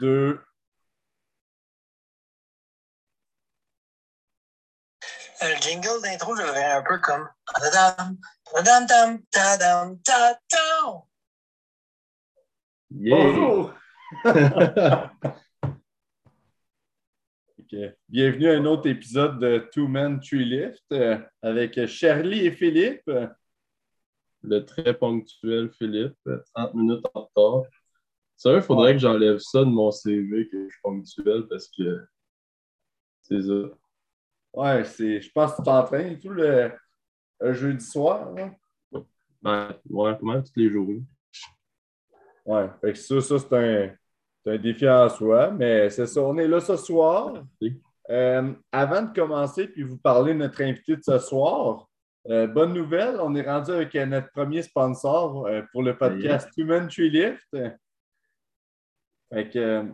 2. Euh, le jingle d'intro, je le verrais un peu comme. Tadam, tadam, tadam, tadam, tadam. Bonjour! Ok. Bienvenue à un autre épisode de Two Men Tree Lift euh, avec Charlie et Philippe. le très ponctuel Philippe, 30 minutes en retard. Ça, il faudrait que j'enlève ça de mon CV, que je suis ponctuel, parce que c'est ça. Ouais, c'est, je pense que tu t'entraînes tout le, le jeudi soir. hein? Ben, ouais, mal tous les jours. Ouais, fait que ça, ça c'est un, c'est un défi en soi, mais c'est ça, on est là ce soir. Euh, avant de commencer puis vous parler de notre invité de ce soir, euh, bonne nouvelle, on est rendu avec euh, notre premier sponsor euh, pour le podcast Human Tree Lift. Fait que, euh,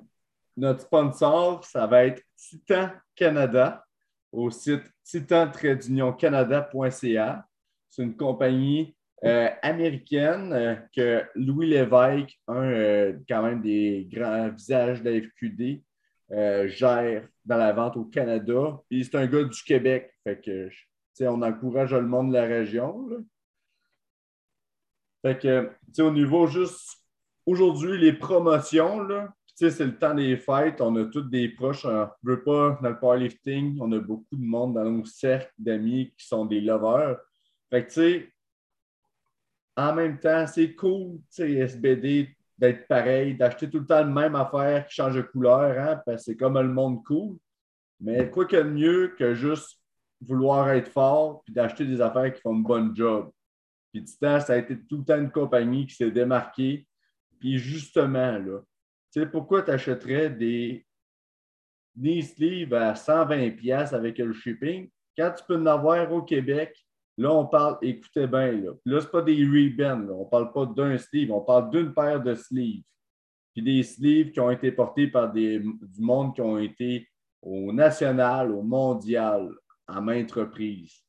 notre sponsor, ça va être Titan Canada au site titan-canada.ca. C'est une compagnie euh, américaine euh, que Louis Lévesque, un quand même des grands visages de la FQD, gère dans la vente au Canada. Puis c'est un gars du Québec. Fait que, on encourage le monde de la région. Fait que, au niveau juste aujourd'hui, les promotions, là, c'est le temps des fêtes. On a tous des proches. On ne veut pas dans le powerlifting. On a beaucoup de monde dans nos cercles d'amis qui sont des lovers. Fait que, tu sais, en même temps, c'est cool, tu sais, SBD, d'être pareil, d'acheter tout le temps la même affaire qui change de couleur, hein, parce que c'est comme le monde cool. Mais quoi que mieux que juste vouloir être fort puis d'acheter des affaires qui font une bonne job. Puis Titan, ça a été tout le temps une compagnie qui s'est démarquée. Puis justement, là, tu sais, pourquoi tu achèterais des knee sleeves à 120$ avec le shipping? Quand tu peux en avoir au Québec Là, on parle, écoutez bien, là. Là, ce pas des là. On ne parle pas d'un sleeve, on parle d'une paire de sleeves. Puis des sleeves qui ont été portés par des, du monde qui ont été au national, au mondial, à maintes reprises.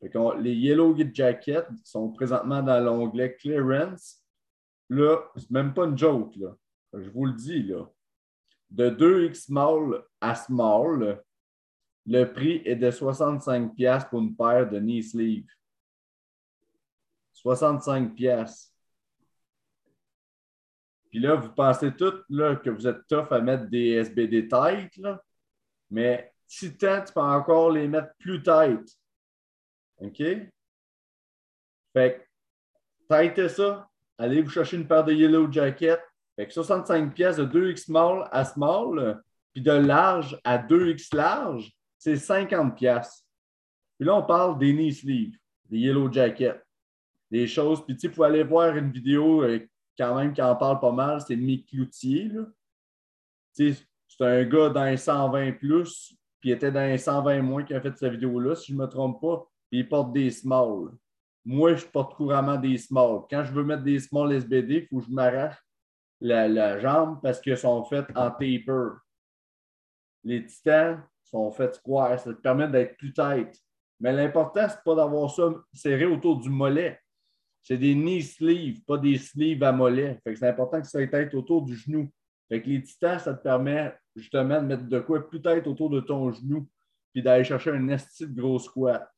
Les Yellow Jackets sont présentement dans l'onglet Clearance. Là, c'est même pas une joke, là. Je vous le dis, là. De 2X small à small, le prix est de 65$ piastres pour une paire de knee sleeves. 65$. piastres. Puis là, vous pensez tous là, que vous êtes tough à mettre des SBD tight, là. mais Titan, tu peux encore les mettre plus tight. OK? Fait que, tightez ça. Allez vous chercher une paire de Yellow Jacket. Fait que 65$ piastres de 2X small à small, puis de large à 2X large, c'est 50$. piastres. Puis là, on parle des knee sleeves, des yellow jackets, des choses. Puis tu sais, vous aller voir une vidéo euh, quand même qui en parle pas mal, c'est Mick Cloutier. c'est un gars dans les 120 plus, puis il était dans les 120 moins qui a fait cette vidéo-là, si je ne me trompe pas. Puis il porte des small. Moi, je porte couramment des small. Quand je veux mettre des small SBD, il faut que je m'arrache la, jambe parce qu'elles sont faites en taper les titans sont faits square. Ça te permet d'être plus tight. Mais l'important, ce n'est pas d'avoir ça serré autour du mollet. C'est des knee sleeves, pas des sleeves à mollet. Fait que c'est important que ça ait autour du genou. Fait que les titans, ça te permet justement de mettre de quoi plus tête autour de ton genou, puis d'aller chercher un esti de gros squat.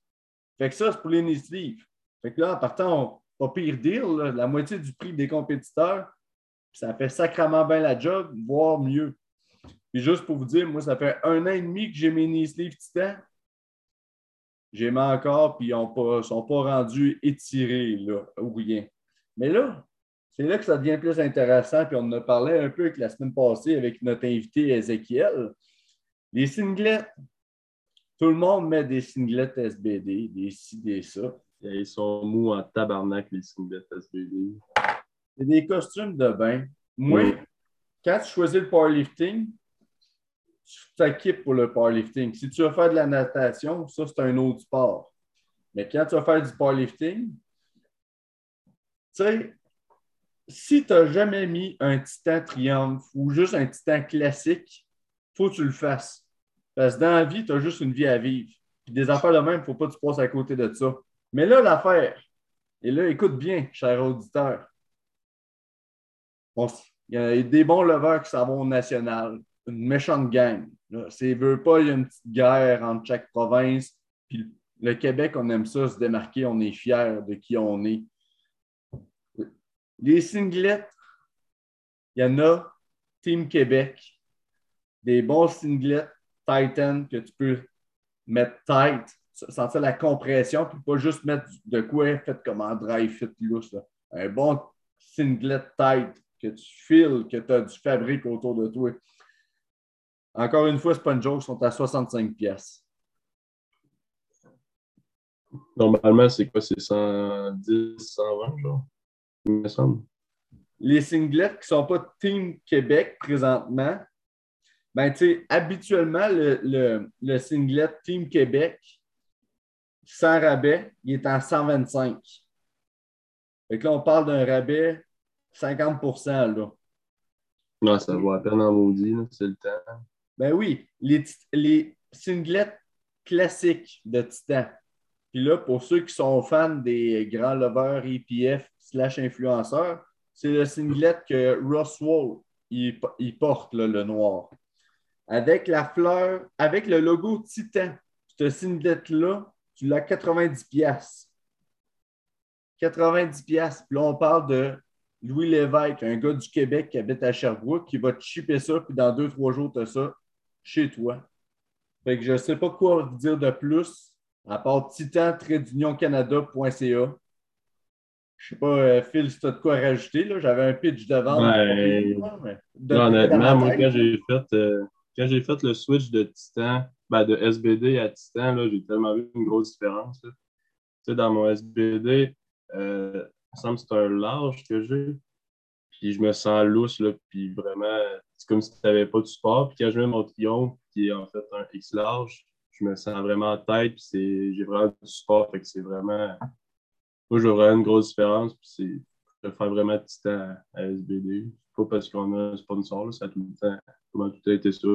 Fait que ça, c'est pour les knee sleeves. Fait que là, en partant, on- pas pire deal, la moitié du prix des compétiteurs, ça fait sacrément bien la job, voire mieux. Puis juste pour vous dire, moi, ça fait un an et demi que j'ai mes knee sleeves Titan. J'ai mis encore, puis ils ne sont pas rendus étirés là, ou rien. Mais là, c'est là que ça devient plus intéressant, puis on en a parlé un peu avec la semaine passée avec notre invité Ezekiel. Les singlets, tout le monde met des singlets SBD, des ci, des ça. Ils sont mous en tabarnak, les singlets SBD. C'est des de bain. Moi, Oui. quand tu choisis le powerlifting, tu t'équipes pour le powerlifting. Si tu vas faire de la natation, ça, c'est un autre sport. Mais quand tu vas faire du powerlifting, tu sais, si tu n'as jamais mis un titan triomphe ou juste un titan classique, il faut que tu le fasses. Parce que dans la vie, tu as juste une vie à vivre. Puis des affaires de même, il ne faut pas que tu passes à côté de ça. Mais là, l'affaire, et là, écoute bien, cher auditeur. Il y a des bons leveurs qui s'en vont au national. Une méchante gang. C'est veut pas, il y a une petite guerre entre chaque province. Puis le Québec, on aime ça, se démarquer, on est fiers de qui on est. Les singlets, il y en a Team Québec, des bons singlets Titan que tu peux mettre tight, sentir la compression, puis pas juste mettre de quoi fait comme un dry fit loose. là. Un bon singlet tight que tu files, que tu as du fabrique autour de toi. Encore une fois, c'est pas une joke, ils sont à 65 pièces. Normalement, c'est quoi? C'est 110, 120, genre? Il me semble. Les singlets qui ne sont pas Team Québec présentement, ben, tu sais, habituellement, le, le, le singlet Team Québec, sans rabais, il est en 125. Fait que là, on parle d'un rabais 50 là. Non, ça vaut à peine en maudit, c'est le temps. Ben oui, les, les singlets classiques de Titan. Puis là, pour ceux qui sont fans des grands lovers EPF slash influenceurs, c'est le singlet que Roswell il, il porte, là, le noir. Avec la fleur, avec le logo Titan, ce singlet-là, tu l'as 90 pièces. 90 pièces. Puis là, on parle de Louis Lévesque, un gars du Québec qui habite à Sherbrooke, qui va te chipper ça, puis dans deux, trois jours, tu as ça chez toi. Fait que je ne sais pas quoi vous dire de plus, à part titan-canada.ca. Je sais pas, euh, Phil, si tu as de quoi rajouter. J'avais un pitch de vente. Ouais. mais- de- Non, honnêtement, moi, quand j'ai fait, euh, quand j'ai fait le switch de Titan, ben, de SBD à Titan, j'ai tellement vu une grosse différence. dans mon SBD, euh, il me semble que c'est un large que j'ai. Puis je me sens lousse, là, puis vraiment, c'est comme si tu n'avais pas de support. Puis quand je mets mon triomphe, qui est en fait un X large, je me sens vraiment en tête, puis j'ai vraiment du support. Fait que c'est vraiment. Moi, je vois vraiment une grosse différence, puis. Je faire vraiment Titan à, SBD. Pas parce qu'on a un sponsor, là, ça a tout le temps, comment tout a été ça.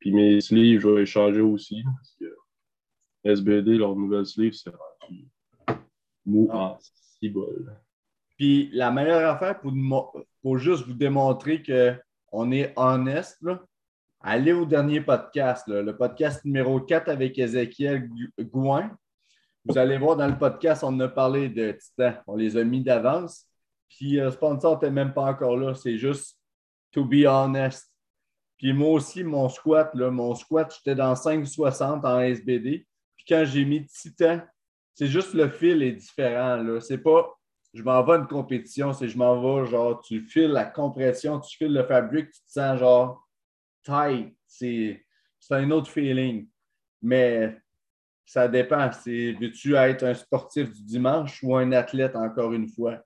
Puis mes sleeves, je vais les changer aussi, parce que SBD, leur nouvelle sleeve, c'est rendu mou Ah. en cibole. Puis la meilleure affaire pour, juste vous démontrer qu'on est honnête, allez au dernier podcast, là, le podcast numéro 4 avec Ézéchiel Gouin. Vous allez voir dans le podcast, on a parlé de Titan. On les a mis d'avance. Puis le sponsor n'était même pas encore là. C'est juste to be honest. Puis moi aussi, mon squat, là, mon squat, j'étais dans 5,60 en SBD. Puis quand j'ai mis Titan, c'est juste le fil est différent. C'est pas je m'en vais à une compétition, c'est je m'en vais, genre, tu files la compression, tu files le fabric, tu te sens genre tight. C'est un autre feeling. Mais ça dépend. Veux-tu être un sportif du dimanche ou un athlète encore une fois?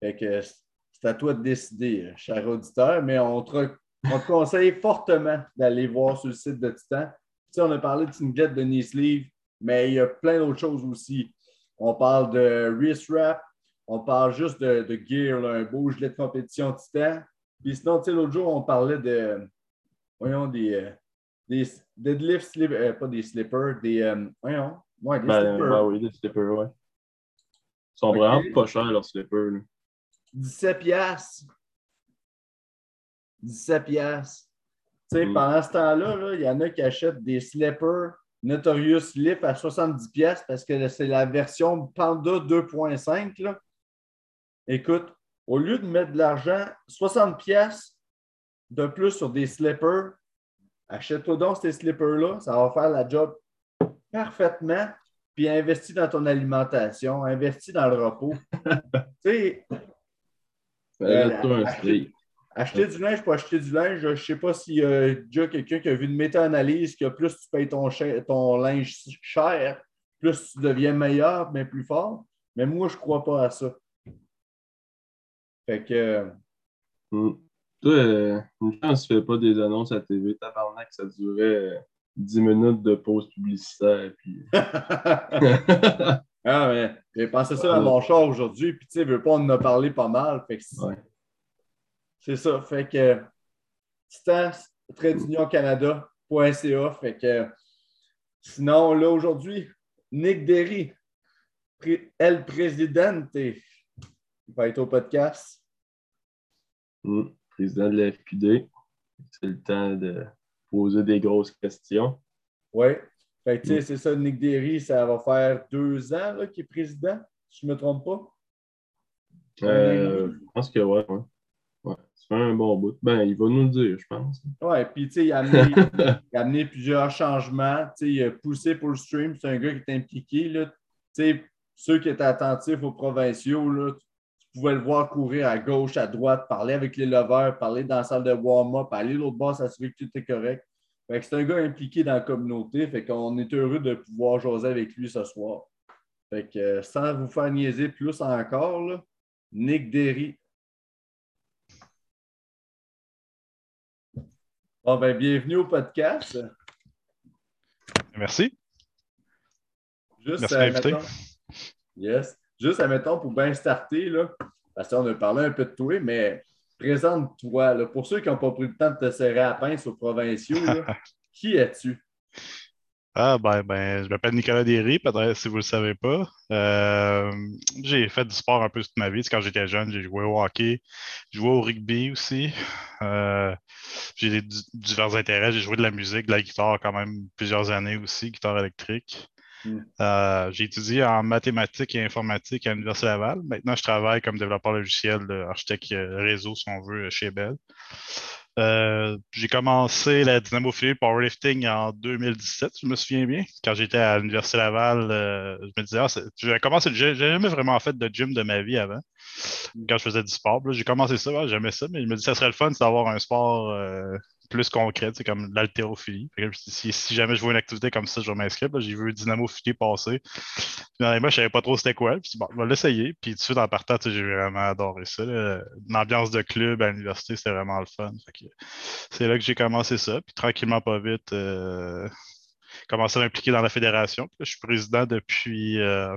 Fait que c'est à toi de décider, cher auditeur, mais on te, on te conseille fortement d'aller voir sur le site de Titan. Tu sais, on a parlé de singlet de knee sleeve, mais il y a plein d'autres choses aussi. On parle de wrist wrap, on parle juste de, de gear, là, un beau gilet de compétition Titan. Puis sinon, tu sais, l'autre jour, on parlait de, voyons, des, euh, des deadlift slip- euh, pas des slippers, des, euh, voyons, ouais, des Ben, slippers. ben oui, des slippers, ouais. Ils sont vraiment pas chers, leurs slippers. là. 17 piastres. 17 piastres. Tu sais, Mm. pendant ce temps-là, là, il y en a qui achètent des slippers Notorious Slip à 70 piastres parce que c'est la version Panda 2.5. là. Écoute, au lieu de mettre de l'argent, 60 piastres de plus sur des slippers, achète-toi donc ces slippers-là, ça va faire la job parfaitement, puis investis dans ton alimentation, investis dans le repos. tu sais, Ben, Euh, Achète-toi un. Acheter du linge pour acheter du linge, je ne sais pas s'il y a déjà quelqu'un qui a vu une méta-analyse que plus tu payes ton, linge cher, plus tu deviens meilleur, mais plus fort. Mais moi, je ne crois pas à ça. Fait que, Mm. Toi, euh, une chance, tu fais pas des annonces à TV. Tabarnak, ça durait euh, 10 minutes de pause publicitaire. Puis... ah, mais j'ai pensé ça dans mon char aujourd'hui, puis tu sais, veux pas, on en a parlé pas mal. Fait que Ouais. C'est ça. Fait que Titan, tradeunioncanada.ca. Fait que sinon, là, aujourd'hui, Nick Derry, El Presidente, il va être au podcast. Mm. Président de la FQD. C'est le temps de poser des grosses questions. Oui. Fait que, tu sais, c'est ça, Nick Derry, ça va faire deux ans là, qu'il est président, si je ne me trompe pas. Euh, je pense que ouais, ouais. Ouais. Ça fait un bon bout. Ben, il va nous le dire, je pense. Ouais, puis tu sais, il a amené, il a amené plusieurs changements. Tu sais, il a poussé pour le stream. C'est un gars qui est impliqué. Là. Tu sais, ceux qui étaient attentifs aux provinciaux, là, tu pouvais le voir courir à gauche, à droite, parler avec les lovers, parler dans la salle de warm-up, aller l'autre bord, s'assurer que tout est correct. Fait que c'est un gars impliqué dans la communauté. Fait qu'on est heureux de pouvoir jaser avec lui ce soir. Fait que euh, sans vous faire niaiser plus encore, là, Nick Derry. Bon, ben, bienvenue au podcast. Merci. Juste, Merci m'inviter. mettons- Yes. Juste, admettons, pour bien starter, là, parce qu'on a parlé un peu de toi, mais présente-toi. Pour ceux qui n'ont pas pris le temps de te serrer à la pince aux provinciaux, là, qui es-tu? Ah, ben, ben, je m'appelle Nicolas Derry, peut-être si vous ne le savez pas. Euh, j'ai fait du sport un peu toute ma vie. Quand j'étais jeune, j'ai joué au hockey, j'ai joué au rugby aussi. Euh, j'ai des divers intérêts. J'ai joué de la musique, de la guitare quand même plusieurs années aussi, guitare électrique. Mm. Euh, j'ai étudié en mathématiques et informatique à l'Université Laval. Maintenant, je travaille comme développeur logiciel, architecte réseau, si on veut, chez Bell. Euh, j'ai commencé la dynamophilie powerlifting en 2017, je me souviens bien. Quand j'étais à l'Université Laval, euh, je me disais, ah, j'ai commencé, j'ai jamais vraiment fait de gym de ma vie avant, quand je faisais du sport. J'ai commencé ça, ouais, j'aimais ça, mais je me dis, ça serait le fun d'avoir un sport euh, plus tu sais, comme l'haltérophilie. Si, jamais je vois une activité comme ça, je vais m'inscrire. J'ai vu dynamophilie passer. Finalement, je savais pas trop c'était quoi. Puis bon, je vais l'essayer. Puis tout de suite, en partant, j'ai vraiment adoré ça. L'ambiance de club à l'université, c'était vraiment le fun. C'est là que j'ai commencé ça. Puis tranquillement, pas vite, euh, commencé à m'impliquer dans la fédération. Puis là, je suis président depuis euh,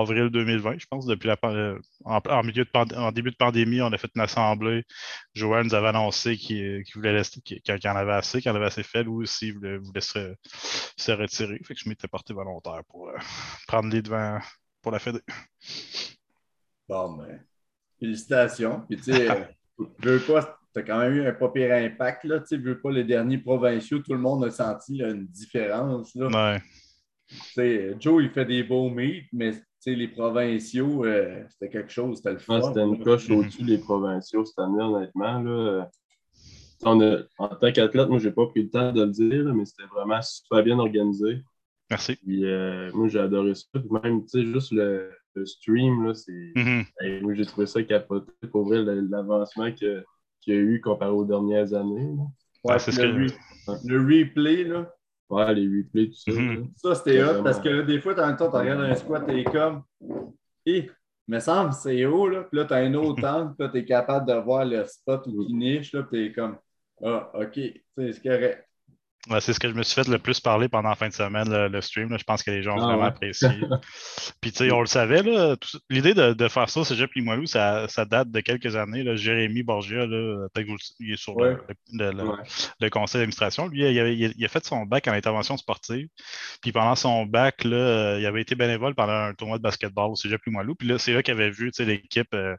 avril 2020, je pense, depuis la euh, en, en milieu de pand- en début de pandémie, on a fait une assemblée. Joël nous avait annoncé qu'il qu'il voulait laisser, qu'il qu'il en avait assez, qu'il en avait assez fait. Lui aussi, il voulait, voulait se, se retirer. Fait que je m'étais porté volontaire pour euh, prendre les devants pour la fédé. Bon, ben, félicitations. Puis, tu sais, euh, veux pas, tu as quand même eu un pas pire impact, là. Tu sais, veux pas, les derniers provinciaux, tout le monde a senti là, une différence, là. Ouais. Joe, il fait des beaux meets, mais sais, les provinciaux, euh, c'était quelque chose, c'était le fun. Ouais, c'était une coche au-dessus des provinciaux cette année, honnêtement. Là. On a- en tant qu'athlète, moi, j'ai pas pris le temps de le dire, là, mais c'était vraiment super bien organisé. Merci. Puis, euh, moi, j'ai adoré ça. Puis même, tu sais, juste le, le stream, là, c'est. Mhm. Hey, moi, j'ai trouvé ça capoté pour vrai, l'avancement que- qu'il y a eu comparé aux dernières années. là. Ouais, Ouais, c'est ce que- re- le replay, là, Ouais, les replays, tout ça. Mhm. ça, c'était hot Vraiment. parce que là, des fois, t'as un temps, tu regardes un squat, t'es comme, hé, me semble c'est haut, là. Puis là, t'as un autre angle, puis là, t'es capable de voir le spot où il niche, là, puis t'es comme, ah, OK, tu sais, c'est correct. Ouais, c'est ce que je me suis fait le plus parler pendant la fin de semaine, le, le stream. là. Je pense que les gens ont Ah vraiment ouais. apprécié. Puis, tu sais, on le savait, l'idée de, de faire ça, c'est Cégep Limoilou, ça, ça date de quelques années. Là. Jérémy Borgia, là, peut-être que vous le- il est sur le- Ouais. le, le- Ouais. le conseil d'administration. Lui, il, avait- il a fait son bac en intervention sportive. Puis pendant son bac, là, euh, il avait été bénévole pendant un tournoi de basketball au Cégep Limoilou. Puis là, c'est là qu'il avait vu l'équipe euh,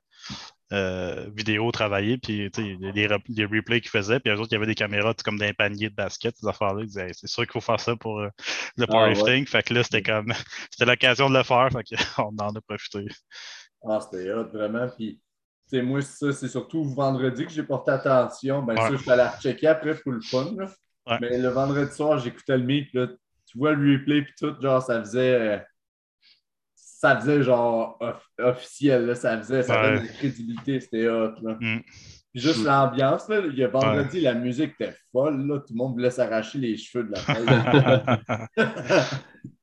euh, vidéo travailler, puis les, les replays qu'ils faisaient. Puis eux autres, il y avait des caméras comme dans un panier de basket, ces affaires-là. Ils disaient, Hey, c'est sûr qu'il faut faire ça pour euh, le Ah, powerlifting. Fait que là, c'était comme, c'était l'occasion de le faire. Fait qu'on en a profité. Ah, c'était hot, vraiment. Puis, moi, ça, c'est surtout vendredi que j'ai porté attention. Ben, Ouais. ça, je suis allé rechecker après pour le fun, là. Ouais. Mais le vendredi soir, j'écoutais le là. Tu vois le replay, puis tout, genre, ça faisait. Euh, ça faisait genre off- officiel, là. Ça faisait, ça Ouais. donnait de la crédibilité, c'était hot, là. Mm. Puis juste l'ambiance, là. Il y a vendredi, la musique était folle, là. Tout le monde voulait s'arracher les cheveux de la tête.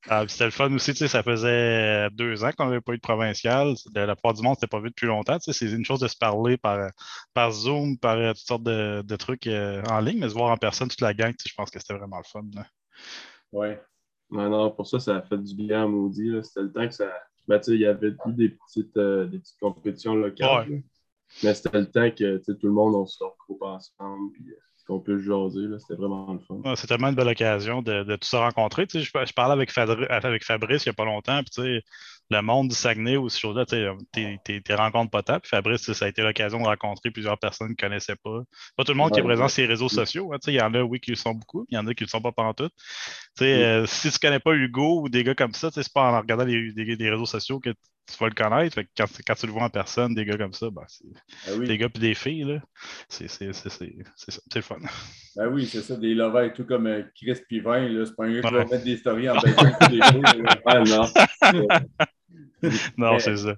Ah, c'était le fun aussi, tu sais, ça faisait deux ans qu'on n'avait pas eu de provincial. La, la plupart du monde ne s'était pas vu depuis longtemps. Tu sais, c'est une chose de se parler par, par Zoom, par euh, toutes sortes de, de trucs euh, en ligne, mais se voir en personne toute la gang, tu sais, je pense que c'était vraiment le fun. là. ouais. Non, non, pour ça, ça a fait du bien à Maudit. C'était le temps que ça. Ben, tu sais, il y avait des petites, euh, des petites compétitions locales. Ouais. Mais c'était le temps que tout le monde, on se regroupe ensemble. Puis, euh, qu'on peut jaser. C'était vraiment le fun. Ouais, c'est tellement une belle occasion de, de tout se rencontrer. Je, je parlais avec, Fadri- avec Fabrice il n'y a pas longtemps, puis le monde du Saguenay ou ces choses-là, tes, tes, tes rencontres potables. Fabrice, ça a été l'occasion de rencontrer plusieurs personnes qui ne connaissaient pas. Pas tout le monde qui est présent sur les réseaux sociaux. Hein, il y en a, oui, qui le sont beaucoup, il y en a qui ne le sont pas pendant tout. Euh, si tu ne connais pas Hugo ou des gars comme ça, c'est pas en regardant les, les, réseaux sociaux que tu vas le connaître. quand, quand, tu le vois en personne, des gars comme ça, ben, c'est oui. des gars et des filles. C'est le fun. Ben oui, c'est ça, des lovers et tout comme euh, Chris Pivin. C'est pas un gars qui va mettre des stories en baissant tous les jours. Ah, non. non, c'est ça.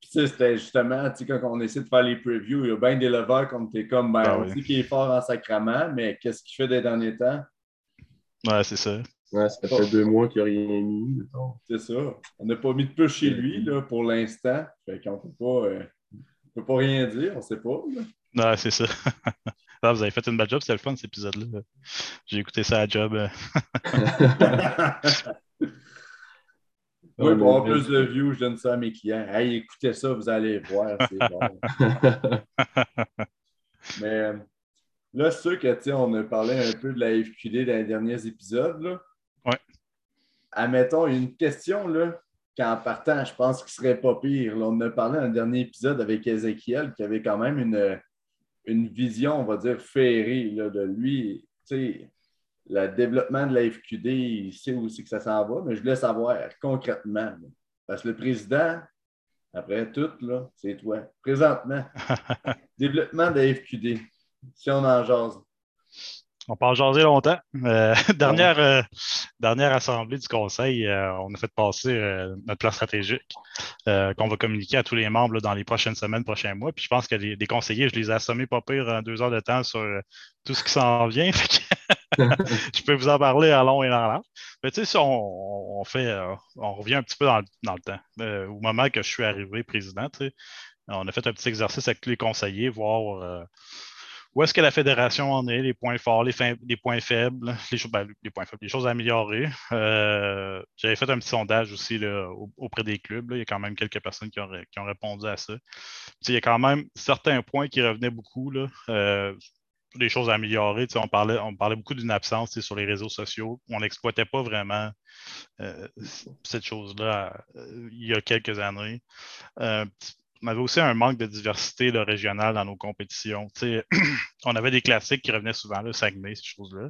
c'était justement, tu sais, quand on essaie de faire les previews, il y a bien des lovers comme tu es comme, ben, Ah on oui. sait qu'il est fort en sacrament, mais qu'est-ce qu'il fait des derniers temps? Ouais, c'est ça. Ouais, ça fait deux mois qu'il n'a rien mis. C'est ça. On n'a pas mis de push chez lui là, pour l'instant. Fait qu'on peut pas. euh, on peut pas rien dire, on sait pas. là. Ouais, c'est ça. Ah, vous avez fait une belle job, c'était le fun cet épisode-là. J'ai écouté ça à job. euh. Oui, pour avoir Ouais, plus de views, je donne ça à mes clients. Hey, écoutez ça, vous allez voir, c'est bon. Mais euh, là, c'est sûr que, on a parlé un peu de la FQD dans les derniers épisodes. Là. Ouais. Admettons, une question, là, qu'en partant, je pense qu'il serait pas pire. Là, on en a parlé dans le dernier épisode avec Ezekiel, qui avait quand même une, une vision, on va dire, ferrée là, de lui. Tu sais, le développement de la FQD, il sait où c'est que ça s'en va, mais je voulais savoir concrètement. là. Parce que le président, après tout, là, c'est toi. Présentement, développement de la FQD, si on en jase. On peut en jaser longtemps. Euh, dernière, euh, dernière assemblée du conseil, euh, on a fait passer notre plan stratégique qu'on va communiquer à tous les membres là, dans les prochaines semaines, prochains mois. Puis je pense que les, les conseillers, je les ai assommés pas pire en deux heures de temps sur tout ce qui s'en vient. Je peux vous en parler à long et en large. Mais tu sais, si on, on fait, on revient un petit peu dans, le- dans le temps. Au moment que je suis arrivé président, on a fait un petit exercice avec tous les conseillers, voir où est-ce que la fédération en est, les points forts, les, points faibles, les, ben, les points faibles, les choses à améliorer. Euh, J'avais fait un petit sondage aussi là, au- auprès des clubs. Il y a quand même quelques personnes qui ont, répondu à ça. Il y a quand même certains points qui revenaient beaucoup. Là. Euh, des choses à améliorer. On, parlait, on parlait beaucoup d'une absence sur les réseaux sociaux. On n'exploitait pas vraiment euh, cette chose-là euh, il y a quelques années. Euh, on avait aussi un manque de diversité là, régionale dans nos compétitions. On avait des classiques qui revenaient souvent, le Saguenay, ces choses-là.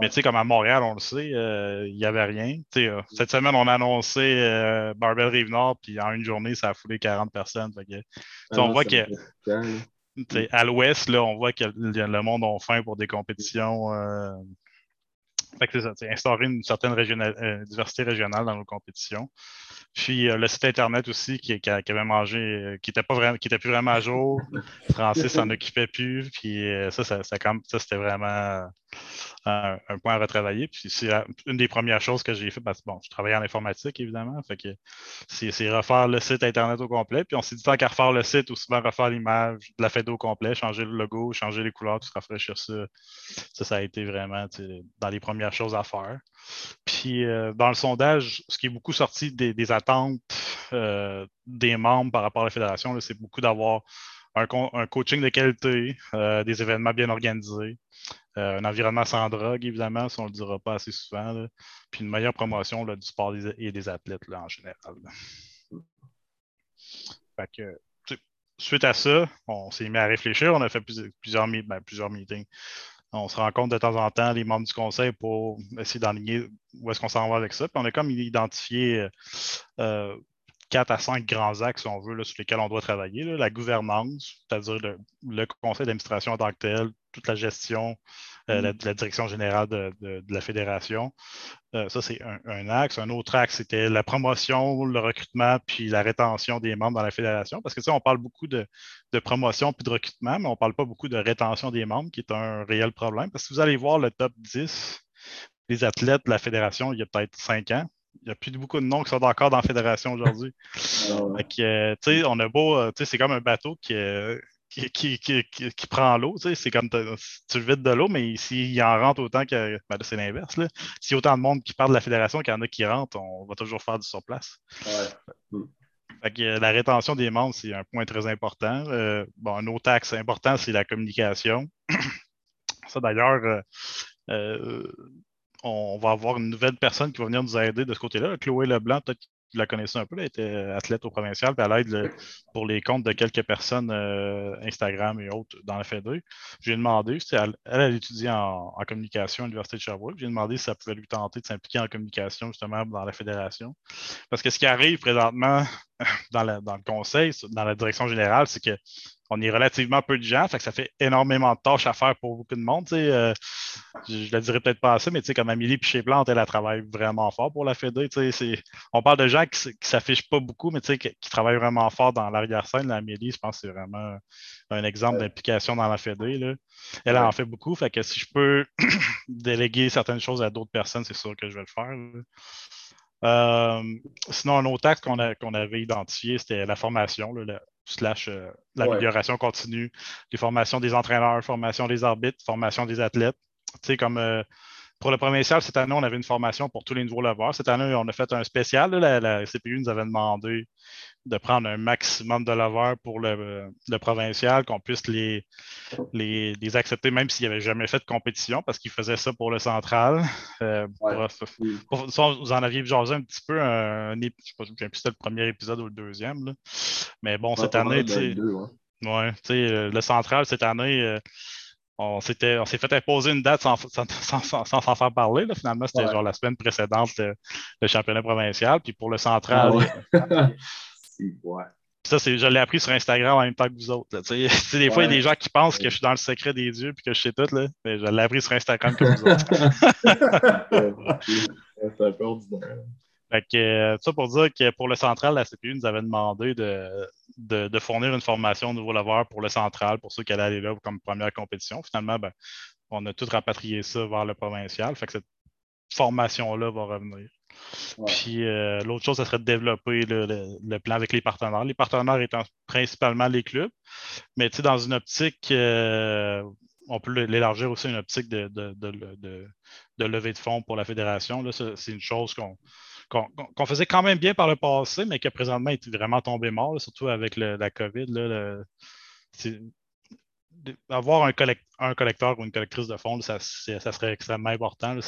Mais tu sais, comme à Montréal, on le sait, euh, il n'y avait rien. Euh, cette semaine, on a annoncé euh, Barbell Rive-Nord, puis en une journée, ça a foulé 40 personnes. Fait que, on voit que à l'ouest, on voit que le le monde a faim pour des compétitions. Fait que c'est ça, instaurer une certaine euh, diversité régionale dans nos compétitions. Puis euh, le site Internet aussi qui, qui qui avait mangé, euh, qui n'était plus vraiment à jour. Francis s'en occupait plus. Puis euh, ça, ça, ça, ça, c'était vraiment un, point à retravailler. Puis c'est une des premières choses que j'ai fait parce que bon, je travaillais en informatique, évidemment. Fait que c'est refaire le site Internet au complet. Puis on s'est dit tant qu'à refaire le site, ou souvent refaire l'image de la fête au complet, changer le logo, changer les couleurs, tout rafraîchir ça. Ça, ça a été vraiment dans les premières choses à faire. Puis euh, dans le sondage, ce qui est beaucoup sorti des, attentes euh, des membres par rapport à la fédération, c'est beaucoup d'avoir un, co- un coaching de qualité, euh, des événements bien organisés, euh, un environnement sans drogue, évidemment, ça on ne le dira pas assez souvent, puis une meilleure promotion du sport et des athlètes en général. Fait que, suite à ça, on s'est mis à réfléchir, on a fait plusieurs, ben, meetings. On se rencontre de temps en temps, les membres du conseil, pour essayer d'enligner où est-ce qu'on s'en va avec ça. Puis on a comme identifié euh, quatre à cinq grands axes, si on veut, là, sur lesquels on doit travailler. là. La gouvernance, c'est-à-dire le, le conseil d'administration en tant que tel, toute la gestion, euh, la, la direction générale de, de- de la fédération. Euh, ça, c'est un, un axe. Un autre axe, c'était la promotion, le recrutement, puis la rétention des membres dans la fédération. Parce que, tu sais, on parle beaucoup de, de promotion puis de recrutement, mais on ne parle pas beaucoup de rétention des membres, qui est un réel problème. Parce que vous allez voir le top 10 des athlètes de la fédération il y a peut-être cinq ans. Il n'y a plus beaucoup de noms qui sont encore dans la fédération aujourd'hui. Que, euh, on a beau, euh, c'est comme un bateau qui, euh, qui, qui, qui, qui- prend l'eau, c'est comme tu le vides de l'eau, mais s'il en rentre autant que, ben c'est l'inverse. S'il y a autant de monde qui part de la fédération qu'il y en a qui rentrent, on va toujours faire du surplace. Ouais. Fait que, euh, la rétention des membres, c'est un point très important. Euh, bon, un autre axe important, c'est la communication. Ça, d'ailleurs, euh, euh, on va avoir une nouvelle personne qui va venir nous aider de ce côté-là. Chloé Leblanc, peut-être la connaissez un peu, elle était athlète au provincial, puis elle aide pour les comptes de quelques personnes euh, Instagram et autres dans la FED. J'ai demandé, elle, elle, elle étudie en, communication à l'Université de Sherbrooke. J'ai demandé si ça pouvait lui tenter de s'impliquer en communication justement dans la fédération. Parce que ce qui arrive présentement dans le conseil, dans la direction générale, c'est que on est relativement peu de gens, fait que ça fait énormément de tâches à faire pour beaucoup de monde. euh, je, je le dirais peut-être pas assez, mais tu sais, comme Amélie Piché Plante, elle, elle travaille vraiment fort pour la FED. On parle de gens qui ne s'affichent pas beaucoup, mais tu sais, qui, qui travaillent vraiment fort dans l'arrière-scène. Amélie, je pense que c'est vraiment un exemple Ouais. d'implication dans la FED. là. Elle Ouais. en fait beaucoup, fait que si je peux déléguer certaines choses à d'autres personnes, c'est sûr que je vais le faire. là. Euh, sinon, un autre axe qu'on avait identifié, c'était la formation, là, la- slash euh, l'amélioration continue, les formations des entraîneurs, formation des arbitres, formation des athlètes. Tu sais, comme euh, pour le provincial, cette année, on avait une formation pour tous les nouveaux leveurs. Cette année, on a fait un spécial. là, la, la CPU nous avait demandé de prendre un maximum de leveurs pour le, le provincial, qu'on puisse les, les, les accepter, même s'ils n'avaient jamais fait de compétition, parce qu'ils faisaient ça pour le central. Euh, Ouais. pour- pour- ça, vous en aviez jasé un petit peu, un, je ne sais pas, si c'était le premier épisode ou le deuxième. là. Mais bon, cette année, tu sais, deux, ouais. Euh, le central, cette année, euh, on s'était, on s'est fait imposer une date sans sans, sans, sans- sans s'en faire parler. là. Finalement, c'était Ouais. genre la semaine précédente, le, le championnat provincial. Puis pour le Ah, central, ouais. Ouais. ça, c'est, je l'ai appris sur Instagram en même temps que vous autres. là, des fois, il y a des gens qui pensent que je suis dans le secret des dieux puis que je sais tout. Là, mais je l'ai appris sur Instagram comme vous autres. C'est un peu ordinaire. Fait que, euh, ça pour dire que pour le central, la CPU nous avait demandé de, de, de fournir une formation au nouveau leveur pour le central, pour ceux qui allaient aller là comme première compétition. Finalement, ben, on a tout rapatrié ça vers le provincial. Fait que cette formation-là va revenir. Ouais. Puis euh, l'autre chose, ça serait de développer le, le- le plan avec les partenaires. Les partenaires étant principalement les clubs, mais dans une optique, euh, on peut l'élargir aussi à une optique de, de, de- de- levée de fonds pour la fédération. C'est une chose qu'on qu'on faisait quand même bien par le passé, mais qui a présentement été vraiment tombé mort, là, surtout avec le- la COVID. Là, le- avoir un, collect- un collecteur ou une collectrice de fonds, ça, serait extrêmement important. là.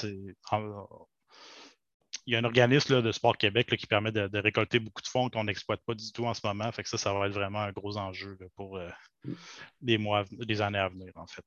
Il y a un organisme là, de Sport Québec là, qui permet de, de récolter beaucoup de fonds qu'on n'exploite pas du tout en ce moment. Fait que ça, ça va être vraiment un gros enjeu là, pour euh, les mois, les années à venir, en fait.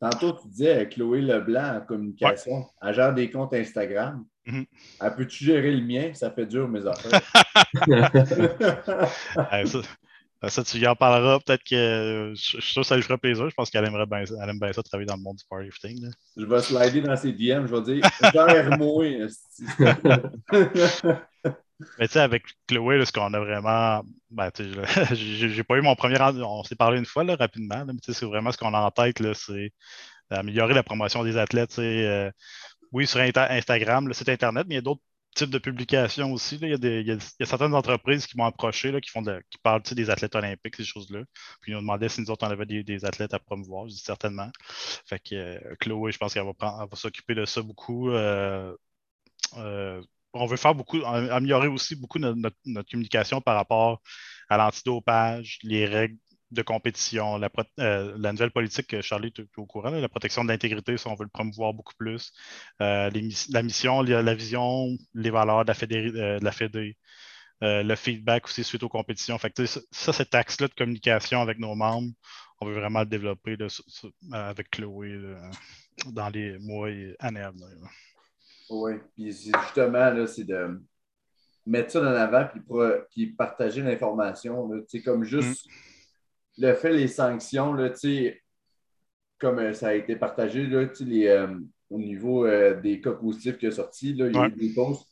Tantôt, tu disais Chloé Leblanc en communication, elle gère des comptes Instagram. Mhm. Elle peut-tu gérer le mien? Ça fait dur, mes affaires? Euh, ça, ça, tu y en parleras. Peut-être que euh, je, je suis sûr que ça lui ferait plaisir. Je pense qu'elle aimerait bien, ça- elle aime bien ça travailler dans le monde du powerlifting. là. je vais slider dans ses DM, je vais dire gère-moi. Mais tu sais, avec Chloé, là, ce qu'on a vraiment. Ben, j'ai pas eu mon premier. On s'est parlé une fois là, rapidement, là, mais tu sais, c'est vraiment ce qu'on a en tête, là, c'est améliorer la promotion des athlètes. euh, oui, sur Instagram, le site Internet, mais il y a d'autres types de publications aussi. Il, y a certaines entreprises qui m'ont approché, qui, font de- qui parlent des athlètes olympiques, ces choses-là. Puis ils nous demandaient si nous autres, on avait des, athlètes à promouvoir. Je dis certainement. Fait que euh, Chloé, je pense qu'elle va, s'occuper de ça beaucoup. euh, euh, on veut faire beaucoup, am- améliorer aussi beaucoup notre communication par rapport à l'antidopage, les règles de compétition, la, euh, la nouvelle politique que Charlie est au courant, là, la protection de l'intégrité, ça, on veut le promouvoir beaucoup plus. Euh, les la mission, la, vision, les valeurs de la Fédé, euh, de la Fédé, le feedback aussi suite aux compétitions. Fait que, ça, cet axe-là de communication avec nos membres, on veut vraiment le développer là, sur- sur- avec Chloé là, dans les mois et années à venir. Oui, puis justement, c'est de mettre ça en avant puis, puis partager l'information. comme juste le fait, les sanctions, là, comme euh, ça a été partagé là, les, euh, au niveau euh, des cas positifs qui sont sortis, là, il y a eu des posts.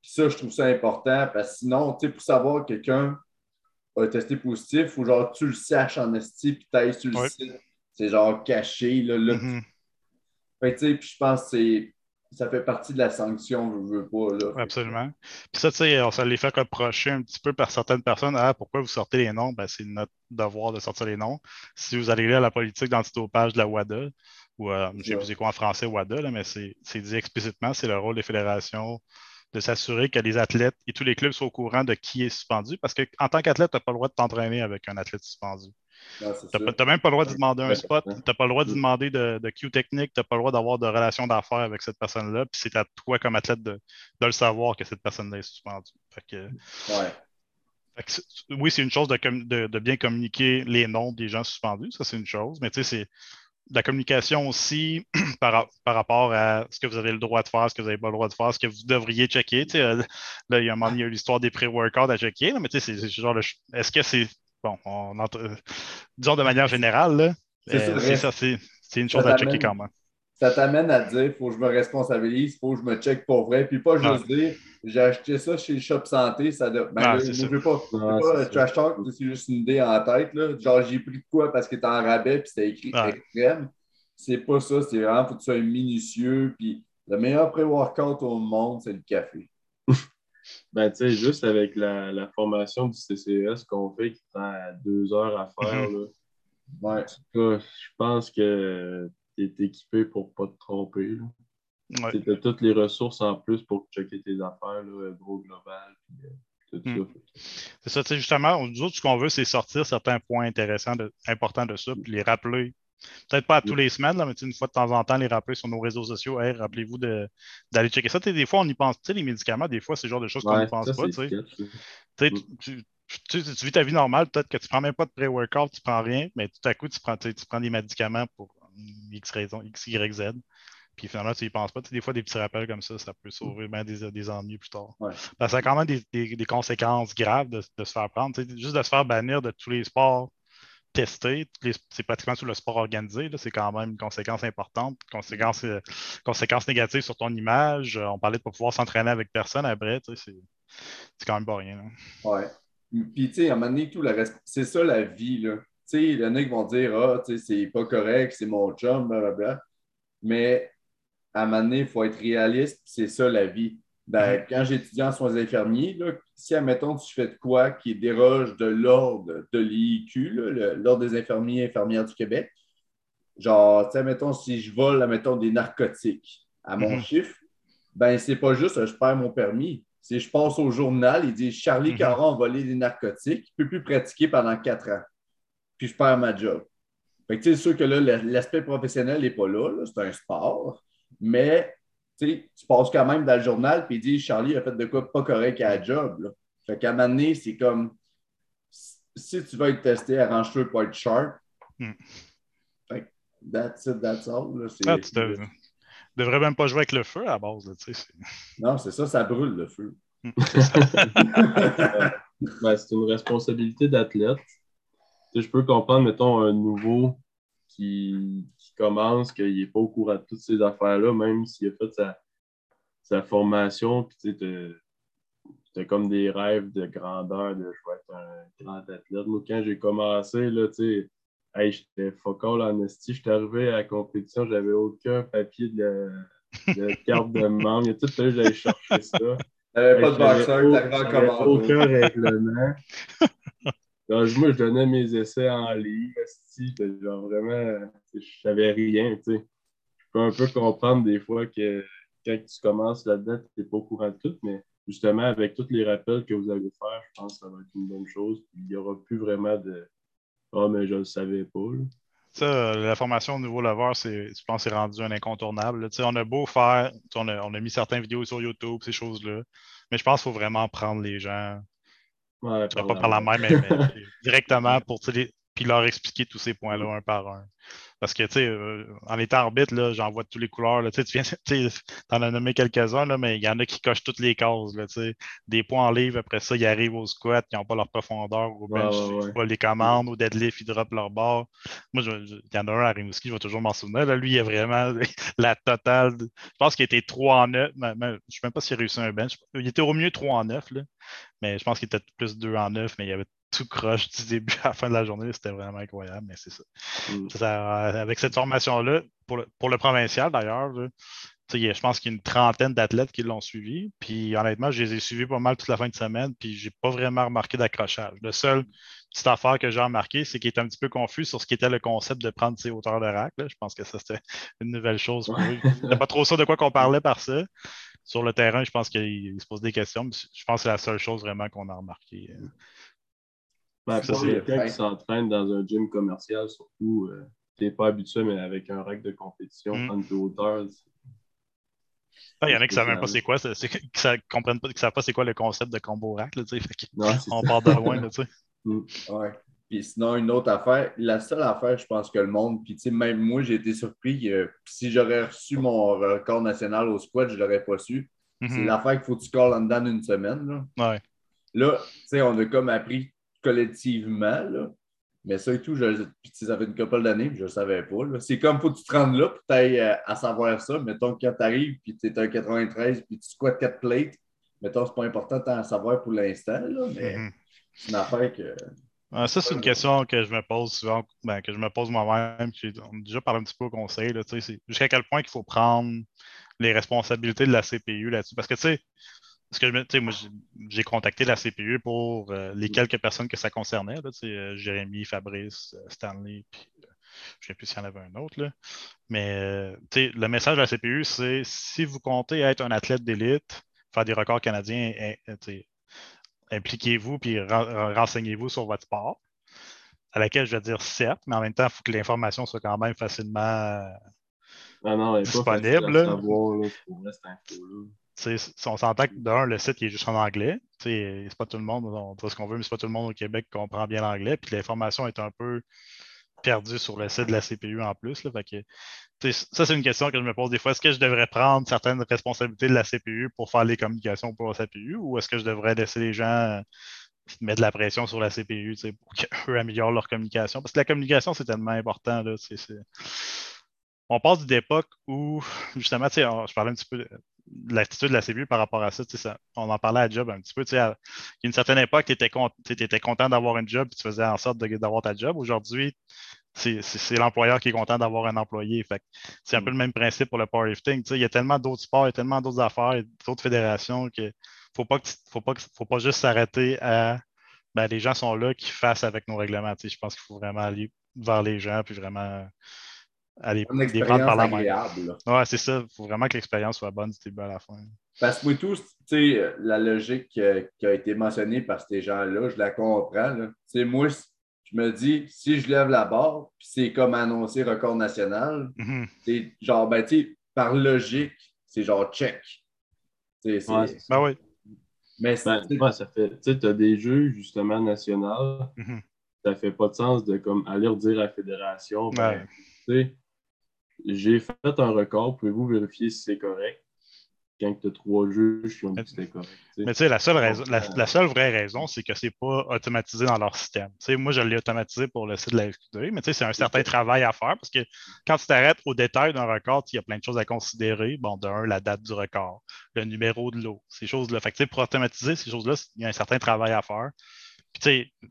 Puis ça, je trouve ça important parce que sinon, pour savoir que quelqu'un a testé positif, il faut genre tu le saches en esti puis t'ailles sur le Ouais. site. C'est genre caché. Là, là, Mhm. Fait puis je pense que c'est- ça fait partie de la sanction, je veux pas. Là. Absolument. Puis ça, tu sais, on se les fait reprocher un petit peu par certaines personnes. Ah, pourquoi vous sortez les noms? Ben, c'est notre devoir de sortir les noms. Si vous allez lire la politique d'antidopage de la WADA, ou euh, je sais quoi en français WADA, là, mais c'est c'est dit explicitement, c'est le rôle des fédérations de s'assurer que les athlètes et tous les clubs soient au courant de qui est suspendu. Parce qu'en tant qu'athlète, tu n'as pas le droit de t'entraîner avec un athlète suspendu. Ça. n'as même pas le droit de demander un spot, n'as pas le droit de Mm. demander de, de Q technique, tu n'as pas le droit d'avoir de relation d'affaires avec cette personne-là, puis c'est à toi comme athlète de, de le savoir que cette personne-là est suspendue. Fait que, Ouais. fait que oui, c'est une chose de, de- de bien communiquer les noms des gens suspendus, ça c'est une chose, mais tu sais, c'est la communication aussi par, par rapport à ce que vous avez le droit de faire, ce que vous n'avez pas le droit de faire, ce que vous devriez checker. Tu sais, euh, là, il y a un moment, il y a eu l'histoire des pré-workouts à checker, là, mais tu sais, c'est genre Est-ce que c'est. Bon, on entre- euh, disons de manière générale, là, C'est ça, c'est c'est c'est une chose à checker quand même. Ça t'amène à te dire, faut que je me responsabilise, faut que je me check pour vrai, puis pas juste dire, j'ai acheté ça chez le Shop Santé, ça doit. Ben, Ah, là, c'est je veux pas, je veux Non, pas c'est euh, ça. trash talk, c'est juste une idée en tête, là. Genre, j'ai pris de quoi parce que t'es en rabais, puis c'était écrit Ouais. extrême. C'est pas ça, c'est vraiment, faut que tu sois minutieux, puis le meilleur pré-workout au monde, c'est le café. Ben, tu sais, juste avec la, la formation du CCS qu'on fait qui prend deux heures à faire, là, Ouais. je pense que tu es équipé pour pas te tromper. Ouais. Tu as toutes les ressources en plus pour checker tes affaires, là, gros global, puis euh, tout Mm. ça. C'est ça, tu sais, justement, nous autres, ce qu'on veut, c'est sortir certains points intéressants, de- importants de ça, puis les rappeler. Peut-être pas à tous les semaines, là, mais une fois de temps en temps, les rappeler sur nos réseaux sociaux. Hey, rappelez-vous d'aller checker ça. Des fois, on y pense. Tu sais, les médicaments, des fois, c'est le genre de choses qu'on n'y pense ça, pas. Tu Mm. tu, tu- vis ta vie normale, peut-être que tu ne prends même pas de pré-workout, tu ne prends rien, mais tout à coup, tu prends, tu prends des médicaments pour X raison, X, Y, Z. Puis finalement, tu n'y penses pas. Des fois, des petits rappels comme ça, ça peut sauver bien des, des ennuis plus tard. Ouais. Parce que ça a quand même des, des- des conséquences graves de, de se faire prendre. Juste de se faire bannir de tous les sports les- c'est pratiquement tout le sport organisé. C'est quand même une conséquence importante, conséquence, euh, conséquence négative sur ton image. Euh, On parlait de ne pas pouvoir s'entraîner avec personne après. C'est quand même pas rien. là. Ouais. Puis, tu sais, à un moment donné, tout le c'est ça la vie, là. Tu sais, il y vont dire, ah, tu sais, c'est pas correct, c'est mon chum, blablabla. Mais à un moment donné, il faut être réaliste, c'est ça la vie. Ben, quand j'étudiais en soins infirmiers, là, si, admettons, tu fais de quoi qui déroge de l'ordre de l'IQ, l'Ordre des infirmiers et infirmières du Québec, genre, tu admettons, si je vole, admettons, des narcotiques à mon Mhm. chiffre, ben, c'est pas juste euh, je perds mon permis. C'est je passe au journal, il dit Charlie Mhm. Caron a volé des narcotiques, il ne peut plus pratiquer pendant quatre ans. Puis je perds ma job. Fait que, tu sais, c'est sûr que là, l'aspect professionnel n'est pas là, là, c'est un sport. Mais tu passes quand même dans le journal, puis il dit Charlie a fait de quoi pas correct à la job. Là. Fait qu'à un moment donné, c'est comme si tu veux être testé, arrange-toi pour être sharp. Hmm. Fait que that's it, that's all. là. C'est- Ah, tu dev- devrais même pas jouer avec le feu à la base. là, tu sais, c'est- Non, c'est ça, ça brûle le feu. Ben, c'est une responsabilité d'athlète. Je peux comprendre, mettons, un nouveau qui commence, qu'il n'est pas au courant de toutes ces affaires-là, même s'il a fait sa, sa formation, puis tu sais, t'as comme des rêves de grandeur, de je vais être un grand athlète. Moi, quand j'ai commencé, là, tu sais, hey, j'étais focal en esti, j'étais arrivé à la compétition, j'avais aucun papier de, de carte de membre. Il y a tout que j'aille chercher ça. T'avais pas de boxeur, en j'avais commando. aucun règlement. Donc, moi, je donnais mes essais en ligne, genre vraiment, je savais rien, tu sais. Je peux un peu comprendre des fois que quand tu commences là-dedans, tu n'es pas au courant de tout, mais justement, avec tous les rappels que vous allez faire, je pense que ça va être une bonne chose. Il n'y aura plus vraiment de Ah, mais je ne le savais pas. là. Ça, la formation au niveau lever, c'est, je pense c'est rendu un incontournable. On a beau faire, on a, on a mis certaines vidéos sur YouTube, ces choses-là, mais je pense qu'il faut vraiment prendre les gens, Ouais, vas pas par la main, mais, mais directement pour les- puis leur expliquer tous ces points-là un par un. Parce que, tu sais, euh, en étant arbitre, là, j'en vois de toutes les couleurs. Là, tu viens, t'en as nommé quelques-uns, là, mais il y en a qui cochent toutes les cases. Là, des points en livre, après ça, ils arrivent au squat, ils n'ont pas leur profondeur, au Ouais, bench, ouais, ils ouais. font pas les commandes, au deadlift, ils droppent leur barre. Moi, il y en a un à Rimouski, je vais toujours m'en souvenir. Là, lui, il a vraiment la totale. Je pense qu'il était 3 en 9. mais- mais je ne sais même pas s'il a réussi un bench. Il était au mieux 3 en 9, là, mais je pense qu'il était plus 2 en 9, mais il y avait tout croche du début à la fin de la journée. C'était vraiment incroyable, mais c'est ça. Mm. Ça, avec cette formation-là, pour le, pour le provincial d'ailleurs, je pense qu'il y a une trentaine d'athlètes qui l'ont suivi. Puis honnêtement, je les ai suivis pas mal toute la fin de semaine, puis j'ai pas vraiment remarqué d'accrochage. Le seul petite affaire que j'ai remarqué, c'est qu'il est un petit peu confus sur ce qui était le concept de prendre ses hauteurs de rack. là. Je pense que ça, c'était une nouvelle chose pour. Il n'était pas trop sûr de quoi qu'on parlait par ça. Sur le terrain, je pense qu'il il se pose des questions, mais je pense que c'est la seule chose vraiment qu'on a remarqué. Ben, Ça, pour c'est- quelqu'un qui s'entraîne dans un gym commercial, surtout, euh, t'es pas habitué, mais avec un rack de compétition, Mm. prendre de hauteur, Ah, Il y en a qui savent même pas c'est quoi, c'est- c'est- qui sa- comprennent pas, qui savent pas c'est quoi le concept de combo rack, là, tu sais. Fait que non, c'est on ça. part de loin, là, tu sais. Ouais. Puis sinon, une autre affaire, la seule affaire, je pense que le monde, puis tu sais, même moi, j'ai été surpris que si j'aurais reçu mon record national au squat, je ne l'aurais pas su. C'est Mhm. l'affaire qu'il faut que tu colles en dedans d'une semaine. Là, Ouais. Là, tu sais, on a comme appris collectivement, là. Mais ça et tout, je, ça fait une couple d'années, je ne savais pas. C'est comme faut que tu te rendes là, puis tu ailles à savoir ça. Mettons que quand tu arrives, puis tu es un 93, puis tu squattes 4 plates, mettons, c'est pas important tant à savoir pour l'instant, là, mais Mhm. c'est une affaire que. Ah, ça, c'est une question que je me pose souvent, ben, que je me pose moi-même. On a déjà parlé un petit peu au conseil. Jusqu'à quel point il faut prendre les responsabilités de la CPU là-dessus? Parce que, tu sais, parce que je moi, j'ai- contacté la CPU pour euh, les quelques personnes que ça concernait. Là, euh, Jérémy, Fabrice, euh, Stanley, puis je ne sais plus s'il y en avait un autre. Là. Mais tu sais, le message de la CPU, c'est si vous comptez être un athlète d'élite, faire des records canadiens, tu sais, impliquez-vous puis ren- renseignez-vous sur votre sport. À laquelle je vais dire certes, mais en même temps, il faut que l'information soit quand même facilement. euh, Ah non, Disponible, si on s'entend que d'un, le site il est juste en anglais. C'est pas tout le monde, on dit ce qu'on veut, mais c'est pas tout le monde au Québec qui comprend bien l'anglais. Puis l'information est un peu perdue sur le site de la CPU en plus. Là, ça, c'est une question que je me pose des fois. Est-ce que je devrais prendre certaines responsabilités de la CPU pour faire les communications pour la CPU ou est-ce que je devrais laisser les gens euh, mettre de la pression sur la CPU pour qu'eux améliorent leur communication? Parce que la communication, c'est tellement important. On passe d'une époque où, justement, je parlais un petit peu l'attitude de la CPU par rapport à ça. tu sais, ça- on en parlait à job un petit peu. tu sais, à- une certaine époque, tu étais, content d'avoir un job et tu faisais en sorte d'avoir ta job. Aujourd'hui, c'est l'employeur qui est content d'avoir un employé. C'est un peu le même principe pour le powerlifting. Tu sais, Il y a tellement d'autres sports, il y a tellement d'autres affaires, d'autres fédérations que faut pas que faut pas que- faut pas juste s'arrêter à ben, les gens sont là qui fassent avec nos règlements. Je pense qu'il faut vraiment aller vers les gens puis vraiment aller Une les expérience prendre par la main. agréable. là. Ouais, c'est ça. Il faut vraiment que l'expérience soit bonne du début à la fin. Parce que moi, tout, tu sais, la logique euh, qui a été mentionnée par ces gens-là, je la comprends. là. Moi, je me dis, si je lève la barre, puis c'est comme annoncer record national, Mhm. c'est genre, ben, tu sais, par logique, c'est genre check. Tu sais, c'est- Ouais. Ben oui. mais c'est- Ben, ouais, ça fait. Tu sais, t'as des jeux, justement, nationaux. Mhm. Ça fait pas de sens de comme aller redire à la fédération. ben, Ouais. J'ai fait un record, pouvez-vous vérifier si c'est correct? Quand tu as trois juges qui ont dit que c'était correct. Mais tu sais, la seule raison, la, euh, la seule vraie raison, c'est que c'est pas automatisé dans leur système. Moi, je l'ai automatisé pour le site de la FQD, mais tu sais, c'est un certain travail à faire parce que quand tu t'arrêtes au détail d'un record, il y a plein de choses à considérer. Bon, d'un, la date du record, le numéro de l'eau, ces choses-là. Fait que, tu sais, pour automatiser ces choses-là, il y a un certain travail à faire. Puis, tu sais,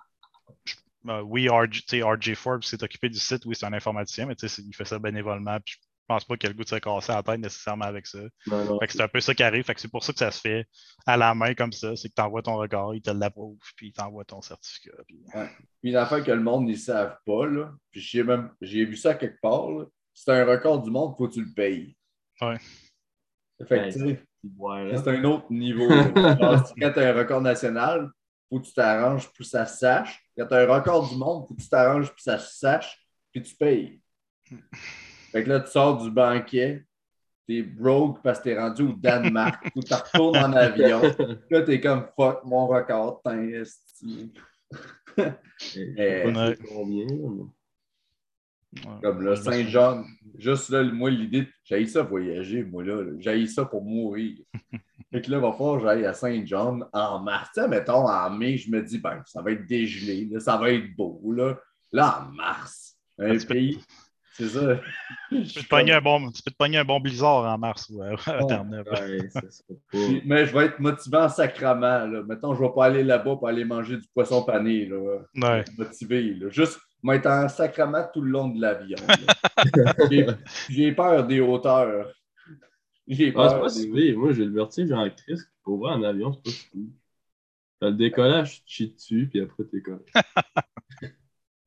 euh, oui, RG, tu sais, RJ Forbes s'est occupé du site, oui, c'est un informaticien, mais tu sais, il fait ça bénévolement. Puis, je pense pas qu'il a le goût de se casser la tête nécessairement avec ça. Non, non, Fait que c'est un peu ça qui arrive. Fait que c'est pour ça que ça se fait à la main comme ça. C'est que tu envoies ton regard, il te l'approuve, puis il t'envoie ton certificat. puis- Puis une affaire que le monde ne savent pas, là, puis j'ai même j'ai vu ça quelque part, là, c'est un record du monde, il faut que tu le payes. Ouais. Fait que, c'est un autre niveau. Genre, quand tu as un record national, faut que tu t'arranges pour que ça se sache. Quand tu as un record du monde, il faut que tu t'arranges pour que ça se sache, puis tu payes. Fait que là, tu sors du banquet, t'es broke parce que t'es rendu au Danemark, ou tu retournes en avion. Là, t'es comme fuck mon record, combien, Ouais. Comme là. Saint-Jean, juste là, moi, l'idée, j'ai ça voyager, moi, là. J'ai ça pour mourir. Fait que là, il va falloir que j'aille à Saint-Jean en mars. Tu sais, mettons, en mai, je me dis, ben, ça va être dégelé, là, ça va être beau, là. Là, en mars, un Ah, tu peux- pays, c'est ça. Tu peux, te pogner un bon, tu peux te pogner un bon blizzard en mars ou à, à Terre-Neuve. Ouais. Puis, Mais je vais être motivé en sacrament, là. Mettons, je vais pas aller là-bas pour aller manger du poisson pané, là. Ouais. motivé. Là. Juste m'être en sacrament tout le long de l'avion. J'ai- J'ai peur des hauteurs. J'ai Ah, c'est peur. pas si pire. Moi, j'ai le vertige en crise. Pour voir en avion, c'est pas si pire. T'as le décollage, tu te chies dessus, puis après, t'es.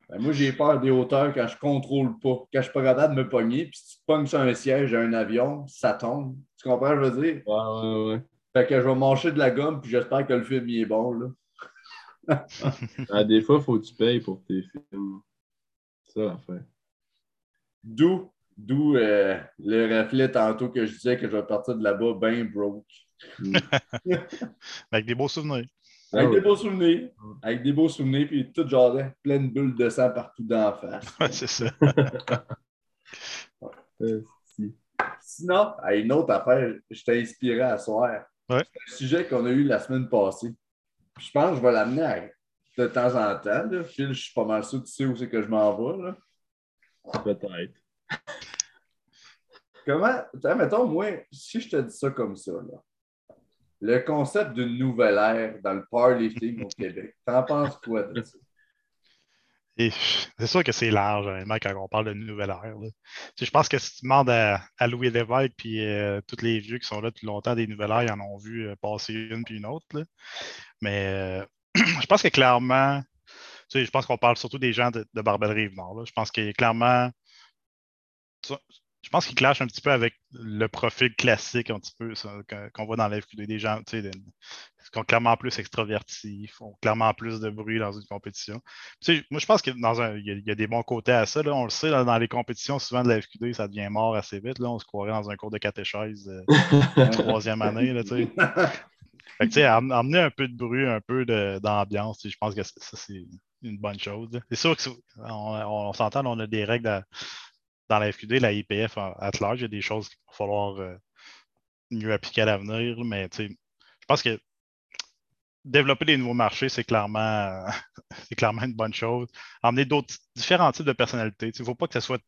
Ben, moi, j'ai peur des hauteurs quand je contrôle pas. Quand je suis pas capable de me pogner, puis si tu te pognes sur un siège d'un avion, ça tombe. Tu comprends ce que je veux dire? Ouais, ouais, ouais. Fait que je vais manger de la gomme, puis j'espère que le film il est bon. Là. Ah, des fois, il faut que tu payes pour tes films. C'est ça l'affaire. D'où, d'où euh, le reflet tantôt que je disais que je vais partir de là-bas bien broke. Avec des beaux souvenirs. Avec Ah des beaux souvenirs. Avec des beaux souvenirs, puis tout genre plein de bulles de sang partout dans la face. Ouais, c'est ça. Si. Sinon, à une autre affaire, je t'ai inspiré à soir. Ouais. C'est un sujet qu'on a eu la semaine passée. Puis je pense que je vais l'amener à- de temps en temps. Là. Phil, je suis pas mal sûr que tu sais où c'est que je m'en vais. Là. Peut-être. Comment, mettons, moi, si je te dis ça comme ça, là, le concept d'une nouvelle ère dans le powerlifting au Québec, t'en penses quoi de ça? C'est sûr que c'est large, honnêtement, quand on parle de nouvelle ère. là. Je pense que si tu demandes à, à Louis Lévesque puis euh, tous les vieux qui sont là depuis longtemps des nouvelles ères, ils en ont vu euh, passer une puis une autre. là. Mais euh, je pense que clairement, je pense qu'on parle surtout des gens de, de Barbel-Rive-Nord. là. Je pense a clairement. Je pense qu'il clash un petit peu avec le profil classique un petit peu qu'on voit dans la FQD. Des gens, tu sais, qui sont clairement plus extravertis, font clairement plus de bruit dans une compétition. Tu sais, moi, je pense qu'il y, y a des bons côtés à ça. là. On le sait, là, dans les compétitions, souvent de la FQD, ça devient mort assez vite. Là. On se croirait dans un cours de catéchèse euh, troisième année. Là, tu sais. Fait que, tu sais, am- amener un peu de bruit, un peu d'ambiance, tu sais, je pense que ça, c'est une bonne chose. C'est sûr qu'on on, on s'entend, on a des règles dans, dans la FQD, la IPF à large, il y a des choses qu'il va falloir euh, mieux appliquer à l'avenir, mais je pense que développer des nouveaux marchés, c'est clairement, c'est clairement une bonne chose. Emmener d'autres différents types de personnalités. Il ne faut pas que ce soit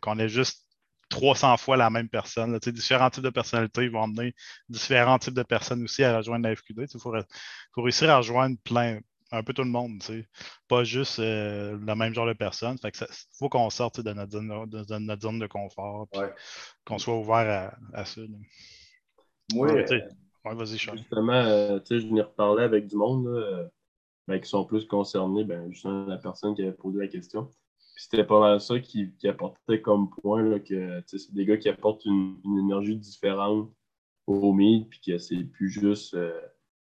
qu'on ait juste 300 fois la même personne. là. Différents types de personnalités vont emmener différents types de personnes aussi à rejoindre la FQD. Il faut, faut réussir à rejoindre plein, un peu tout le monde, tu sais. pas juste euh, le même genre de personnes. Il faut qu'on sorte de notre, zone, de, de notre zone de confort, puis Ouais. qu'on soit ouvert à, à ça. là. Moi, Ouais, euh, ouais, vas-y, Charles. Justement, euh, tu sais, je venais reparler avec du monde là, ben, qui sont plus concernés, ben, justement, la personne qui avait posé la question. Puis c'était pas mal ça qui, qui apportait comme point, là, que tu sais, c'est des gars qui apportent une, une énergie différente au meet, puis que c'est plus juste euh,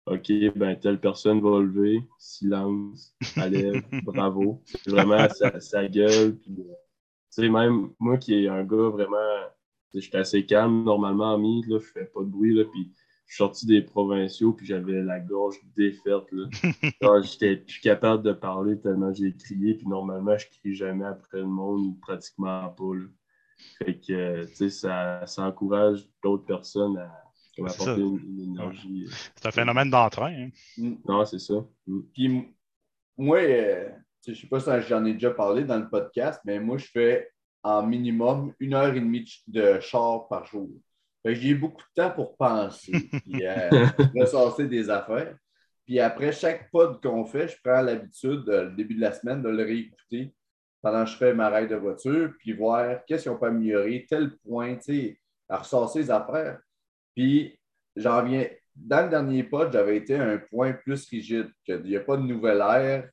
OK, ben telle personne va lever, silence, allez, bravo. C'est vraiment sa, sa gueule. Puis, euh, tu sais, même moi qui est un gars vraiment, sais, j'étais assez calme normalement en meet, là, je fais pas de bruit, là, puis je suis sorti des provinciaux, puis j'avais la gorge défaite. Là. Genre, J'étais plus capable de parler tellement j'ai crié, puis normalement, je crie jamais après le monde, ou pratiquement pas. Là. Fait que, euh, tu sais, ça, ça encourage d'autres personnes à apporter une, une énergie. euh. C'est un phénomène d'entrain. hein. mm, Non, c'est ça. Mm. Puis moi, euh, je sais pas si j'en ai déjà parlé dans le podcast, mais moi, je fais en minimum une heure et demie de char par jour. J'ai beaucoup de temps pour penser, puis euh, ressasser des affaires. Puis après chaque pod qu'on fait, je prends l'habitude, euh, le début de la semaine, de le réécouter pendant que je fais ma ride de voiture, puis voir qu'est-ce qu'on peut améliorer, tel point, tu sais, à ressasser les affaires. Puis j'en viens, dans le dernier pod, j'avais été à un point plus rigide, qu'il n'y a pas de nouvelle ère.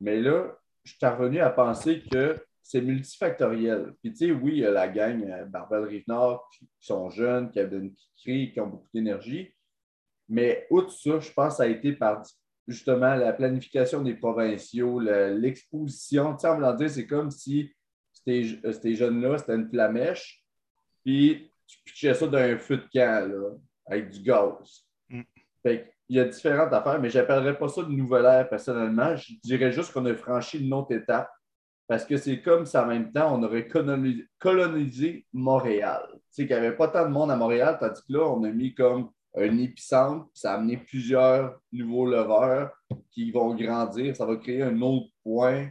Mais là, je suis revenu à penser que c'est multifactoriel. Puis, tu sais, oui, il y a la gang euh, Barbel Rive-Nord qui qui sont jeunes, qui, qui crient, qui ont beaucoup d'énergie. Mais outre ça, je pense que ça a été par justement la planification des provinciaux, le- l'exposition. Tu sais, en dire, c'est comme si euh, ces jeunes-là, c'était une flamèche, puis tu pitchais ça d'un feu de camp, là, avec du gaz. Mm. Fait qu'il y a différentes affaires, mais je n'appellerais pas ça de nouvelle ère personnellement. Je dirais juste qu'on a franchi une autre étape. Parce que c'est comme si en même temps, on aurait colonisé, colonisé Montréal. Tu sais, qu'il n'y avait pas tant de monde à Montréal, tandis que là, on a mis comme un épicentre, puis ça a amené plusieurs nouveaux leveurs qui vont grandir. Ça va créer un autre point.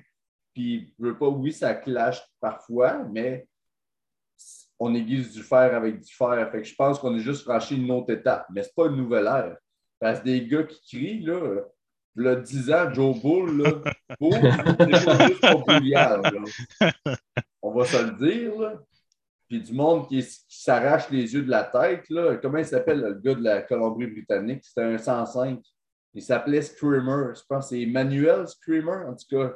Puis, je veux pas, oui, ça clash parfois, mais on aiguise du fer avec du fer. Fait que je pense qu'on a juste franchi une autre étape. Mais c'est pas une nouvelle ère. Parce que des gars qui crient, là, le 10 ans, Joe Bull, là, Bull, c'est pas juste pour brouillard, là. On va se le dire, là. Puis du monde qui, qui s'arrache les yeux de la tête, là. Comment il s'appelle, le gars de la Colombie-Britannique? C'était un 105. Il s'appelait Screamer. Je pense que c'est Emmanuel Screamer, en tout cas.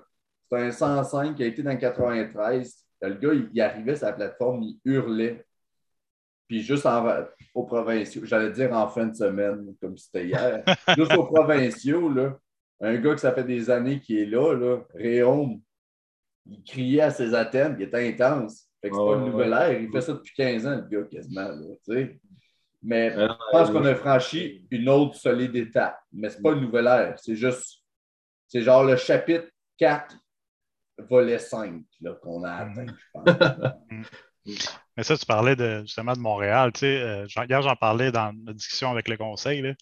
C'est un 105 qui a été dans le 93. Le gars, il, il arrivait sur la plateforme, il hurlait. Puis juste en, aux provinciaux, j'allais dire en fin de semaine, comme c'était hier, juste aux provinciaux, là, un gars que ça fait des années qui est là, là Réaume, il criait à ses attentes, il était intense. Fait que c'est pas une nouvelle ère. Il fait ça depuis 15 ans, le gars, quasiment. Là. Mais Euh, je pense qu'on a franchi une autre solide étape. Mais c'est pas une nouvelle ère. C'est juste. C'est genre le chapitre 4, volet 5 là, qu'on a atteint, je pense. Mais ça, tu parlais de, justement de Montréal. Tu sais, euh, hier, j'en parlais dans notre discussion avec le conseil. là.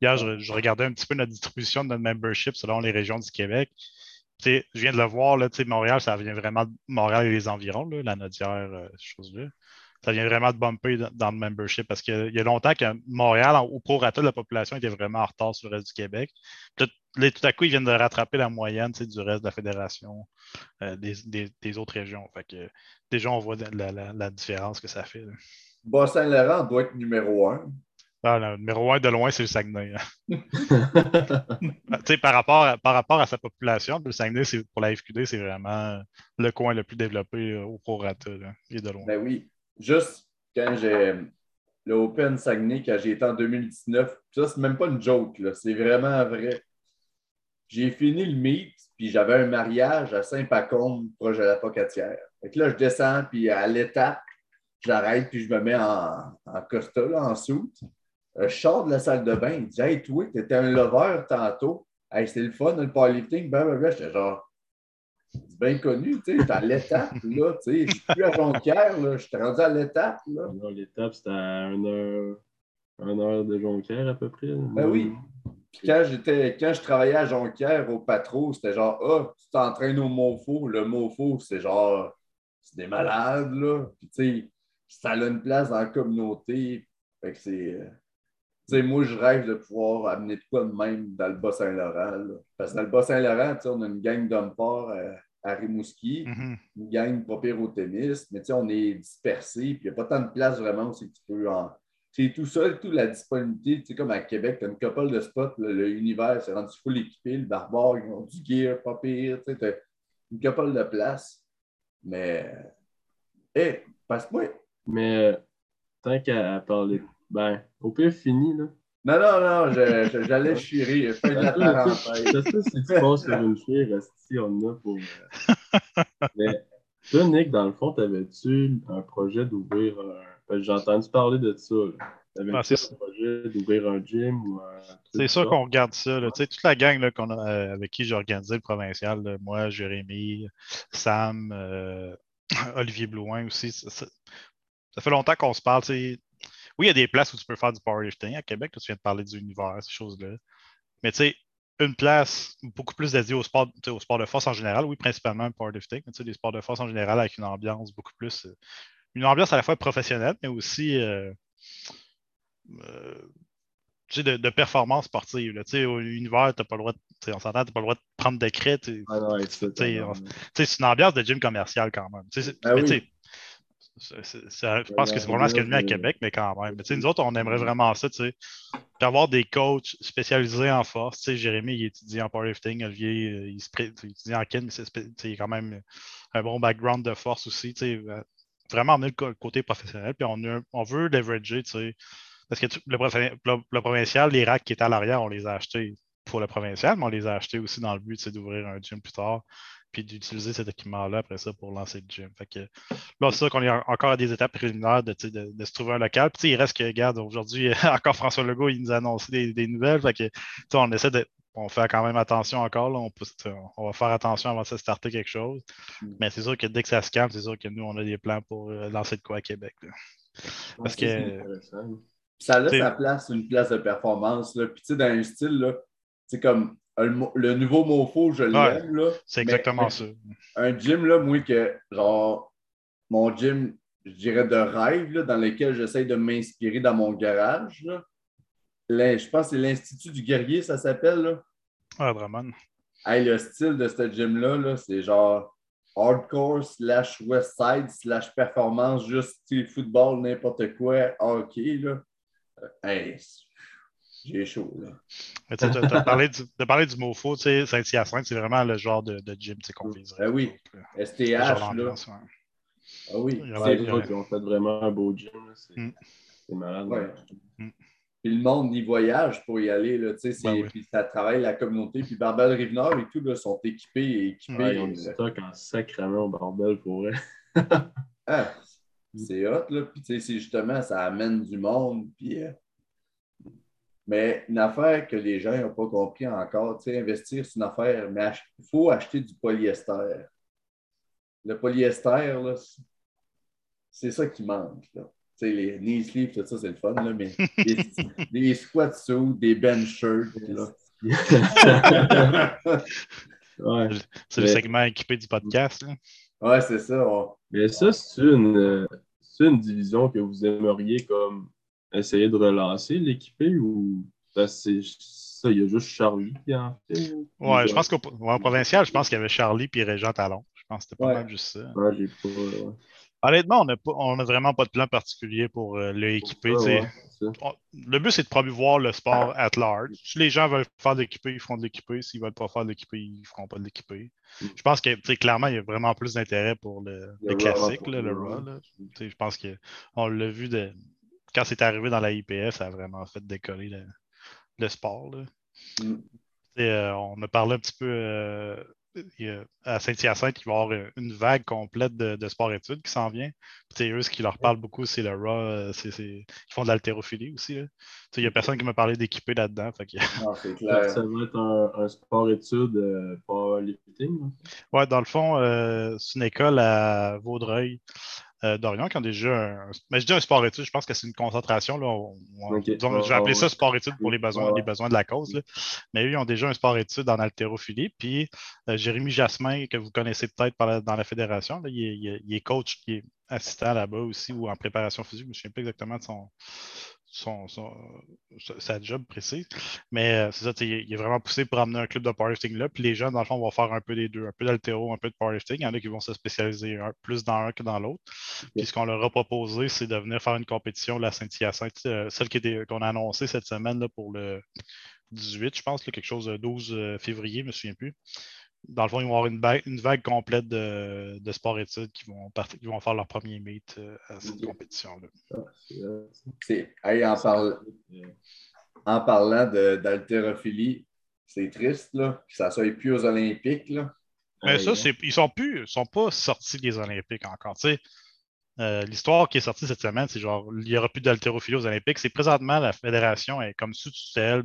Hier, je, je regardais un petit peu notre distribution de notre membership selon les régions du Québec. Tu sais, je viens de le voir, là, tu sais, Montréal, ça vient vraiment de Montréal et les environs, là, la Nodière, euh, ces choses-là. Ça vient vraiment de bumper dans, le membership parce qu'il y a longtemps que Montréal, au prorata de la population, était vraiment en retard sur le reste du Québec. Puis Là, tout à coup, ils viennent de rattraper la moyenne du reste de la fédération, euh, des, des- des autres régions. Fait que, déjà, on voit la, la- la différence que ça fait. Bas-Saint-Laurent doit être numéro 1. Ah, le numéro un de loin, c'est le Saguenay. hein. Sais, par, rapport à, par rapport à sa population, le Saguenay, pour la FQD, c'est vraiment le coin le plus développé euh, au prorata. là, et de loin. Ben oui. Juste quand j'ai le Open Saguenay, quand j'ai été en 2019, ça, c'est même pas une joke. C'est vraiment vrai. J'ai fini le meet, puis j'avais un mariage à Saint-Pacôme, proche de la Pocatière. Fait que là, je descends, puis à l'étape, j'arrête, puis je me mets en, en costa, en soute. Euh, je sors de la salle de bain, il dit Hey, toi, t'étais un lover tantôt. Hey, c'était le fun, le powerlifting. Ben, j'étais genre. Bien connu, tu sais, j'étais à l'étape, là, tu sais, je suis plus à Jonquière, là, j'étais rendu à l'étape, là. Non, L'étape, c'était à 1 heure, une heure de Jonquière à peu près. là. Ben oui. Puis quand j'étais, quand je travaillais à Jonquière au patro, c'était genre Ah, tu t'entraînes au MOFO. Le MOFO, c'est genre c'est des malades, là. Puis tu sais, ça a une place dans la communauté. Fait que c'est. euh, Tu sais, moi, je rêve de pouvoir amener de quoi de même dans le Bas-Saint-Laurent. là. Parce que dans le Bas-Saint-Laurent, on a une gang d'hommes forts à, à Rimouski, Mhm. une gang pas pire au tennis, mais tu sais, on est dispersés, puis il n'y a pas tant de place vraiment où c'est que tu peux en. C'est tout seul, toute la disponibilité, tu sais, comme à Québec, tu as une couple de spots, là, le univers, c'est rendu full équipé, le barbare, ils ont du gear, pas pire, tu sais, t'as une couple de place. Mais, hé, passe-moi. Mais euh, tant qu'à parler. Ben, au pire, fini, là. Non, non, non, je- je- j'allais chier, fin de la parenthèse. C'est ça, si tu passes sur une fille, resti, on en a pour. euh, Mais toi, Nick, dans le fond, t'avais-tu un projet d'ouvrir un. J'ai entendu parler de ça. là. T'avais-tu Ah, un projet d'ouvrir un gym ou un. C'est sûr qu'on regarde ça. là. Sais, toute la gang là, a, euh, avec qui j'ai organisé le provincial, là, moi, Jérémy, Sam, euh, Olivier Blouin aussi. Ça, ça- ça fait longtemps qu'on se parle. Tu. Oui, il y a des places où tu peux faire du powerlifting à Québec. là, tu viens de parler du univers, ces choses-là. Mais tu sais, une place beaucoup plus dédiée au sport, tu sais, au sport de force en général, oui, principalement le powerlifting, mais tu sais, des sports de force en général avec une ambiance beaucoup plus. euh, une ambiance à la fois professionnelle, mais aussi euh, euh, tu sais, de, de performance sportive. Là. Tu sais, Au univers, t'as pas le droit de, tu sais, on s'entend, tu n'as pas le droit de prendre de crête. tu Ah non, ouais, c'est tu une ambiance de gym commercial quand même. Tu Ah oui. Je pense que c'est probablement ce a de mieux à Québec, mais quand même. Mais tu sais, nous autres, on aimerait vraiment ça, tu sais, d'avoir des coachs spécialisés en force. Tu sais, Jérémy, il étudie en powerlifting. Olivier, euh, il, étudie en kin, mais c'est il a quand même un bon background de force aussi. Tu sais, euh, vraiment amener le côté professionnel. Puis on, veut leverager, tu sais. Parce que le- le provincial, les racks qui étaient à l'arrière, on les a achetés pour le provincial, mais on les a achetés aussi dans le but d'ouvrir un gym plus tard, puis d'utiliser cet équipement-là après ça pour lancer le gym. Fait que, là, c'est sûr qu'on est en- encore à des étapes préliminaires de, de, de se trouver un local. Puis il reste que, regarde, aujourd'hui, encore François Legault, il nous a annoncé des, des nouvelles. Fait que, on essaie de. On fait quand même attention encore. Là, on, on va faire attention avant de se starter quelque chose. Mm. Mais c'est sûr que dès que ça se calme, c'est sûr que nous, on a des plans pour euh, lancer de quoi à Québec. là. Parce que- ça a sa place, une place de performance. Là. Puis, tu sais, dans un style, là, c'est comme le, le nouveau MoFo, je l'aime. là. C'est exactement ça. Un gym, là, moi, que, genre, mon gym, je dirais de rêve, là, dans lequel j'essaie de m'inspirer dans mon garage. Là. Je pense que c'est l'Institut du guerrier, ça s'appelle. Là. Ah, Drummond. Hey, le style de ce gym-là, là, c'est genre hardcore slash west side slash performance, juste football, n'importe quoi, hockey. Là. Euh, Hey, j'ai chaud. Là. Tu as parlé du, de parler du MoFo, tu sais, Saint-Hyacinthe, c'est vraiment le genre de, de gym qu'on viserait. Ben oui. Le STH, là. ouais. Ah oui. Il y Ouais, Ouais, les ouais. autres, ils ont fait vraiment un beau gym. C'est Mm. c'est malade. Ouais. hein. Puis le monde y voyage pour y aller. Là, tu sais, c'est- Ben oui. Puis ça travaille la communauté. Puis Barbel Rive-Nord et tout là, sont équipés et équipés. Ouais, ils ont du euh, stock en sacrament au bordel pour eux. Ah, c'est hot, là. Puis, tu sais, c'est justement, ça amène du monde. Puis, euh, Mais une affaire que les gens n'ont pas compris encore, tu sais, investir, c'est une affaire, mais il faut acheter du polyester. Le polyester, là, c'est- ça qui manque, là. Tu sais, les knee sleeves, tout ça, c'est le fun, là, mais des, des sweatsuits, des bench shirts. Ouais. C'est le segment équipé du podcast. là. Ouais, c'est ça. on- Mais ça, c'est une, euh, c'est une division que vous aimeriez comme essayer de relancer, l'équiper, ou ben, c'est ça, il y a juste Charlie qui en fait? ou- Ouais, ou- je pense ouais, au provincial, je pense qu'il y avait Charlie et Régent Talon. Je pense que c'était pas Ouais. mal juste ça. Ouais, j'ai pas. ouais. Honnêtement, on n'a on vraiment pas de plan particulier pour euh, le équiper. Ouais, tu sais. ouais, c'est ça. On- Le but, c'est de promouvoir le sport at large. Si les gens veulent faire de l'équipé, ils feront de l'équipé. S'ils ne veulent pas faire de l'équipé, ils ne feront pas de l'équipé. Mm. Je pense que clairement, il y a vraiment plus d'intérêt pour le, Le le Raw, classique, là, le Raw. Je pense qu'on l'a vu de... quand c'est arrivé dans la IPF, ça a vraiment fait décoller le, le sport. là. Mm. Et, euh, on a parlé un petit peu euh, à Saint-Hyacinthe, il va y avoir une vague complète de, de sport-études qui s'en vient. Puis, tu sais, eux, ce qui leur parle beaucoup, c'est le RAW. euh, Ils font de l'haltérophilie aussi. là. Tu sais, Il n'y a personne qui m'a parlé d'équiper là-dedans. Que- c'est Ça, va être un, un sport-études euh, powerlifting. là. Ouais, dans le fond, euh, c'est une école à Vaudreuil, euh, d'Orion, qui ont déjà un. Mais je dis un sport-études, je pense que c'est une concentration. Là, On- on- Ok. disons, je vais appeler ça ouais. sport-études pour les besoins, les de la cause. là. Mais eux, ils ont déjà un sport-études en haltérophilie. Puis euh, Jérémy Jasmin, que vous connaissez peut-être dans la fédération, là, il, est, il coach, il est assistant là-bas aussi ou en préparation physique. Je ne me souviens pas exactement de son. Son, son- sa- job précise. Mais euh, c'est ça, il est- vraiment poussé pour amener un club de powerlifting là. Puis les gens, dans le fond, vont faire un peu des deux, un peu d'altéro, un peu de powerlifting. Il y en a qui vont se spécialiser un- plus dans un que dans l'autre. Puis ce qu'on leur a proposé, c'est de venir faire une compétition, la Saint-Hyacinthe, euh, celle qu'on a annoncée cette semaine là, pour le 18, je pense, là, quelque chose de 12 euh, février, je ne me souviens plus. Dans le fond, ils vont avoir une, vague- une vague complète de, de sport-études qui vont, partir- qui vont faire leur premier meet euh, à cette compétition-là. Ah, euh, hey, en, parle- en parlant d'haltérophilie, c'est triste là, que ça ne soit plus aux Olympiques. Là. Mais ça, ouais. c'est, ils sont plus, sont pas sortis des Olympiques encore. Euh, l'histoire qui est sortie cette semaine, c'est genre, il n'y aura plus d'haltérophilie aux Olympiques. C'est présentement la fédération est comme sous tutelle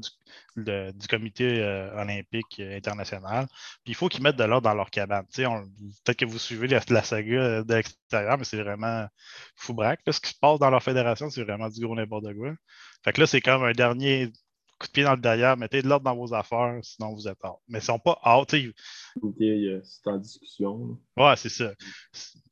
du, comité euh, olympique euh, international. Puis il faut qu'ils mettent de l'ordre dans leur cabane. Peut-être que vous suivez la, la saga de l'extérieur, mais c'est vraiment fou braque. Ce qui se passe dans leur fédération, c'est vraiment du gros n'importe quoi. Fait que là, c'est comme un dernier coup de pied dans le derrière. Mettez de l'ordre dans vos affaires, sinon vous êtes hors. Mais ils sont pas euh, c'est en discussion. Ouais, c'est ça.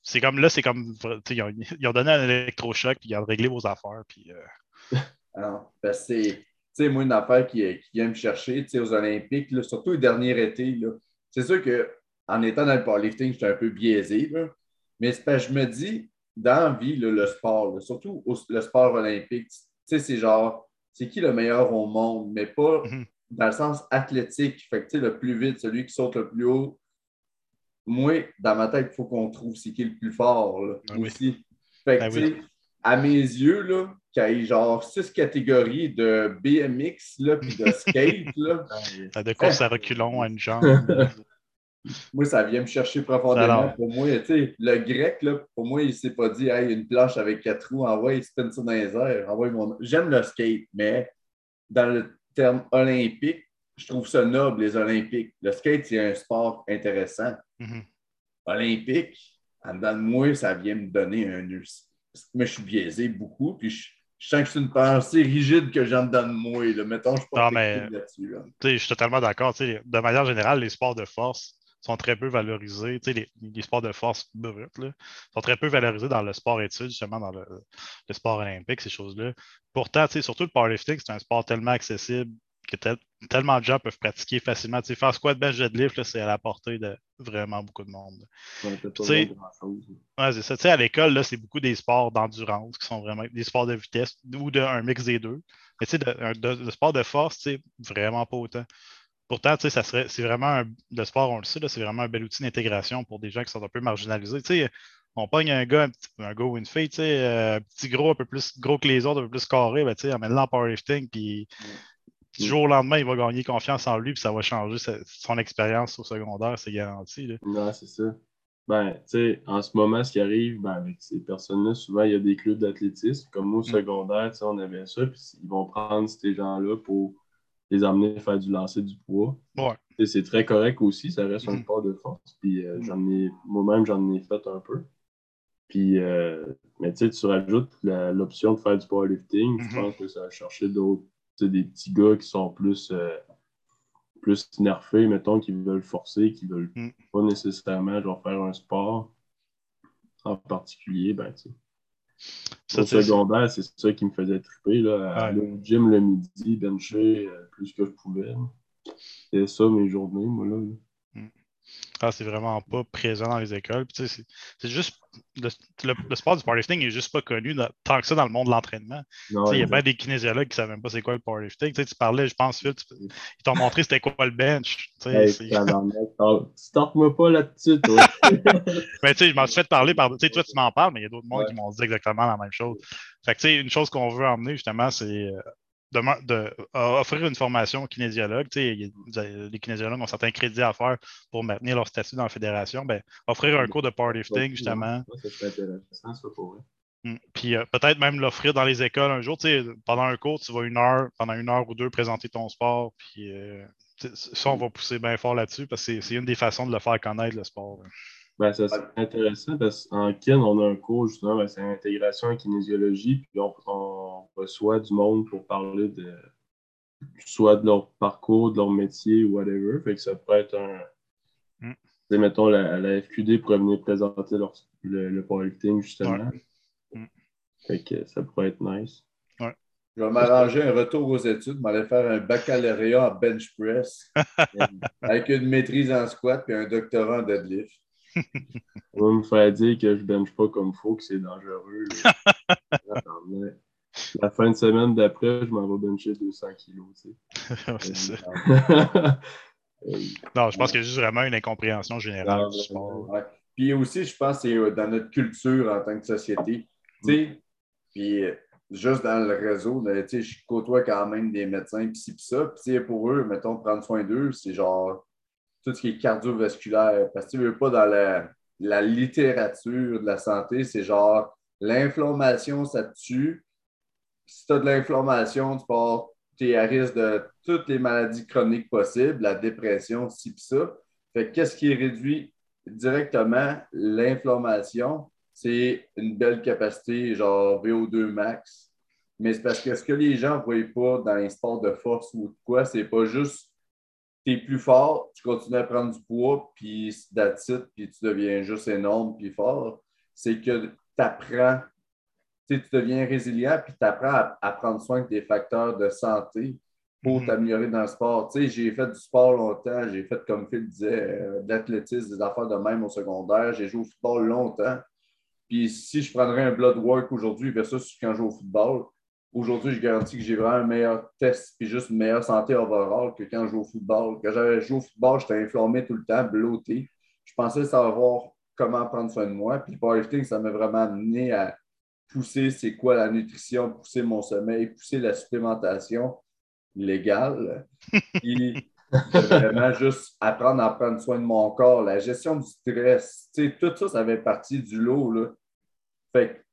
C'est- comme là, c'est comme. tu sais, Ils ont, ils ont donné un électrochoc, puis ils ont réglé vos affaires. Puis, euh, Alors, parce que c'est, tu sais, moi, une affaire qui, qui vient me chercher, tu sais, aux Olympiques, là, surtout le dernier été, là, c'est sûr qu'en étant dans le powerlifting, j'étais un peu biaisé, là, mais que je me dis, dans la vie, là, le sport, surtout au- le sport olympique, tu sais, c'est genre, c'est qui le meilleur au monde, mais pas Mhm. dans le sens athlétique, fait que, tu sais, le plus vite, celui qui saute le plus haut. Moi, dans ma tête, il faut qu'on trouve c'est qui le plus fort, là, Ah oui. aussi. Fait que, Ah tu oui. sais, à mes yeux, là, qu'il y ait genre six catégories de BMX, là, puis de skate, là, ça de course à reculons à une jambe. moi, ça vient me chercher profondément. Alors. Pour moi, le grec, là, pour moi, il ne s'est pas dit, hey, une planche avec quatre roues, envoie, il spin ça dans les airs. envoie mon... J'aime le skate, mais dans le terme olympique, je trouve ça noble, les Olympiques. Le skate, c'est un sport intéressant. Mhm. Olympique, en dedans de moi, ça vient me donner un. Mais je suis biaisé beaucoup, puis je, je sens que c'est une pensée rigide que j'en de moi. Là. Mettons, je suis pas là-dessus. là. Je suis totalement d'accord. De manière générale, les sports de force sont très peu valorisés. Les, les sports de force bruts là, sont très peu valorisés dans le sport études, justement dans le, le sport olympique, ces choses-là. Pourtant, surtout le powerlifting, c'est un sport tellement accessible que tel- tellement de gens peuvent pratiquer facilement. Tu sais, faire squat, bench, deadlift, c'est à la portée de vraiment beaucoup de monde. Tu sais-. Ouais, c'est ça. Tu sais, à l'école, c'est beaucoup des sports d'endurance qui sont vraiment des sports de vitesse ou d'un mix des deux. Mais tu sais, de, un- de- de sport de force, tu sais, vraiment pas autant. Pourtant, ça serait, c'est vraiment un, le sport, on le sait, c'est vraiment un bel outil d'intégration pour des gens qui sont un peu marginalisés. Tu sais, On pogne un gars, un, petit, un gars ou une fille, tu sais, euh, un petit gros, un peu plus gros que les autres, un peu plus carré, ben, tu sais, emmène-le en powerlifting, puis du jour au lendemain, il va gagner confiance en lui, puis ça va changer sa- son expérience au secondaire, c'est garanti. là. Non, c'est ça. Ben, tu sais, en ce moment, ce qui arrive, ben, avec ces personnes-là, souvent, il y a des clubs d'athlétisme. Comme nous, au secondaire, tu sais, on avait ça, puis ils vont prendre ces gens-là pour les amener à faire du lancer du poids. Ouais. C'est très correct aussi, ça reste un Mhm. sport de force. Puis euh, j'en ai, moi-même, j'en ai fait un peu. Puis, euh, mais tu sais, tu rajoutes l'option de faire du powerlifting. Je pense que ça va chercher d'autres, des petits gars qui sont plus, euh, plus nerfés, mettons, qui veulent forcer, qui veulent Mhm. pas nécessairement genre, faire un sport en particulier. Ben, tu. Ça, Au secondaire, c'est ça qui me faisait triper. Là, à aller au gym le midi, bencher euh, plus que je pouvais. C'était ça mes journées, moi. Là. Ah, c'est vraiment pas présent dans les écoles. Puis, c'est c'est juste. Le, le- le sport du powerlifting n'est juste pas connu dans- tant que ça dans le monde de l'entraînement. Il y a bien des kinésiologues qui ne savent même pas c'est quoi le powerlifting. Tu, parlais, je pense, Phil, tu- ils t'ont montré c'était quoi le bench. Hey, c'est- Starte-moi pas là-dessus, toi. Mais tu sais, je m'en suis fait parler par. Tu sais, toi, tu m'en parles, mais il y a d'autres mondes Ouais. qui m'ont dit exactement la même chose. Fait que, tu sais, une chose qu'on veut emmener, justement, c'est euh, de, offrir une formation aux kinésiologues. Tu sais, les kinésiologues ont certains crédits à faire pour maintenir leur statut dans la fédération. Ben, offrir un cours de powerlifting, justement. Serait intéressant, ça, pour vrai. Mm. Puis euh, peut-être même l'offrir dans les écoles un jour. Tu sais, pendant un cours, tu vas une heure, pendant une heure ou deux, présenter ton sport. Puis euh, ça, on va pousser bien fort là-dessus parce que c'est- c'est une des façons de le faire connaître, le sport. là. Ben, ça serait intéressant parce qu'en kin, on a un cours justement, ben, c'est intégration en kinésiologie, puis on, on reçoit du monde pour parler de soit de leur parcours, de leur métier, whatever. Fait que ça pourrait être un. Mm. Mettons, la, la FQD pourrait venir présenter leur- le, le powerlifting, justement. Mm. Fait que ça pourrait être nice. Je vais m'arranger un retour aux études, m'aller faire un baccalauréat en bench press avec une maîtrise en squat et un doctorat en deadlift. On va me faire dire que je bench pas comme il faut, que c'est dangereux. La fin de semaine d'après, je m'en vais bencher 200 kilos. tu sais. c'est ça. Euh, Non, je pense qu'il y a juste vraiment une incompréhension générale Non, du sport. Ouais. Puis aussi, je pense que c'est euh, dans notre culture en tant que société. Tu sais, puis euh, juste dans le réseau, là, tu sais, je côtoie quand même des médecins, puis ci, puis ça. Puis tu sais, pour eux, mettons, prendre soin d'eux, c'est genre tout ce qui est cardiovasculaire. Parce que tu veux pas dans la, la littérature de la santé, c'est genre l'inflammation, ça tue. Si tu as de l'inflammation, tu es à risque de toutes les maladies chroniques possibles, la dépression, ci, puis ça. Fait que qu'est-ce qui réduit directement l'inflammation? C'est une belle capacité, genre VO2 max. Mais c'est parce que ce que les gens ne voient pas dans les sports de force ou de quoi, c'est pas juste tu es plus fort, tu continues à prendre du poids, puis it, puis tu deviens juste énorme, puis fort. C'est que tu apprends, tu deviens résilient, puis tu apprends à, à prendre soin de tes facteurs de santé pour Mhm. t'améliorer dans le sport. Tu sais, j'ai fait du sport longtemps, j'ai fait, comme Phil disait, euh, de l'athlétisme, des affaires de même au secondaire, j'ai joué au football longtemps. Puis si je prendrais un blood work aujourd'hui versus quand je joue au football, aujourd'hui, je garantis que j'ai vraiment un meilleur test puis juste une meilleure santé overall que quand je joue au football. Quand j'avais joué au football, j'étais inflammé tout le temps, blotté. Je pensais savoir comment prendre soin de moi. Puis le powerlifting, ça m'a vraiment amené à pousser c'est quoi la nutrition, pousser mon sommeil, pousser la supplémentation légale. Puis de vraiment juste apprendre à prendre soin de mon corps, la gestion du stress. Tu sais, tout ça, ça fait partie du lot. Là. Fait que,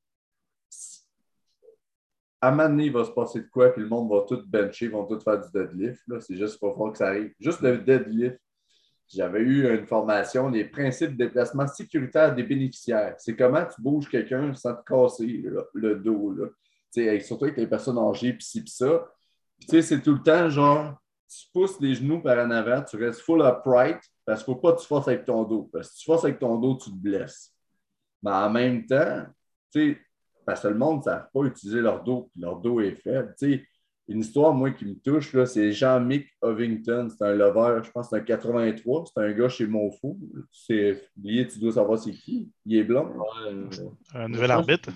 à un moment donné, il va se passer de quoi, puis le monde va tout bencher, vont tout faire du deadlift. C'est juste pas fort que ça arrive. Juste le deadlift. J'avais eu une formation, les principes de déplacement sécuritaire des bénéficiaires. C'est comment tu bouges quelqu'un sans te casser le, dos. Là. Surtout avec les personnes âgées, puis ci, puis ça. C'est tout le temps genre, tu pousses les genoux par en avant, tu restes full upright, parce qu'il ne faut pas que tu forces avec ton dos. Parce que si tu forces avec ton dos, tu te blesses. Mais en même temps, parce que le monde ne savent pas utiliser leur dos, puis leur dos est faible. Une histoire, moi, qui me touche, là, c'est Jean-Mick Ovington. C'est un lover, je pense c'est un 83. C'est un gars chez Monfou. C'est oublié, tu dois savoir c'est qui. Il est euh, Un nouvel arbitre?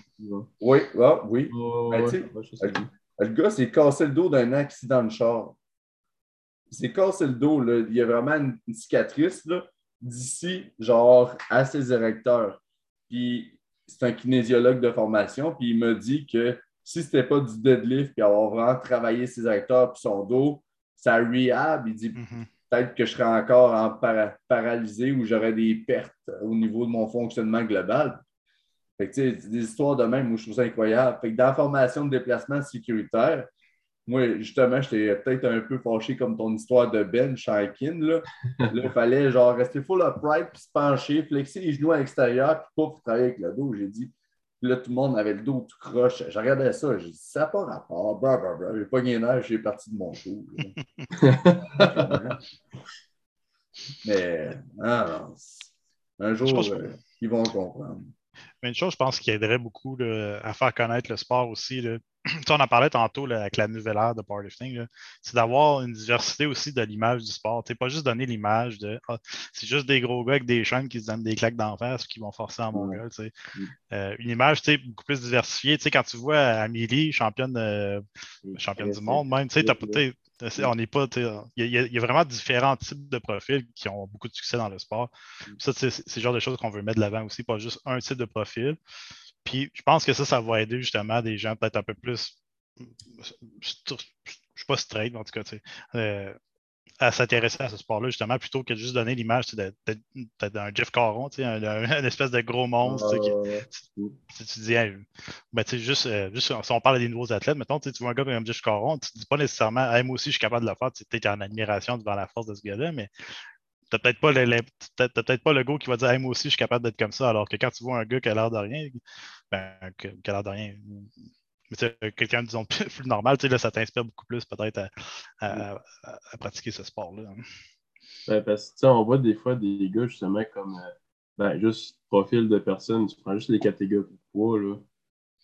Oui, ah, oui. Ben, ouais, ouais. Le gars s'est cassé le dos d'un accident de char. Il s'est cassé le dos. Là. Il y a vraiment une, une cicatrice là, d'ici, genre, à ses érecteurs. Puis c'est un kinésiologue de formation, puis il m'a dit que si c'était pas du deadlift, puis avoir vraiment travaillé ses acteurs puis son dos, ça rehab, il dit Mhm. peut-être que je serais encore en para- paralysé ou j'aurais des pertes au niveau de mon fonctionnement global. Fait que, des histoires de même où je trouve ça incroyable. Fait que dans la formation de déplacement sécuritaire, moi, justement, j'étais peut-être un peu fâché comme ton histoire de Ben Shankin. Là, Là, il fallait genre rester full upright, puis se pencher, flexer les genoux à l'extérieur, puis pouf, travailler avec le dos. J'ai dit, Puis là, tout le monde avait le dos tout croche. Je regardais ça, j'ai dit, ça n'a pas rapport. Blah. J'ai pas gagné l'air, j'ai parti de mon show. Mais, ah, un jour, Je euh, ils vont comprendre. Mais une chose, je pense, qui aiderait beaucoup là, à faire connaître le sport aussi, là, on en parlait tantôt là, avec la nouvelle ère de powerlifting, c'est d'avoir une diversité aussi de l'image du sport. Tu sais, pas juste donner l'image de ah, c'est juste des gros gars avec des chaînes qui se donnent des claques d'en face qui vont forcer en mon gueule. Mm. Euh, une image beaucoup plus diversifiée. Tu sais, quand tu vois Amélie, championne, euh, championne du monde, même, tu sais, t'as c'est- on n'est pas. Il y, a- y vraiment différents types de profils qui ont beaucoup de succès dans le sport. Puis Ça, c'est c'est le genre de choses qu'on veut mettre de l'avant aussi, pas juste un type de profil. Puis je pense que ça, ça va aider justement des gens peut-être un peu plus. Je ne suis pas straight, en tout cas, tu sais, euh, à s'intéresser à ce sport-là, justement, plutôt que de juste donner l'image d'un Jeff Caron, tu sais, un, un- espèce de gros monstre. tu qui- dis, hey, ben, juste, euh, juste si on parle des nouveaux athlètes, mettons, tu vois un gars comme Jeff Caron, tu ne dis pas nécessairement, Hey, moi aussi, je suis capable de le faire, tu es en admiration devant la force de ce gars-là, mais tu n'as peut-être pas, t'as- t'as peut-être pas le gars qui va dire, Hey, moi aussi, je suis capable d'être comme ça, alors que quand tu vois un gars qui a l'air de rien, ben, qui a l'air de rien, mais quelqu'un, disons, plus, plus normal, tu sais, là, ça t'inspire beaucoup plus peut-être à, à- à- à pratiquer ce sport-là. hein. Ben, parce que, on voit des fois des gars, justement, comme, euh, ben, juste profil de personne, tu prends juste les catégories de poids, là.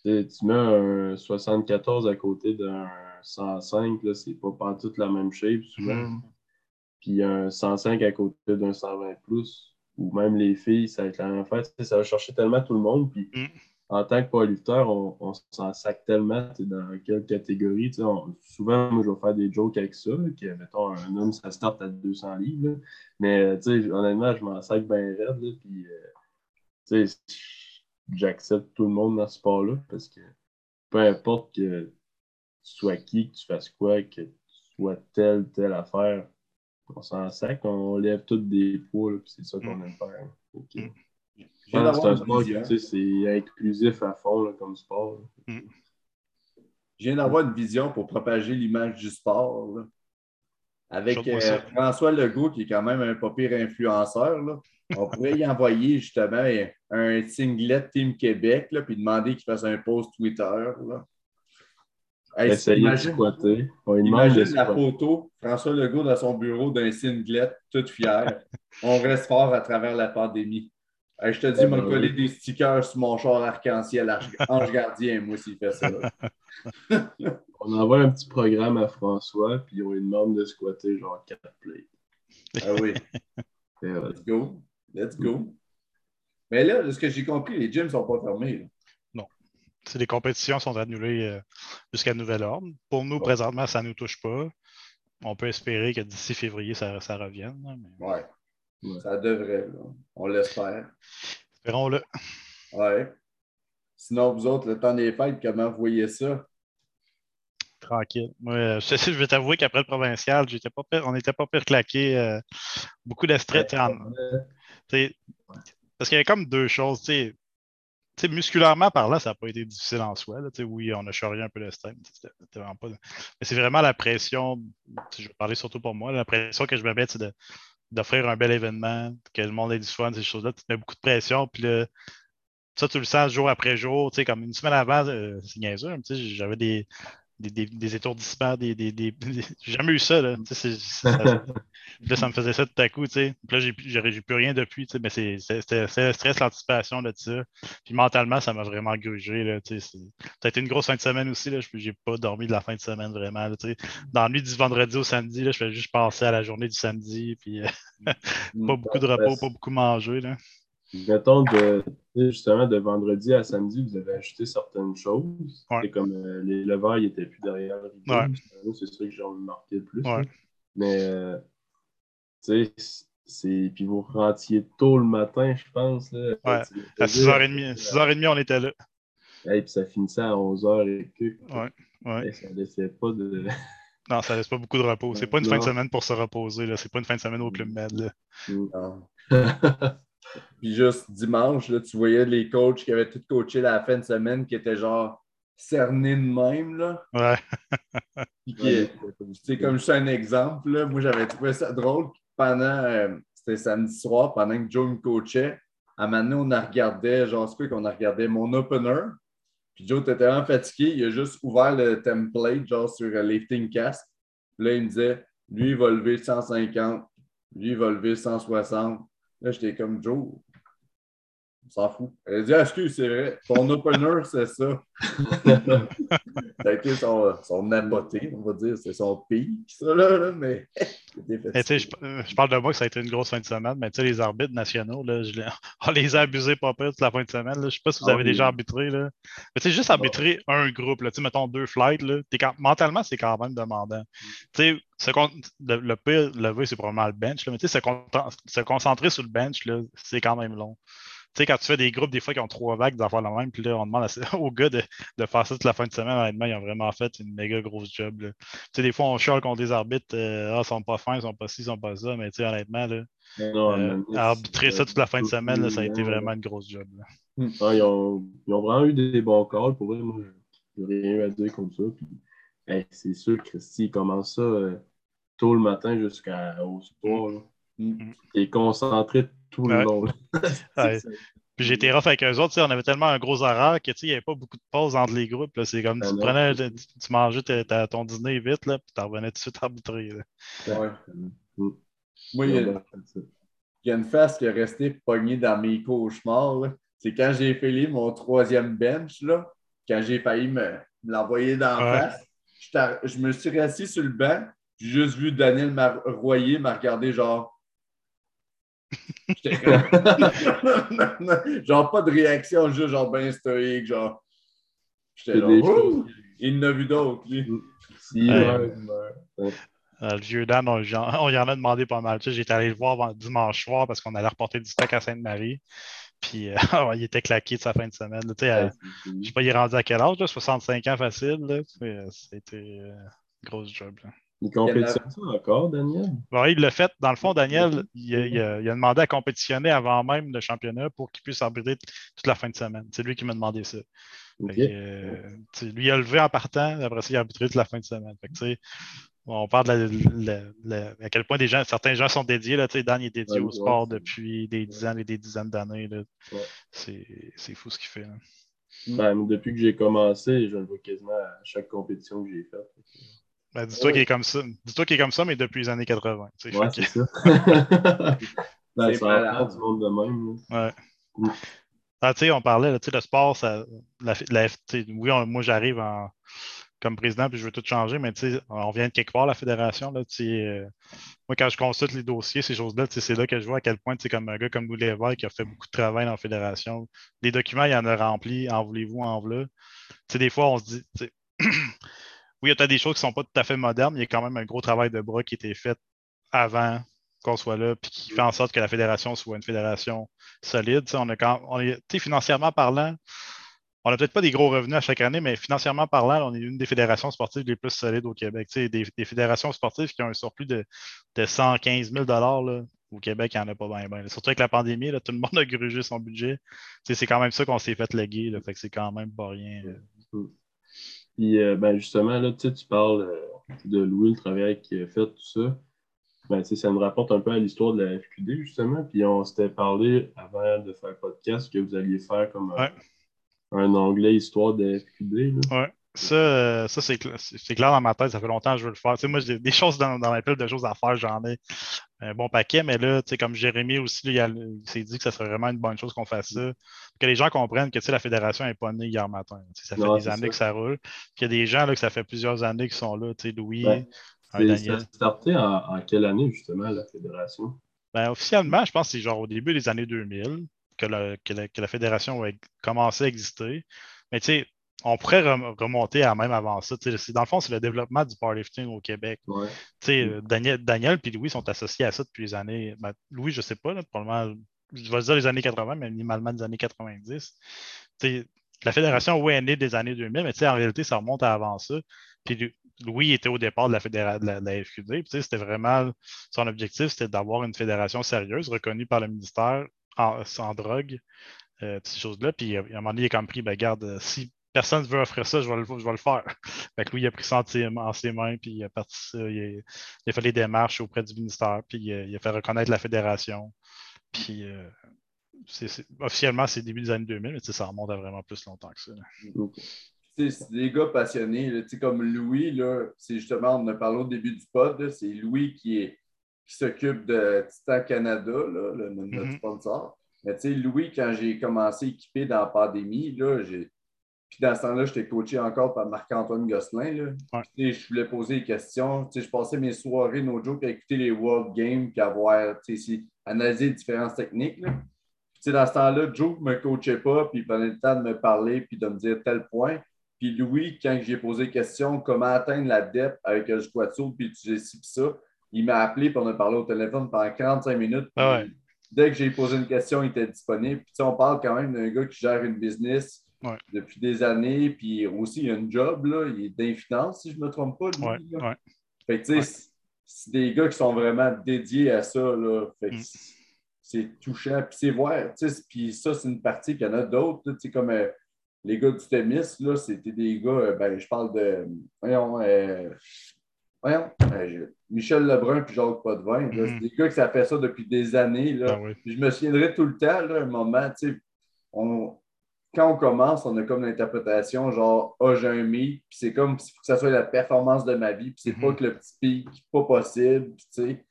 Tu mets un 74 à côté d'un 105, là, c'est pas partout la même shape, souvent. Mhm. Puis un 105 à côté d'un 120 plus, ou même les filles, ça va être la même affaire. Ça va chercher tellement tout le monde. Puis Mm. en tant que poids-lifteur, on, on s'en sac tellement dans quelle catégorie. on- souvent, moi, je vais faire des jokes avec ça, que, mettons, un homme, ça start à 200 livres. là. Mais, honnêtement, je m'en sac bien raide. là, puis, euh, j'accepte tout le monde dans ce sport-là parce que peu importe que tu sois qui, que tu fasses quoi, que tu sois telle, telle affaire, on s'en sac, on lève tous des poids, puis c'est ça qu'on Mm. aime faire. Mm. c'est un sport c'est inclusif à fond là, comme sport. là. Je viens d'avoir une vision pour propager l'image du sport. là. Avec euh. François Legault, qui est quand même un pas pire influenceur, là. on pourrait y envoyer justement un singlet Team Québec, là, puis demander qu'il fasse un post Twitter. Là. Hey, Essayer de squatter. On de Imagine la photo, François Legault dans son bureau d'un singlet, tout fier. On reste fort à travers la pandémie. Hey, je te dis, Ouais, m'a ouais, collé des stickers sur mon char arc-en-ciel, ange gardien, moi, s'il fait ça. On envoie un petit programme à François, puis on lui demande de squatter genre 4 plays. Ah oui, Et, let's go. Let's go. Mais là, de ce que j'ai compris, les gyms ne sont pas fermés. là. Les compétitions sont annulées euh, jusqu'à nouvel ordre. Pour nous, présentement, ça ne nous touche pas. On peut espérer que d'ici février, ça, ça revienne. mais Ouais. Ouais. Ça devrait, là. On l'espère. Espérons-le. Ouais. Sinon, vous autres, le temps des fêtes, comment vous voyez ça? Tranquille. Moi, euh, je, je vais t'avouer qu'après le provincial, j'étais pas pire- on n'était pas pire claqué. euh, beaucoup de stress. parce qu'il y avait comme deux choses. Sais. Tu sais, musculairement parlant, ça n'a pas été difficile en soi. là, oui, on a charrié un peu le stem. pas- Mais c'est vraiment la pression, je vais parler surtout pour moi, la pression que je me mets de- d'offrir un bel événement, que le monde ait du fun, ces choses-là. Tu mets beaucoup de pression. Puis ça, tu le sens jour après jour. Comme une semaine avant, euh, c'est niaiseux, sais, j'avais des, des, des- des étourdissements, des, des, des- J'ai jamais eu ça, là. Ça- là, ça me faisait ça tout à coup, tu sais. Puis là, j'ai plus- rien depuis, tu sais, mais c'était le stress, l'anticipation de ça. Puis mentalement, ça m'a vraiment grugé, là, tu sais. Ça a été une grosse fin de semaine aussi, là. Je- J'ai pas dormi de la fin de semaine, vraiment, là, tu sais. Dans la nuit du vendredi au samedi, là, je fais juste penser à la journée du samedi, puis euh, pas beaucoup de repos, pas beaucoup manger, là. Mettons, de, justement, de vendredi à samedi, vous avez ajouté certaines choses. Ouais. C'est comme euh, les leveurs, ils n'étaient plus derrière le rideau. C'est ça que j'ai remarqué le plus. Ouais. Mais, euh, tu sais, c'est... Puis vous rentiez tôt le matin, je pense. Là. Ouais, À faisais, 6h30, 6h30, on était là. Et puis ça finissait à 11h et que. Ouais, ouais. Et ça laissait pas de. Non, ça laisse pas beaucoup de repos. C'est pas une fin de semaine pour se reposer. là. C'est pas une fin de semaine au Club Med. là. Non. Puis juste dimanche, là, tu voyais les coachs qui avaient tout coaché la fin de semaine qui étaient genre cernés de même. Là. Ouais. Puis qui- comme juste un exemple. Là. Moi, j'avais trouvé ça drôle. Pendant, euh, c'était samedi soir, pendant que Joe me coachait, à un moment donné, on a regardé, genre, c'est qu'on a regardé? Mon opener. Puis Joe était vraiment fatigué. Il a juste ouvert le template, genre, sur euh, Lifting Cast. Puis là, il me disait, lui, il va lever 150. Lui, il va lever 160. Là, j'étais comme Joe. S'en fout. Elle a dit, ah, excuse, c'est vrai. Ton opener, c'est ça. ça a été son, son on va dire. C'est son pic, ça, là, là, mais. c'était Mais tu sais, je, euh, je parle de moi que ça a été une grosse fin de semaine, mais tu sais, les arbitres nationaux, là, je on les a abusés pas peur toute la fin de semaine. Là. Je sais pas si vous Ah avez oui. déjà arbitré. Là. Mais tu sais, juste arbitrer un groupe, là, mettons deux flights, là, quand- mentalement, c'est quand même demandant. Tu sais, se con- le, le pire levé, c'est probablement le bench, là, mais tu sais, se, con- se concentrer sur le bench, là, c'est quand même long. Tu sais, quand tu fais des groupes, des fois, qui ont trois vagues, d'en faire la même, puis là, on demande à- aux gars de, de faire ça toute la fin de semaine, honnêtement, ils ont vraiment fait une méga grosse job. là. Tu sais, des fois, on chiale contre des arbitres, euh, ah, ils sont pas fins, ils sont pas ci, ils sont pas ça, mais tu sais, honnêtement, là, Non, euh, arbitrer ça toute la fin de semaine, là, ça a été vraiment une grosse job. là. Ah, ils, ont, ils ont vraiment eu des bons calls. Pour vrai, moi, j'ai rien eu à dire comme ça. Puis, hey, c'est sûr que Christy, il commence ça euh, tôt le matin jusqu'au soir. Mm. Il est concentré tout le Ouais. long. là. Ouais. Puis j'ai été rough avec eux autres, tu sais, on avait tellement un gros horaire que il n'y avait pas beaucoup de pauses entre les groupes. C'est comme Ah tu prenais, tu, tu mangeais ton dîner vite, là, puis tu revenais tout de suite arbitrer. Ouais. Mm. Moi, il y, a, il y une face qui est restée pognée dans mes cauchemars. C'est quand j'ai fait mon troisième bench, là, quand j'ai failli me, me l'envoyer dans la face, je, me suis assis sur le banc, j'ai juste vu Daniel Mar- Royer me regarder genre. Comme- genre pas de réaction, juste genre ben stoïque, genre. J'étais genre. Il en a vu d'autres, lui. Ouais. meurt. Euh, le vieux Dan, on, y en a demandé pas mal. Tu sais, J'étais allé le voir dimanche soir parce qu'on allait reporter du stock à Sainte-Marie. Puis euh, il était claqué de sa fin de semaine. Tu sais, euh, Ouais, c'est- je sais pas, il est rendu à quel âge, là? 65 ans facile. euh, C'était euh, une grosse job. là. Il compétitionne ça encore, Daniel? Bon, il l'a fait. Dans le fond, Daniel, il a, il a- il a demandé à compétitionner avant même le championnat pour qu'il puisse arbitrer toute la fin de semaine. C'est lui qui m'a demandé ça. Que, euh, lui, il a levé en partant, après ça, il a arbitré toute la fin de semaine. Fait que, on parle de la- la- la- à quel point des gens, certains gens sont dédiés. Là, Dan est dédié Ouais, au sport ouais. depuis des dizaines et des dizaines d'années. Ouais. C'est c'est fou ce qu'il fait. là. Ben, depuis que j'ai commencé, je le vois quasiment à chaque compétition que j'ai faite. Ben, dis-toi Ouais. qu'il est comme ça. Dis-toi qu'il est comme ça, mais depuis les années 80. tu sais. Ouais, c'est ça. ben, C'est ça du monde de même. là. Ouais. Mm. Ah, tu sais, on parlait, là, tu sais, le sport, ça, la, oui, on- moi j'arrive en, comme président puis je veux tout changer, mais tu sais, on vient de quelque part, la fédération. Là, tu sais, euh, moi, quand je consulte les dossiers, ces choses-là, tu sais, c'est là que je vois à quel point, tu sais, comme un gars comme Louis Lévesque qui a fait beaucoup de travail dans la fédération, des documents, il y en a rempli, en voulez-vous, en voilà. Tu sais, des fois, on se dit, oui, il y a des choses qui ne sont pas tout à fait modernes, mais il y a quand même un gros travail de bras qui a été fait avant qu'on soit là, puis qui fait en sorte que la fédération soit une fédération solide. On, a quand, financièrement parlant, on n'a peut-être pas des gros revenus à chaque année, mais financièrement parlant, on est une des fédérations sportives les plus solides au Québec. Des, des fédérations sportives qui ont un surplus de, de 115 000 là, au Québec, il n'y en a pas bien. Surtout avec la pandémie, tout le monde a grugé son budget. C'est quand même ça qu'on s'est fait léguer. C'est quand même pas rien. euh. Puis, euh, ben, justement, là, tu sais, tu parles euh, de Louis, le travail qu'il a fait, tout ça. Ben, tu sais, ça me rapporte un peu à l'histoire de la FQD, justement. Puis, on s'était parlé avant de faire le podcast que vous alliez faire comme un, Ouais. un onglet histoire de la FQD. là. Ouais. Ça, euh, ça c'est cl- c'est- c'est clair dans ma tête, ça fait longtemps que je veux le faire. Tu sais, moi, j'ai des choses dans, dans ma pile de choses à faire, j'en ai un bon paquet, mais là, tu sais, comme Jérémy aussi, là, il, s'est dit que ça serait vraiment une bonne chose qu'on fasse ça. Que les gens comprennent que tu sais, la fédération n'est pas née hier matin. Ça fait des années ça. que ça roule. Puis il y a des gens là, que ça fait plusieurs années qui sont là, tu sais, Louis, Ouais. Ça a starté en, en quelle année, justement, la fédération? Ben, officiellement, je pense que c'est genre au début des années 2000 que que la fédération a commencé à exister. Mais tu sais, on pourrait rem- remonter à même avant ça. Dans le fond, c'est le développement du powerlifting au Québec. Ouais. Euh, Daniel, Daniel et Louis sont associés à ça depuis les années. ben, Louis, je ne sais pas, là, probablement, je vais dire les années 80, mais minimalement des années 90. Tu sais, la fédération, oui, est née des années 2000, mais en réalité, ça remonte à avant ça. Puis Lou- Louis était au départ de la, fédéra- de la, de la FQD. C'était vraiment son objectif, c'était d'avoir une fédération sérieuse, reconnue par le ministère en, en drogue, euh, ces choses-là. Puis, à un moment donné, il a compris, ben, garde, si personne ne veut offrir ça, je vais le, je vais le faire. Fait que lui, il a pris ça en ses, en ses mains, puis il a, parti ça, il, a, fait les démarches auprès du ministère, puis il a, fait reconnaître la fédération. Puis euh, officiellement, c'est début des années 2000, mais ça remonte à vraiment plus longtemps que ça. c'est des gars passionnés, là, comme Louis, c'est justement, on a parlé au début du pod, c'est Louis qui, est, qui s'occupe de Titan Canada, là, le- notre Mhm. sponsor. Mais tu sais, Louis, quand j'ai commencé à équiper dans la pandémie, là, j'ai. Puis dans ce temps-là, j'étais coaché encore par Marc-Antoine Gosselin. Là. Ouais. Tu je voulais poser des questions. Tu je passais mes soirées, no joke, à écouter les World Games puis à voir, tu analyser les différences techniques. Là. Puis, tu dans ce temps-là, Joe ne me coachait pas, puis il prenait le temps de me parler puis de me dire tel point. Puis Louis, quand j'ai posé question comment atteindre la depth avec le squat puis utiliser ci puis ça, il m'a appelé pour on a parlé au téléphone pendant 45 minutes. Ah ouais. Dès que j'ai posé une question, il était disponible. Puis, tu on parle quand même d'un gars qui gère une business Ouais. depuis des années, puis aussi il a une job, là, il est finances, si je ne me trompe pas. lui, Ouais, là. ouais. Fait que, tu sais, c'est- des gars qui sont vraiment dédiés à ça, là. Fait que Mm. c'est- touchant. Puis c'est voir, tu sais, puis ça, c'est une partie, puis il y en a d'autres, tu sais, comme euh, les gars du tennis, là, c'était des gars, euh, ben, je parle de, voyons, euh, voyons, Michel Lebrun puis Jacques Potvin, Mhm. c'est des gars qui ça fait ça depuis des années, là. Ah oui. Je me souviendrai tout le temps, là, un moment, tu sais, on- quand on commence, on a comme l'interprétation, genre, ah, j'ai un meet, puis c'est comme, il faut que ça soit la performance de ma vie, puis c'est Mhm. pas que le petit pic, pas possible, puis tu sais.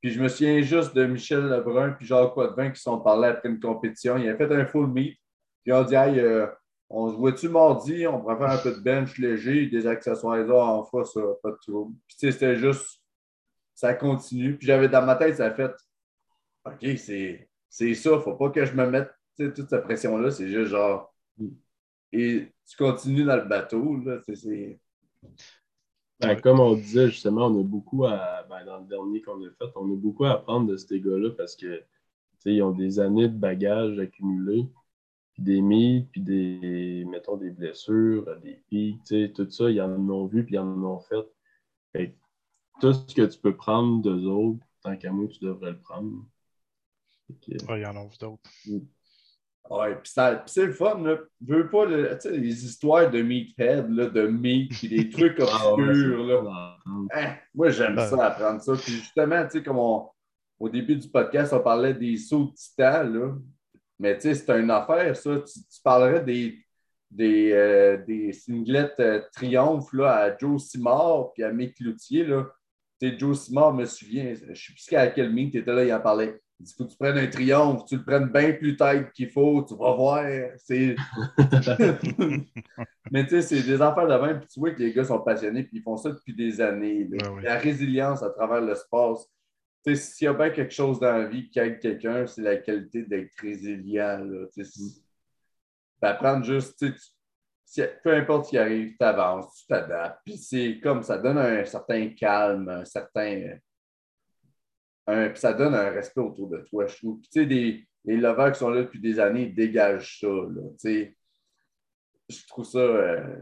Puis je me souviens juste de Michel Lebrun puis Jacques Potvin qui sont parlés après une compétition. Ils avaient fait un full meet, puis on dit, hey, euh, on se voit-tu mardi, on pourrait faire un peu de bench léger, des accessoires, là, on fera ça, pas de trouble. Puis tu sais, c'était juste, ça continue. Puis j'avais dans ma tête, ça a fait, OK, c'est ça, faut pas que je me mette sais, toute cette pression-là, c'est juste genre. Et tu continues dans le bateau, là, c'est-. Ben. Comme on disait, justement, on a beaucoup à. ben, dans le dernier qu'on a fait, on a beaucoup à apprendre de ces gars-là parce que tu sais, ils ont des années de bagages accumulés, puis des mythes, puis des, mettons, des blessures, des pics, tu sais, tout ça, ils en ont vu, puis ils en ont fait. Tout ce que tu peux prendre d'eux autres, tant qu'à moi, tu devrais le prendre. Fait que, Ouais, il y en a d'autres. Ouais, puis c'est le fun, là. Je veux pas, le- tu sais, les histoires de meathead, là, de meat, puis des trucs ah obscurs, là. Hein, moi, j'aime Ouais. ça, apprendre ça. Puis justement, tu sais, comme on- au début du podcast, on parlait des sauts de titan, là. Mais tu sais, c'est une affaire, ça. Tu, tu parlerais des, des, euh, des singlets euh, triomphe là, à Joe Simard puis à Mick Cloutier, là. Tu sais, Joe Simard, me souvient, je ne sais plus à quel meet tu étais là, il en parlait. Il faut que tu prennes un triomphe, tu le prennes bien plus tête qu'il faut, tu vas voir. Mais tu sais, c'est des affaires de même, puis tu vois que les gars sont passionnés, puis ils font ça depuis des années. La résilience à travers le sport. Tu sais, s'il y a bien quelque chose dans la vie qui aide quelqu'un, c'est la qualité d'être résilient. Tu c'est- D'apprendre juste, tu sais, peu importe ce qui arrive, tu avances, tu t'adaptes. Puis c'est comme ça donne un certain calme, un certain. Un- puis ça donne un respect autour de toi, je trouve. Puis tu sais, des, les lovers qui sont là depuis des années, ils dégagent ça. Là, tu sais. je trouve ça. euh,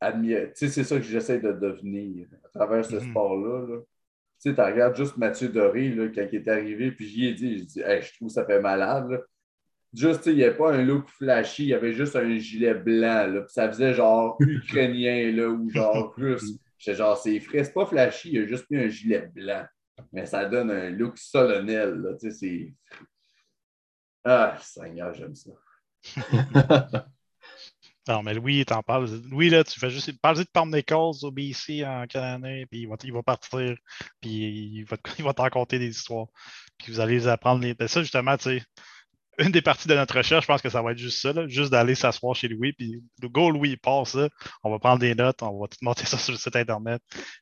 admira- Tu sais, c'est ça que j'essaie de devenir à travers ce Mhm. sport-là. là. Tu sais, tu regardes juste Mathieu Doré là, quand il est arrivé, puis j'y ai dit, je dis, Hey, je trouve que ça fait malade. là. Juste, tu sais, il n'y avait pas un look flashy, il y avait juste un gilet blanc, là, puis ça faisait genre ukrainien, là, ou genre russe. J'étais genre, c'est frais, c'est pas flashy, il a juste mis un gilet blanc. Mais ça donne un look solennel, là, tu sais. Ah, Seigneur, j'aime ça. Non, mais Louis, t'en parles. Louis, là, tu fais juste. Parle-y de Palm Nichols au BC en Canadien, puis il va, il va partir, puis il va, il va te raconter des histoires. Puis vous allez les apprendre. Les... ben, ça, justement, tu sais, une des parties de notre recherche, je pense que ça va être juste ça, là, juste d'aller s'asseoir chez Louis, puis le go, Louis, ça. On va prendre des notes, on va tout monter ça sur le site Internet,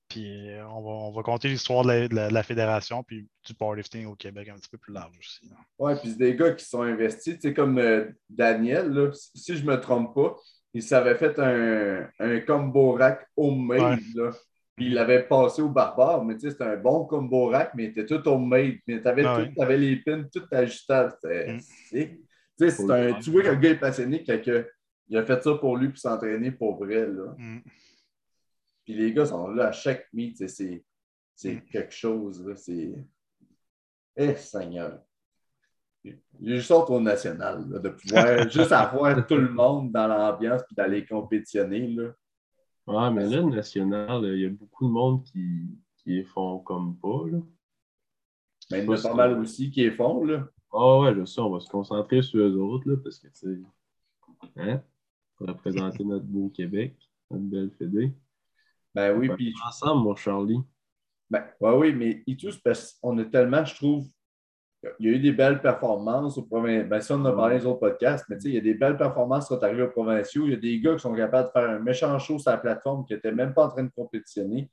puis euh, on va, on va compter l'histoire de, la- de la, de la fédération, puis du powerlifting au Québec un petit peu plus large aussi. là. Ouais, puis c'est des gars qui sont investis, tu sais, comme euh, Daniel, là, si je me trompe pas, il s'avait fait un, un combo rack homemade, là. Puis il l'avait passé au barbare, mais tu sais, c'était un bon combo rack, mais il était tout homemade. Mais tu avais, Ah tout, ouais. t'avais les pins tout ajustables. Mm. Tu sais, c'est un, tu vois que le gars est passionné, que, que il a fait ça pour lui pour s'entraîner pour vrai. Là. Mm. Puis les gars sont là à chaque meet, tu sais, c'est, c'est Mm. quelque chose. C'est. Eh, Seigneur. J'ai juste au national, là, de pouvoir juste avoir tout le monde dans l'ambiance puis d'aller compétitionner. Là. Ouais, mais là, le national, il y a beaucoup de monde qui, qui les font comme pas. Là. Mais il y en a pas mal aussi qui les font. Là. Ah ouais, je sais, on va se concentrer sur eux autres, là, parce que, tu sais, hein, pour représenter notre beau Québec, notre belle Fédé. Ben oui, puis ensemble, mon Charlie. Ben, ouais, oui, mais et tous, parce qu'on a tellement, je trouve, il y a eu des belles performances au provincial. Ben, ça, on en a parlé dans les autres podcasts, mais tu il y a des belles performances qui sont arrivées aux provinciaux. Il y a des gars qui sont capables de faire un méchant show sur la plateforme qui n'étaient même pas en train de compétitionner.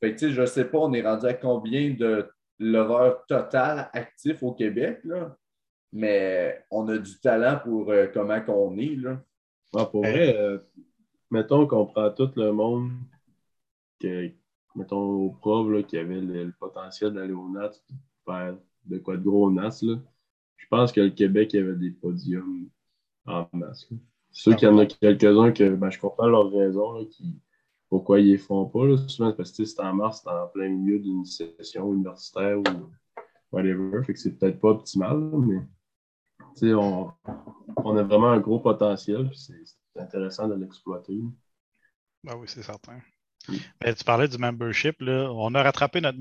Fait que, tu je ne sais pas, on est rendu à combien de l'horreur total actif au Québec, là. Mais on a du talent pour euh, comment qu'on est, là. Ah, pour vrai, euh, mettons qu'on prend tout le monde, mettons au prof là, qui avait le, potentiel d'aller au NAT, faire de quoi de gros au NAS, là. Je pense que le Québec avait des podiums en masse. C'est sûr qu'il y en a quelques-uns que ben, je comprends leurs raisons, là, qui, pourquoi ils ne les font pas. Là. Souvent, parce que c'est en mars, c'est en plein milieu d'une session universitaire ou whatever. Fait que c'est peut-être pas optimal, mais on, on a vraiment un gros potentiel, c'est intéressant de l'exploiter. Ben oui, c'est certain. Mais tu parlais du membership, là. On a rattrapé notre.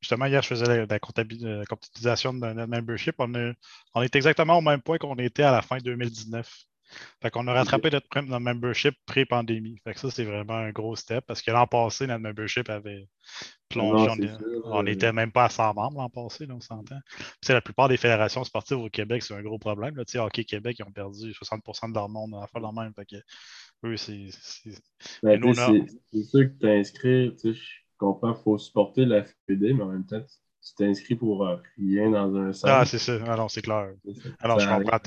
Justement, hier, je faisais la, la la comptabilisation de notre membership. On, a- on est exactement au même point qu'on était à la fin 2019. Fait qu'on a rattrapé notre, membership pré-pandémie. Fait que ça, c'est vraiment un gros step parce que l'an passé, notre membership avait plongé. Non, on euh, n'était même pas à 100 membres l'an passé, là, on s'entend. La plupart des fédérations sportives au Québec, c'est un gros problème. Là. Tu sais, Hockey Québec, ils ont perdu 60% de leur monde la fois de même. Fait que, eux, c'est. c'est- Ben, a- c'est c'est sûr que tu sais, je comprends qu'il faut supporter la FPD, mais en même temps, tu t'inscris pour euh, rien dans un centre. Ah, c'est ça. Ah non, c'est clair. Alors, je comprends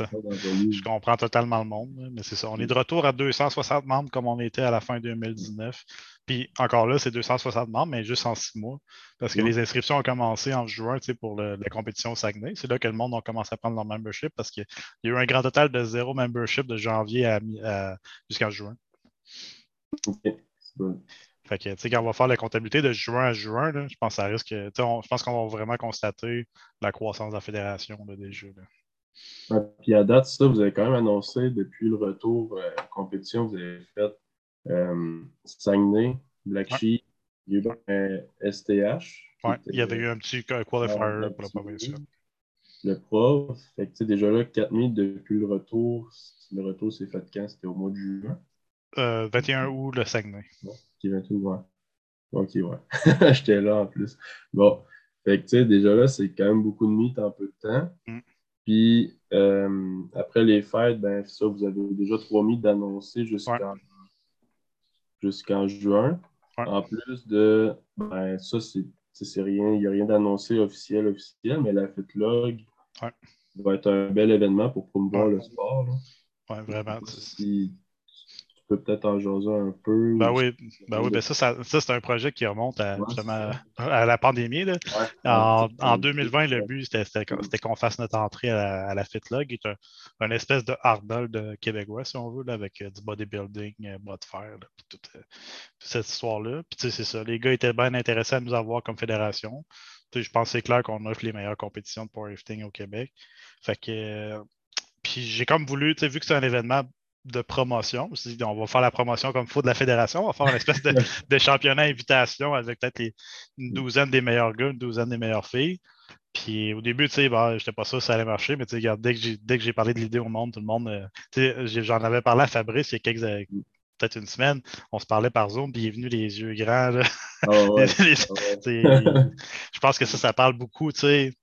Je comprends totalement le monde, mais c'est ça. On est de retour à 260 membres comme on était à la fin 2019. Puis encore là, c'est 260 membres, mais juste en six mois. Parce que Oui. les inscriptions ont commencé en juin tu sais, pour le- la compétition au Saguenay. C'est là que le monde a commencé à prendre leur membership parce qu'il y a eu un grand total de zéro membership de janvier à, jusqu'en juin. Ok, bon. Fait que, tu sais, quand on va faire la comptabilité de juin à juin, là, je pense que ça risque. on- je pense qu'on va vraiment constater la croissance de la fédération là, déjà. là. Ouais, Puis à date, ça, vous avez quand même annoncé depuis le retour euh, compétition, vous avez fait euh, Saguenay, Black Ouais. Sheep, il y a eu un STH. Ouais, il y avait eu un petit qualifier Ouais, pour la un petit- Le prof, fait que déjà là, 4000 depuis le retour, le retour s'est fait quand? C'était au mois de juin? Euh, 21 août, le Saguenay. Qui va tout voir. Ok, ouais. J'étais là en plus. Bon. Fait que, tu sais, déjà là, c'est quand même beaucoup de mythes en peu de temps. Mm. Puis, euh, après les fêtes, ben, ça, vous avez déjà trois mythes d'annoncer jusqu'en jusqu'en juin. Ouais. En plus de, ben, ça, c'est rien, il n'y a rien d'annoncé officiel, officiel, mais la FitLog Ouais. va être un bel événement pour promouvoir le sport. là. Ouais, vraiment. Si peux peut-être en jaser un peu. Ben ou oui, ben oui, ben ça, ça, ça, c'est un projet qui remonte à, Ouais, à la pandémie. Là. Ouais. En, en c'est- 2020, le but, c'était- c'était qu'on fasse notre entrée à la, à la FitLog, qui est un, un espèce de Arnold québécois, si on veut, là, avec euh, du bodybuilding, euh, bras de fer, là, puis toute, euh, toute cette histoire-là. Puis tu sais, c'est ça. Les gars étaient bien intéressés à nous avoir comme fédération. Tu sais, je pense que c'est clair qu'on offre les meilleures compétitions de powerlifting au Québec. Fait que. euh, puis j'ai comme voulu, tu sais, vu que c'est un événement de promotion, on va faire la promotion comme il faut de la fédération, on va faire une espèce de, de championnat invitation avec peut-être une douzaine des meilleurs gars, une douzaine des meilleures filles. Puis au début, tu sais, ben, je n'étais pas sûr que ça allait marcher, mais regarde, dès que j'ai parlé de l'idée au monde, tout le monde, euh, tu sais, j'ai- j'en avais parlé à Fabrice il y a quelques, euh, peut-être une semaine, on se parlait par Zoom, puis il est venu les yeux grands, là. Ouais, Les- ouais. Tu sais, il- je pense que ça, ça parle beaucoup, tu sais.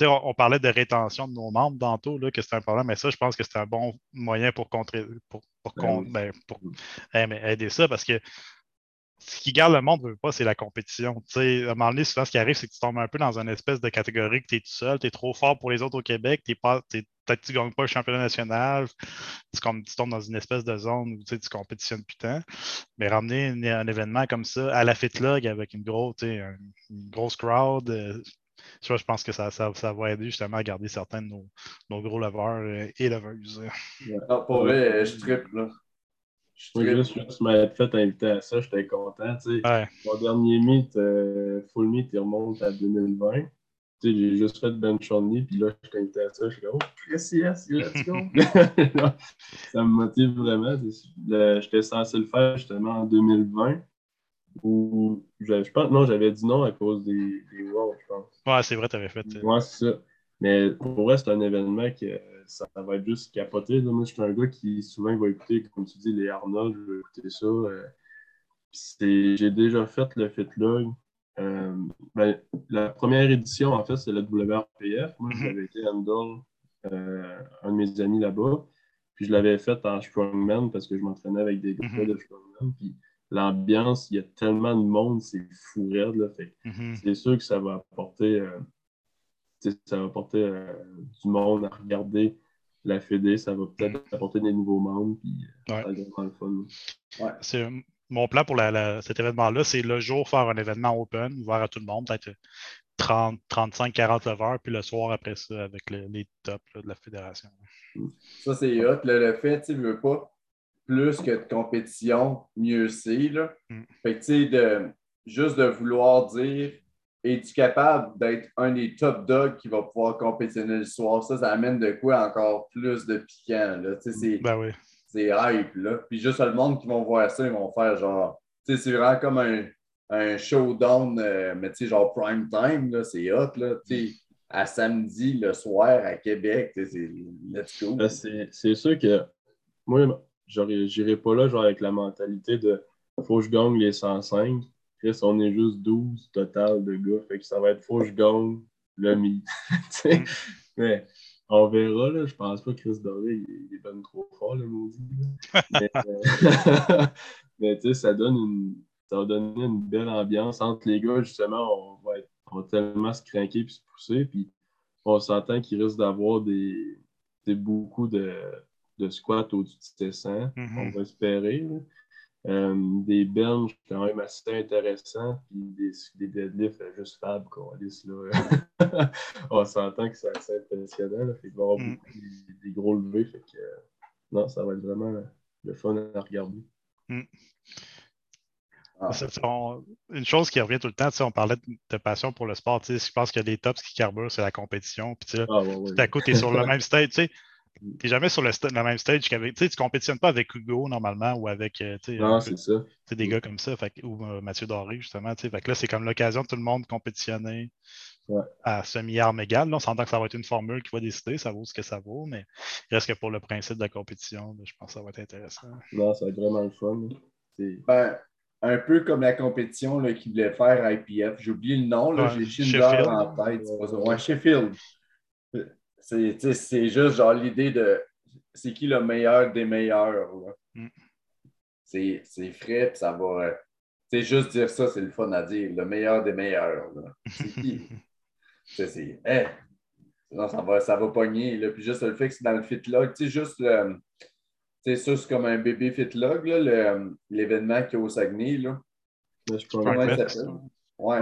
On, on parlait de rétention de nos membres tantôt, là, que c'est un problème, mais ça, je pense que c'est un bon moyen pour contrer, pour, pour, Ben ben, pour aider ça, parce que ce qui garde le monde, veut pas, c'est la compétition. À un moment donné, souvent, ce qui arrive, c'est que tu tombes un peu dans une espèce de catégorie que tu es tout seul, tu es trop fort pour les autres au Québec, tu n'es pas, t'es- peut-être que tu ne gagnes pas le championnat national, tu, tu tombes dans une espèce de zone où tu compétitionnes plus tant. Mais ramener un, événement comme ça à la FitLog avec une, grosse, une, grosse crowd, euh, je pense que ça, ça, va aider justement à garder certains de nos, gros leveurs euh, et leveuses. Ah, pour vrai, je triple. Là. Moi, juste, juste m'être fait inviter à ça, j'étais content. Mon dernier meet, euh, full meet, il remonte à 2020 j'ai juste fait bench only, puis là, je t'ai invité à ça. Je suis comme, oh, Chris, yes, let's go. ça me motive vraiment. J'étais censé le faire justement en 2020. Ou, je pense, non, j'avais dit non à cause des, des Worlds, je pense. Ouais, c'est vrai, tu avais fait. Euh, ouais, c'est ça. Mais pour vrai, c'est un événement que ça, va être juste capoté. Moi, je suis un gars qui souvent va écouter, comme tu dis, les Arnold, je vais écouter ça. Euh, j'ai déjà fait le FitLog. Euh, ben, la première édition, en fait, c'est la WRPF. Moi, mhm. j'avais été handle euh, un de mes amis là-bas. Puis je l'avais fait en strongman parce que je m'entraînais avec des gars mhm. de strongman. Puis l'ambiance, il y a tellement de monde, c'est fou raide. Là, fait, mhm. C'est sûr que ça va apporter, euh, ça va apporter du monde à regarder la Fédé. Ça va peut-être apporter des nouveaux membres. Puis ça va être le fun. Ouais mon plan pour cet événement-là, c'est le jour faire un événement open, ouvert à tout le monde, peut-être 30, 35, 40 leveurs, puis le soir après ça avec les tops de la fédération. Ça, c'est hot. Le, fait, tu veux pas plus que de compétition, mieux c'est. Mm. Fait que, tu sais, de, juste de vouloir dire es-tu capable d'être un des top dogs qui va pouvoir compétitionner le soir? Ça, ça amène de quoi encore plus de piquant. Là. Ben oui c'est hype, là. Puis juste le monde qui vont voir ça, ils vont faire genre, tu sais, c'est vraiment comme un, un showdown, euh, mais tu sais, genre prime time, là, c'est hot, là, tu sais, à samedi, le soir, à Québec, tu sais, c'est let's go. Ben, c'est sûr que moi, j'irai pas là, genre, avec la mentalité de faut que je gagne les 105. Chris, on est juste 12 total de gars, fait que ça va être faut que je gagne le mi. mais on verra, là. Je pense pas que Chris Doré, il, est pas trop fort, le maudit. Mais, euh, mais tu sais, ça donne une. Ça va donner une belle ambiance entre les gars, justement. On va, être, on va tellement se craquer et se pousser. Puis on s'entend qu'il risque d'avoir des, des, beaucoup de, de squats au-dessus de 100. Mm-hmm. On va espérer. Là. Euh, des benches quand même assez intéressants, puis des, des deadlifts euh, juste fab, quoi. Là. on s'entend que c'est assez impressionnant. Là, fait il va y avoir mm. beaucoup, des, gros levés. Fait que, euh, non, ça va être vraiment le fun à regarder. Mm. Ah. une chose qui revient tout le temps, on parlait de, passion pour le sport. Je pense qu'il y a des tops qui carburent, c'est la compétition. Puis, ah, tout à coup, tu es sur le même stage. Tu n'es jamais sur le, même stage qu'avec. Tu ne compétitionnes pas avec Hugo normalement ou avec euh, non, c'est ça. des gars comme ça, ou euh, Mathieu Doré, justement. Fait que là, c'est comme l'occasion de tout le monde compétitionner à semi-arme égale. Là, on s'entend que ça va être une formule qui va décider, ça vaut ce que ça vaut, mais il reste que pour le principe de la compétition, je pense que ça va être intéressant. Non, ça va être vraiment le fun. Ben, un peu comme la compétition qu'il voulait faire à IPF. J'ai oublié le nom, j'ai Schindler en tête. Ouais, Sheffield c'est juste genre l'idée de c'est qui le meilleur des meilleurs. Mm. C'est frais, puis ça va. C'est juste dire ça, c'est le fun à dire. Le meilleur des meilleurs. C'est qui? c'est. Hey, non, ça va, ça va pogner. Là. Puis juste le fait que c'est dans le fitlog, tu sais, juste le. Tu sais, ça, c'est comme un bébé fitlog, l'événement qui est au Saguenay. Là. je pense Ouais.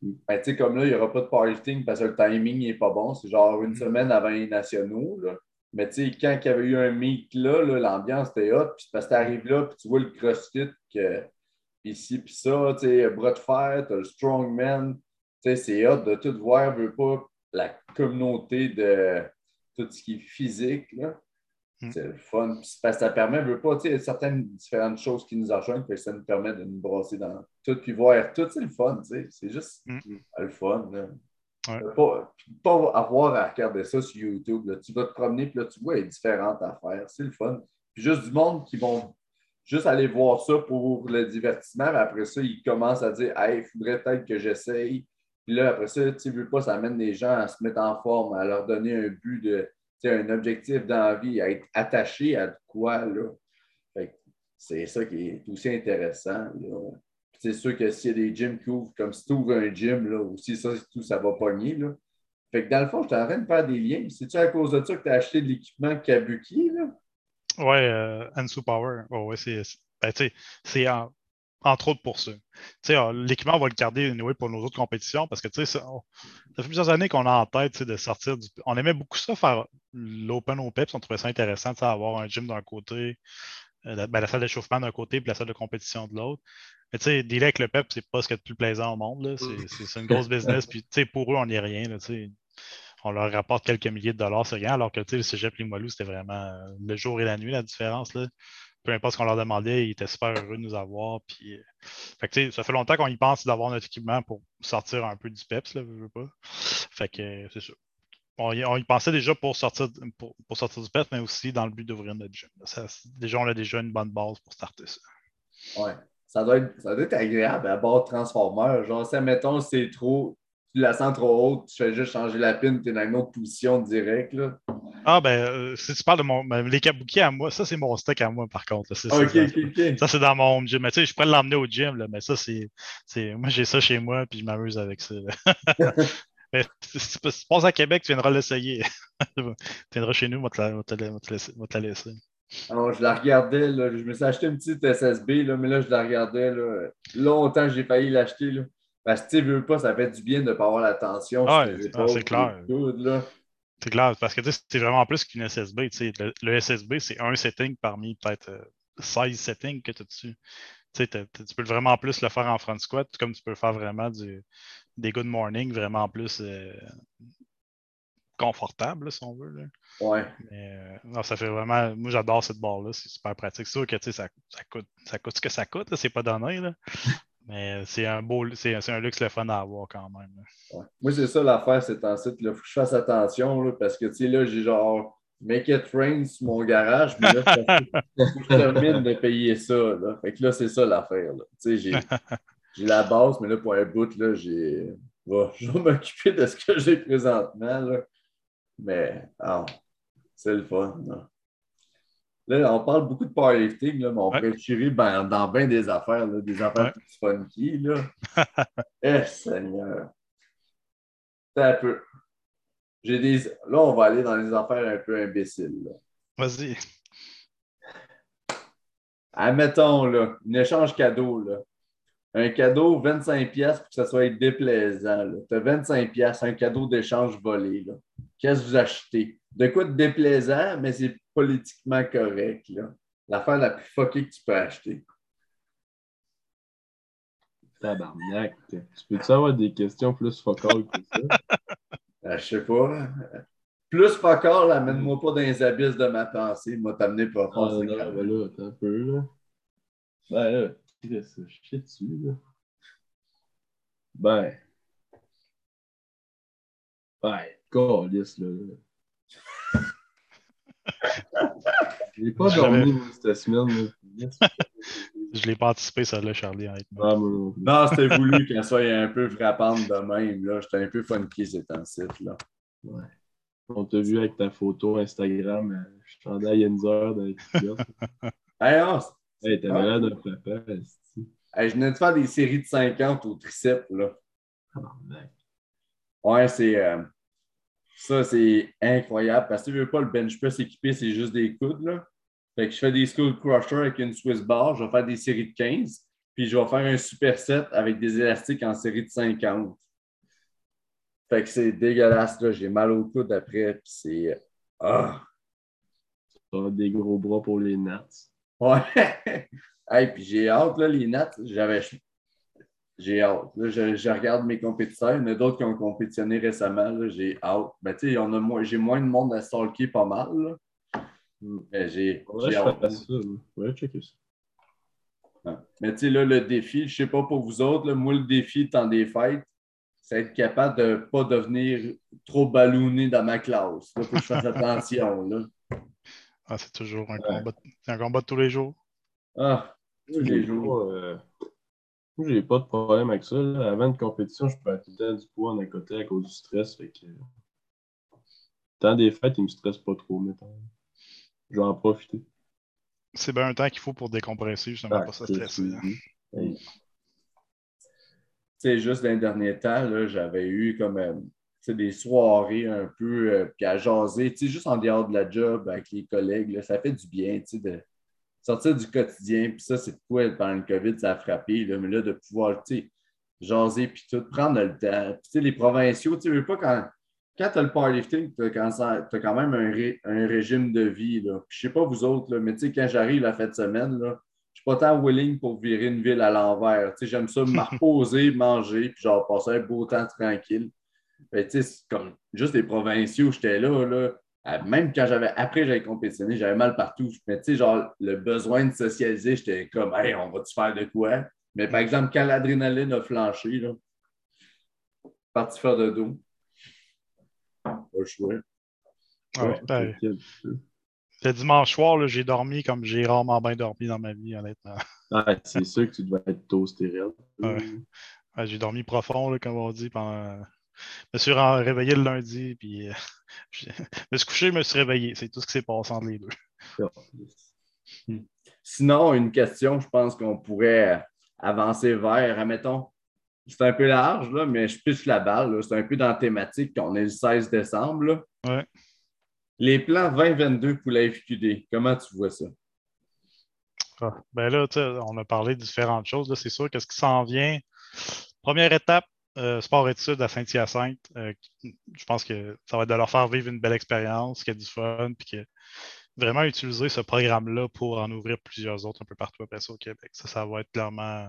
Ben, tu sais, comme là, il n'y aura pas de powerlifting parce que le timing n'est pas bon. C'est genre une mm. semaine avant les nationaux. Là. Mais tu sais, quand il y avait eu un meet là, l'ambiance était hot. Puis parce que tu arrives là, puis tu vois le crossfit, que, ici, puis ça, tu sais, bras de fer, tu as le strongman. Tu sais, c'est hot de tout voir, veut pas la communauté de tout ce qui est physique. Là. Hmm. C'est le fun. parce que ça permet, veut pas, tu sais, certaines différentes choses qui nous rejoignent, puis ça nous permet de nous brasser dans tout, puis voir tout, c'est le fun, tu sais. C'est juste hmm. le fun. Pas, pas, avoir à regarder ça sur YouTube. Là. Tu vas te promener, puis là, tu vois, il y a différentes affaires. C'est le fun. Puis juste du monde qui vont juste aller voir ça pour le divertissement, mais après ça, ils commencent à dire Hey, il faudrait peut-être que j'essaye. Puis là, après ça, tu veux pas, ça amène les gens à se mettre en forme, à leur donner un but de un objectif d'envie, à être attaché à quoi. Là. c'est ça qui est aussi intéressant. C'est sûr que s'il y a des gyms qui ouvrent, comme si tu ouvres un gym, là, aussi ça, tout ça va pogner. Là. Fait que dans le fond, je suis en de faire des liens. C'est-tu à cause de ça que tu as acheté de l'équipement Kabuki, là? Ouais, euh, Ansu Power. Ouais, ouais, c'est. Ben, c'est en- entre autres pour ça. Euh, l'équipement, on va le garder anyway, pour nos autres compétitions parce que, ça, on- ça fait plusieurs années qu'on a en tête de sortir du. On aimait beaucoup ça, faire l'Open au PEPS. On trouvait ça intéressant, avoir un gym d'un côté, euh, la, ben, la salle d'échauffement d'un côté, puis la salle de compétition de l'autre. Mais tu sais, avec le PEP, c'est pas ce qu'il y a de plus plaisant au monde. là. C'est- une grosse business. Puis, pour eux, on n'est rien. Là, on leur rapporte quelques milliers de dollars, c'est rien. Alors que le cégep Limoilou, c'était vraiment le jour et la nuit, la différence. Là. Peu importe ce qu'on leur demandait, ils étaient super heureux de nous avoir. Puis, euh, fait que, ça fait longtemps qu'on y pense d'avoir notre équipement pour sortir un peu du PEPS, là, veux, pas. Fait que euh, c'est ça. On y, pensait déjà pour sortir, pour, pour sortir du PEPS, mais aussi dans le but d'ouvrir notre gym. Déjà, on a déjà une bonne base pour starter ça. Ouais. Ça doit, être, ça doit être agréable à bord de Transformer. Genre, si, mettons, c'est trop, tu la sens trop haute, tu fais juste changer la pine, tu es dans une autre position direct. Là. Ah, ben, euh, si tu parles de mon, ben, les kabuki à moi, ça, c'est mon stock à moi, par contre. là. C'est- Ok, c'est- ok, ok. Ça, c'est dans mon gym. Mais tu sais, je pourrais l'emmener au gym, là, mais ça, c'est. Moi, j'ai ça chez moi, puis je m'amuse avec ça. mais si tu passes à Québec, tu viendras l'essayer. tu viendras chez nous, on va te la, on va te la- on va te laisser- on va te la laisser. Alors, je la regardais, là, je me suis acheté une petite SSB, là, mais là, je la regardais. Là, longtemps, j'ai failli l'acheter. Parce que tu veux pas, ça fait du bien de ne pas avoir la tension. Ah c'est clair. C'est clair, parce que tu sais, c'est vraiment plus qu'une SSB. Le, le SSB, c'est un setting parmi peut-être euh, 16 settings que tu as dessus. Tu peux vraiment plus le faire en front squat, comme tu peux faire vraiment du, des good morning, vraiment plus euh, confortable, là, si on veut. là. Ouais. Mais euh, non, ça fait vraiment. Moi, j'adore cette barre-là. C'est super pratique. C'est sûr que ça, ça, coûte, ça coûte ce que ça coûte. C'est pas donné. Là. Mais c'est un beau c'est, c'est un luxe le fun à avoir quand même. Ouais. Moi, c'est ça l'affaire, c'est en site. Il faut que je fasse attention là, parce que, tu sais, là, j'ai genre Make it rain sur mon garage, mais là, je termine de payer ça. Là. Fait que là, c'est ça l'affaire. Tu sais, j'ai, j'ai la base, mais là, pour un bout, là, j'ai. Bon, je vais m'occuper de ce que j'ai présentement. Là. Mais, ah, c'est le fun. Là. Là, on parle beaucoup de powerlifting, là, mais on Ouais. tirer ben, dans bien des affaires, là, des affaires plus funky. Là. eh, Seigneur. C'est un peu. J'ai des... Là, on va aller dans des affaires un peu imbéciles. Vas-y. Admettons, là, un échange cadeau. Là. Un cadeau, 25$ pièces pour que ça soit déplaisant. Tu as 25$, piastres, un cadeau d'échange volé. là. Qu'est-ce que vous achetez? De quoi de déplaisant, mais c'est politiquement correct. là. L'affaire la plus fuckée que tu peux acheter. Tabarnak. Tu peux-tu avoir des questions plus focales que ça? Euh, je sais pas. Plus fuckard, amène-moi pas dans les abysses de ma pensée. Moi, t'amener pas Ah, non, ben là, attends un peu, là. Ben là, je chie dessus, là? Ben. Ben, calice, là. J'ai pas dormi cette semaine. Je l'ai pas anticipé, ça là, Charlie, honnêtement. Ah, non c'était voulu qu'elle soit un peu frappante de même. là. J'étais un peu funky ces temps-ci. là. Ouais. On t'a vu avec ta photo Instagram, euh, je chandail Yenzer dans les. Hey, non, c'est- Hey, t'es malade d'un papa, esti. hey, je venais de faire des séries de 50 au triceps. Là. Tabarnak. Ouais, c'est. euh, Ça, c'est incroyable parce que tu veux pas le bench press équipé, c'est juste des coudes. Là. Fait que je fais des skull crushers avec une Swiss bar, je vais faire des séries de 15, puis je vais faire un superset avec des élastiques en série de 50. Fait que c'est dégueulasse, là. J'ai mal au coude après, puis c'est. Ah! T'auras des gros bras pour les nats. Ouais! hey, puis j'ai hâte, là, les nattes, j'avais. J'ai hâte. Là, je, je regarde mes compétiteurs. Il y en a d'autres qui ont compétitionné récemment. là, J'ai hâte. Ben, j'ai moins de monde à stalker pas mal. là. Mais j'ai Ouais, hâte. ça. là. Ouais, checker ça. Ouais. Mais tu sais, là, le défi, je sais pas pour vous autres, là, moi, le défi temps des fêtes, c'est être capable de ne pas devenir trop ballonné dans ma classe. Il faut que je fasse attention. Là. Ah, c'est toujours un, combat, de- c'est un combat de tous les jours. Ah, tous les jours. euh, Moi, j'ai pas de problème avec ça. là. Avant une compétition, je peux tout le temps du poids en à côté à cause du stress. Fait que... Le temps des fêtes, il me stresse pas trop, mettons. Je vais en profiter. C'est bien un temps qu'il faut pour décompresser, justement, Ah, pas se c'est- stresser. hein. Tu sais, juste dans les derniers temps, là, j'avais eu comme. euh, des soirées un peu, euh, puis à jaser, tu sais, juste en dehors de la job avec les collègues, là, ça fait du bien, tu sais, de sortir du quotidien. Puis ça, c'est quoi pendant le COVID, ça a frappé, là, mais là, de pouvoir, tu sais, jaser, puis tout, prendre le temps. Puis, tu sais, les provinciaux, tu sais, pas quand, quand tu as le powerlifting, tu as, quand même un, ré- un régime de vie, là. Puis je sais pas vous autres, là, mais tu sais, quand j'arrive la fin de semaine, là, je suis pas tant willing pour virer une ville à l'envers. Tu sais, j'aime ça me reposer, manger, puis genre passer un beau temps tranquille. Mais tu sais, comme juste les provinciaux, j'étais là, là. Même quand j'avais, après j'avais compétitionné, j'avais mal partout. Mais tu sais, genre, le besoin de socialiser, j'étais comme, hey, on va-tu faire de quoi? Mais par exemple, quand l'adrénaline a flanché, là, parti faire de dos. Pas le choix. Ouais, ben, le dimanche soir, là, j'ai dormi comme j'ai rarement bien dormi dans ma vie, honnêtement. Ah, c'est sûr que tu dois être toasté. Ouais. Ouais, j'ai dormi profond, là, comme on dit, pendant. Je me suis réveillé le lundi, puis euh, je me suis couché, je me suis réveillé. C'est tout ce qui s'est passé entre les deux. Sinon, une question, je pense qu'on pourrait avancer vers, admettons, c'est un peu large, là, mais je pisse la balle. C'est un peu dans la thématique qu'on est le 16 décembre. là. Ouais. Les plans 2022 pour la FQD, comment tu vois ça? Ah, Ben là, on a parlé de différentes choses. C'est sûr que ce qui s'en vient, première étape, euh, sport-études à Saint-Hyacinthe. euh, je pense que ça va être de leur faire vivre une belle expérience, qu'il y du fun, puis que vraiment utiliser ce programme-là pour en ouvrir plusieurs autres un peu partout après ça au Québec. Ça, ça va être clairement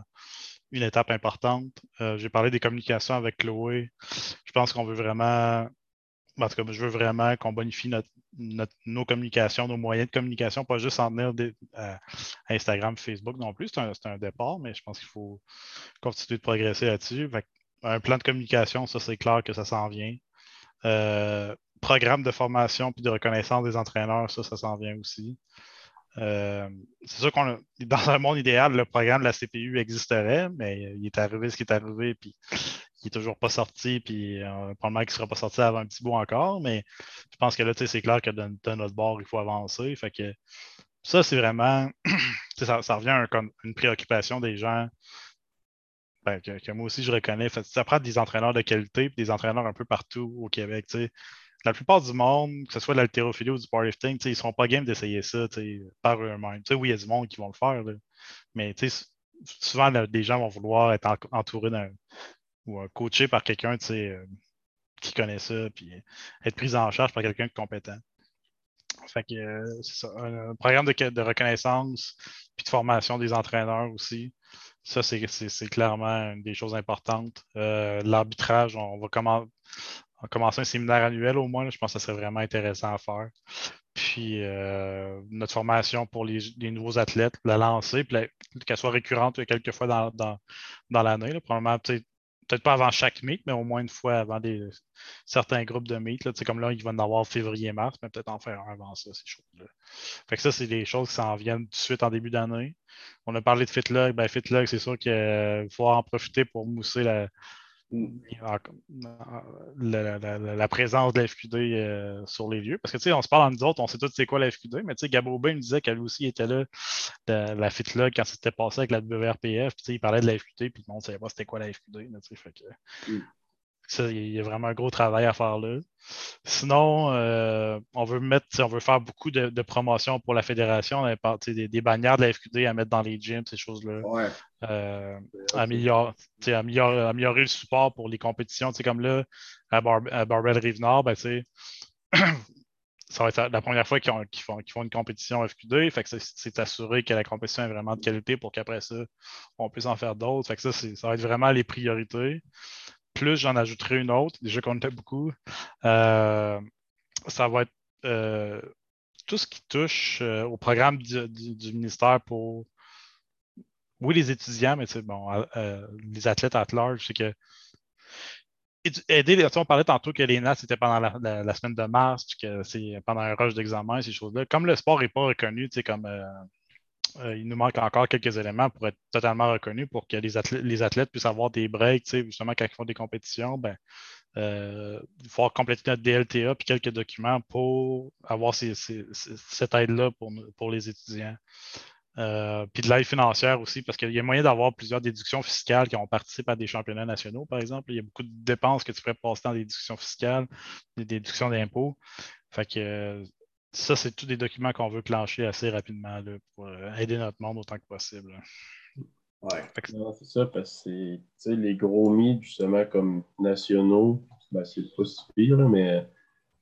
une étape importante. Euh, J'ai parlé des communications avec Chloé. Je pense qu'on veut vraiment, en tout cas, je veux vraiment qu'on bonifie nos communications, nos moyens de communication, pas juste en tenir des- à Instagram, Facebook non plus. C'est un départ, mais je pense qu'il faut continuer de progresser là-dessus. Un plan de communication, ça, c'est clair que ça s'en vient. Euh, programme de formation puis de reconnaissance des entraîneurs, ça, ça s'en vient aussi. Euh, c'est sûr qu'on dans un monde idéal, le programme de la CPU existerait, mais il est arrivé ce qui est arrivé, puis il n'est toujours pas sorti, puis euh, probablement qu'il ne sera pas sorti avant un petit bout encore, mais je pense que là, c'est clair que de, de notre bord, il faut avancer. Fait que ça, c'est vraiment, ça, revient à une préoccupation des gens ben, que, moi aussi je reconnais. Fait, ça prend des entraîneurs de qualité et des entraîneurs un peu partout au Québec. tu sais. La plupart du monde, que ce soit de l'haltérophilie ou du powerlifting, ils ne seront pas game d'essayer ça par eux-mêmes. Oui, il y a du monde qui vont le faire, mais souvent, des gens vont vouloir être en- entourés ou euh, coachés par quelqu'un euh, qui connaît ça, puis être pris en charge par quelqu'un de compétent. Fait euh, c'est ça. Un, un programme de, de reconnaissance puis de formation des entraîneurs aussi. Ça, c'est- clairement une des choses importantes. Euh, L'arbitrage, on va commencer un séminaire annuel au moins. Je pense que ça serait vraiment intéressant à faire. Puis euh, notre formation pour les, nouveaux athlètes, la lancer, puis qu'elle soit récurrente quelques fois dans, dans, dans l'année. Probablement, peut-être pas avant chaque meet, mais au moins une fois avant des, certains groupes de meet. Là. Comme là, il va en avoir février-mars, mais peut-être en faire un avant ça, ces choses-là. Fait que ça, c'est des choses qui s'en viennent tout de suite en début d'année. On a parlé de FitLog. Ben, FitLog, c'est sûr qu'il faut en profiter pour mousser la, la, la- la- la présence de la FQD euh, sur les lieux. Parce que, tu sais, on se parle entre nous autres, on sait tous c'est quoi la FQD, mais tu sais, Gabo Aubin me disait qu'elle aussi était là, de la FitLog, quand c'était passé avec la WRPF, puis tu sais, il parlait de la FQD, puis le monde ne savait pas c'était quoi la FQD, là, fait que... Mm. Ça, il y a vraiment un gros travail à faire là. Sinon, euh, on veut mettre, on veut faire beaucoup de, de promotions pour la fédération, des, des bannières de la FQD à mettre dans les gyms, ces choses-là. Ouais. Euh, améliore- tu sais, améliore- améliorer le support pour les compétitions. Comme là, à, Bar à Barbell Rive-Nord, ben, ça va être la première fois qu'ils ont- qu'ils font, font une compétition FQD. Fait que c'est- assuré que la compétition est vraiment de qualité pour qu'après ça, on puisse en faire d'autres. Fait que ça, ça va être vraiment les priorités. Plus j'en ajouterai une autre, déjà qu'on était beaucoup. Euh, ça va être euh, tout ce qui touche euh, au programme du, ministère pour oui, les étudiants, mais sais, bon, les athlètes à large, c'est que aider, on parlait tantôt que les NAS c'était pendant la, la- la semaine de mars, puis que c'est pendant un rush d'examen, ces choses-là. Comme le sport n'est pas reconnu, tu sais, comme euh, il nous manque encore quelques éléments pour être totalement reconnu pour que les athlètes, les athlètes puissent avoir des breaks, justement, quand ils font des compétitions, ben, euh, il faut compléter notre DLTA puis quelques documents pour avoir cette aide-là pour, pour les étudiants. Euh, puis de l'aide financière aussi, parce qu'il y a moyen d'avoir plusieurs déductions fiscales qui ont participé à des championnats nationaux, par exemple. Il y a beaucoup de dépenses que tu pourrais passer dans des déductions fiscales, des déductions d'impôts. Fait que ça, c'est tous des documents qu'on veut clencher assez rapidement là, pour euh, aider notre monde autant que possible. Que- Non, c'est ça, parce que les gros meets, justement, comme nationaux, ben, c'est pas si pire, là, mais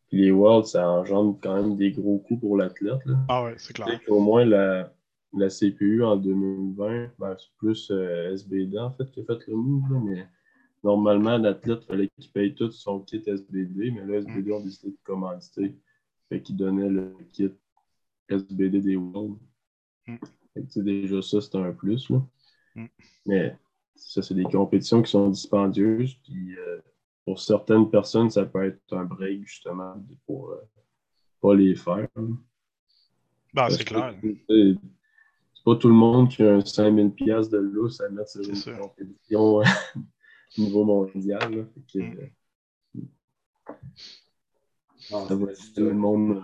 puis les Worlds, ça engendre quand même des gros coûts pour l'athlète. Ah ouais, c'est clair. qu'au moins, la, la CPU en 2020, ben, c'est plus euh, SBD, en fait, qui a fait le move, là, mais normalement, l'athlète, il fallait qu'il paye tout son kit SBD, mais là, SBD ont décidé de commanditer. Fait qu'ils donnaient le kit SBD des Worlds. Mm. Fait que, déjà, ça, c'est un plus, là. Mm. Mais ça, c'est des compétitions qui sont dispendieuses. Puis euh, pour certaines personnes, ça peut être un break justement pour euh, pas les faire. Ben, c'est clair. C'est pas tout le monde qui a un 5000$ piastres de lousse à mettre sur une sûr. compétition euh, au niveau mondial. là. Fait que, Mm. Non, ça va tout le monde.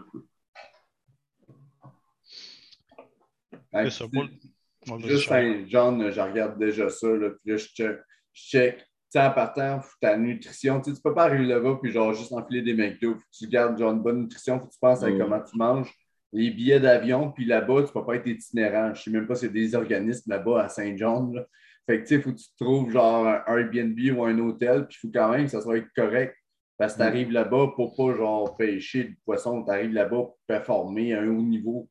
Ouais, ça. Juste un John, je regarde déjà ça, là, puis là, je check. Je check. Tu sais, en partant, faut ta nutrition, tu sais, tu peux pas arriver là-bas puis genre juste enfiler des McDo. Faut que tu gardes genre une bonne nutrition, faut que tu penses à comment tu manges. Les billets d'avion, puis là-bas, tu peux pas être itinérant. Je sais même pas s'il y a des organismes là-bas à Saint-John. là. Fait que tu sais, faut que tu trouves genre un Airbnb ou un hôtel, puis il faut quand même que ça soit correct. Parce que tu arrives là-bas pour pas genre pêcher du poisson, tu arrives là-bas pour performer à un haut niveau.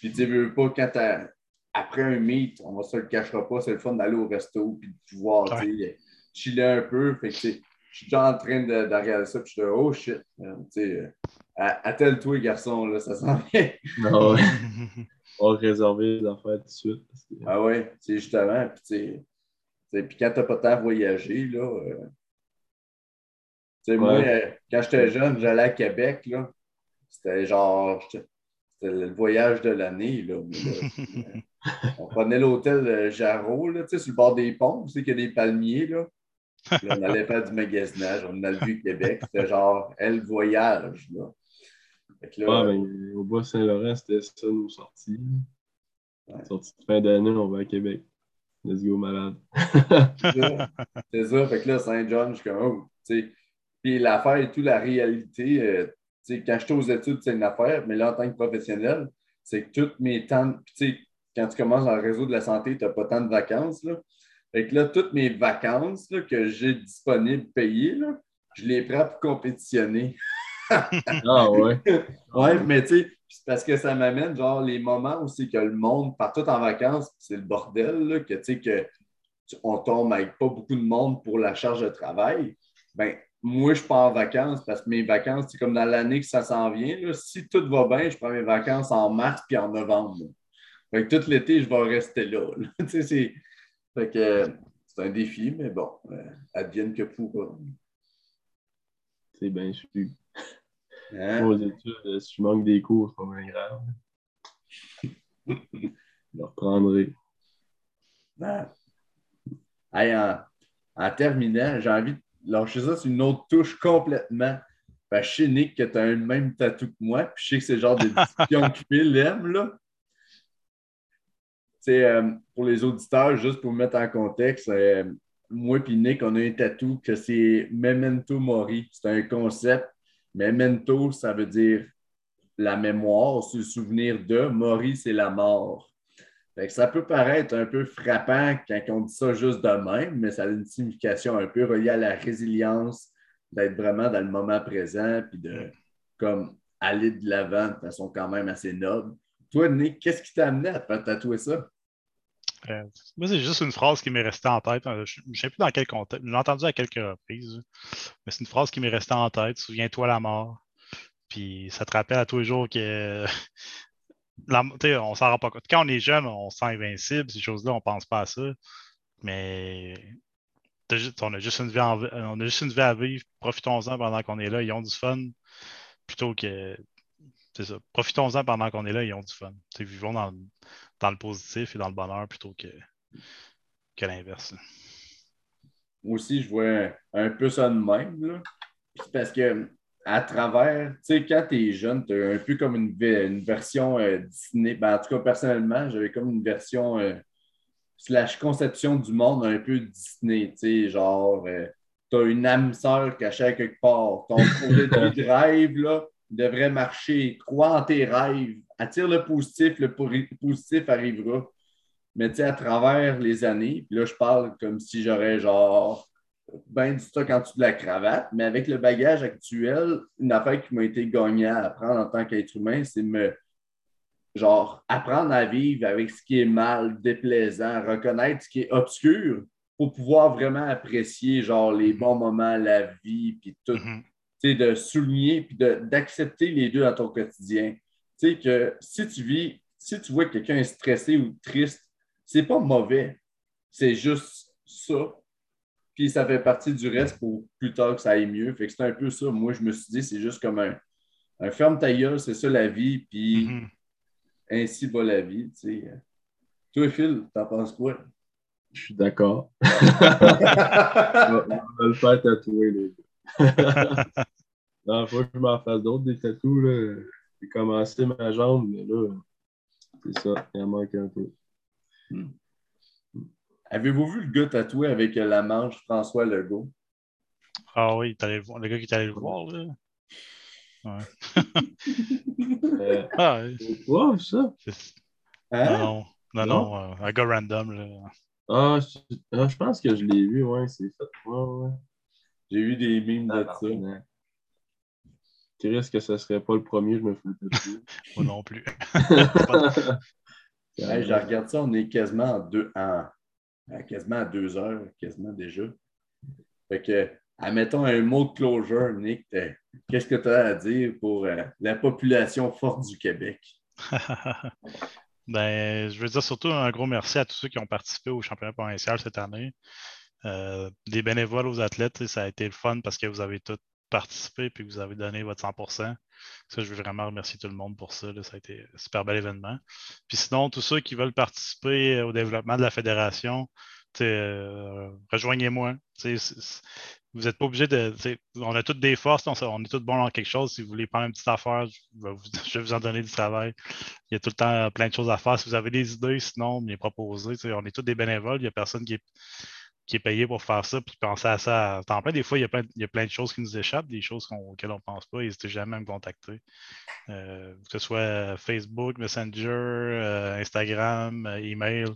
Puis tu veux pas quand t'as après un meet, on va se le cachera pas, c'est le fun d'aller au resto puis de pouvoir tu sais, chiller un peu. Fait que, tu je suis déjà en train de, de regarder ça, puis je suis là, oh shit. euh, tu à- Attelle-toi, garçon, là, ça s'en vient. Non, ouais. On va réserver les affaires tout de suite. que- Ah ouais, c'est justement. Puis, tu sais, tu puis quand t'as pas le temps de voyager, là. euh, tu sais, moi, Ouais. euh, quand j'étais jeune, j'allais à Québec, là. C'était genre. C'était le voyage de l'année, là. Euh, on prenait l'hôtel euh, Jarreau, là, tu sais, sur le bord des ponts, tu sais, qu'il y a des palmiers, là. On allait faire du magasinage, on a vu Québec. C'était genre, elle voyage, là. Ben, au Bas-Saint-Laurent, c'était ça nos sorties. Ouais. Sortie de fin d'année, on va à Québec. Let's go, malade. C'est ça. C'est ça. Fait que là, Saint-John, je suis comme, oh, tu sais. Puis l'affaire et tout, la réalité, euh, quand j'étais aux études, c'est une affaire, mais là, en tant que professionnel, c'est que toutes mes temps, quand tu commences dans le réseau de la santé, tu n'as pas tant de vacances, là. Fait que là, toutes mes vacances là, que j'ai disponibles payées, là, je les prends pour compétitionner. Ah ouais. Ouais, mais tu sais, parce que ça m'amène, genre, les moments où c'est que le monde part tout en vacances, c'est le bordel, là, que tu sais, que on tombe avec pas beaucoup de monde pour la charge de travail. Ben, moi, je pars en vacances parce que mes vacances, c'est comme dans l'année que ça s'en vient. Là. Si tout va bien, je prends mes vacances en mars puis en novembre. Fait que tout l'été, je vais rester là. c'est... Fait que c'est un défi, mais bon, euh, advienne que pourra. C'est bien sûr. Hein? Aux études, euh, si je manque des cours, c'est pas bien grave. je le reprendrai. Ah. Hey, en, en terminant, j'ai envie de lâcher ça sur une autre touche complètement. Ben, je sais, Nick, que tu as le même tatou que moi, puis je sais que c'est le genre de discussion que Phil aime, là. C'est euh, pour les auditeurs, juste pour mettre en contexte, euh, moi et Nick, on a un tatou que c'est Memento Mori. C'est un concept. Memento, ça veut dire la mémoire, se souvenir de. Mori, c'est la mort. Ça peut paraître un peu frappant quand on dit ça juste de même, mais ça a une signification un peu reliée à la résilience, d'être vraiment dans le moment présent, puis de comme aller de l'avant de façon quand même assez noble. Toi, Nick, qu'est-ce qui t'a amené à te tatouer ça? Euh, moi, c'est juste une phrase qui m'est restée en tête. Euh, Je ne sais plus dans quel contexte. Je l'ai entendu à quelques reprises. Mais c'est une phrase qui m'est restée en tête. Souviens-toi la mort. Puis ça te rappelle à tous les jours que. On s'en rend pas compte. Quand on est jeune, on se sent invincible. Ces choses-là, on pense pas à ça. Mais on a juste une vie, on a juste une vie à vivre. Profitons-en pendant qu'on est là. Ils ont du fun. Plutôt que. C'est ça. Profitons-en pendant qu'on est là. Ils ont du fun. Vivons dans, le positif et dans le bonheur plutôt que, que l'inverse. Moi aussi, je vois un, peu ça de même. là. Parce que à travers, tu sais, quand tu es jeune, tu as un peu comme une, ve- une version euh, Disney. Ben, en tout cas, personnellement, j'avais comme une version euh, slash conception du monde un peu Disney. Tu sais, genre, tu as une âme sœur cachée à quelque part. Ton projet de rêve, là, devrait marcher. Crois en tes rêves. Attire le positif, le positif arrivera. Mais tu sais, à travers les années, puis là, je parle comme si j'aurais genre ben du stock en dessous de la cravate, mais avec le bagage actuel, une affaire qui m'a été gagnée à apprendre en tant qu'être humain, c'est me genre apprendre à vivre avec ce qui est mal, déplaisant, reconnaître ce qui est obscur pour pouvoir vraiment apprécier genre les bons moments, la vie, puis tout tu sais, de souligner puis de- d'accepter les deux dans ton quotidien. Tu sais que si tu vis, si tu vois que quelqu'un est stressé ou triste, c'est pas mauvais. C'est juste ça. Puis ça fait partie du reste pour plus tard que ça aille mieux. Fait que c'est un peu ça. Moi, je me suis dit, c'est juste comme un, un ferme ta gueule, c'est ça la vie, puis Mhm. ainsi va la vie. Tu sais. Toi, Phil, t'en penses quoi? Je suis d'accord. On va le faire tatouer, les gars. Non, faut que je m'en fasse d'autres des tatous. là. J'ai commencé ma jambe, mais là, c'est ça, il en manque un peu. Avez-vous vu le gars tatoué avec la manche François Legault? Ah oui, t'es allé le voir- le gars qui est allé le voir, là. Euh, Ah, oui. c'est quoi, ça? Hein? Non, non, non, non, euh, un gars random, là. Ah, je, ah, je pense que je l'ai vu, ouais, c'est fait. Ouais, ouais. J'ai eu des mimes de ça. Tabarnak. Chris, que ce serait pas le premier, je me fais tatouer. Moi non plus. Hey, je regarde ça, on est quasiment en deux, en- quasiment à deux heures, quasiment déjà. Fait que, admettons un mot de closure, Nick. Qu'est-ce que tu as à dire pour euh, la population forte du Québec? Ben, je veux dire surtout un gros merci à tous ceux qui ont participé au championnat provincial cette année. Euh, des bénévoles aux athlètes, ça a été le fun parce que vous avez tous participé et que vous avez donné votre 100 Ça, je veux vraiment remercier tout le monde pour ça. là. Ça a été un super bel événement. Puis sinon, tous ceux qui veulent participer au développement de la fédération, euh, rejoignez-moi. Vous n'êtes pas obligé de. On a toutes des forces, on, est tous bons dans quelque chose. Si vous voulez prendre une petite affaire, je vais vous, en donner du travail. Il y a tout le temps plein de choses à faire. Si vous avez des idées, sinon, me les proposer. On est tous des bénévoles. Il n'y a personne qui est, qui est payé pour faire ça. Puis penser à ça à temps plein. Des fois, il y a plein, il y a plein de choses qui nous échappent, des choses qu'on- auxquelles on ne pense pas. N'hésitez jamais à me contacter. Euh, que ce soit Facebook, Messenger, euh, Instagram, euh, email.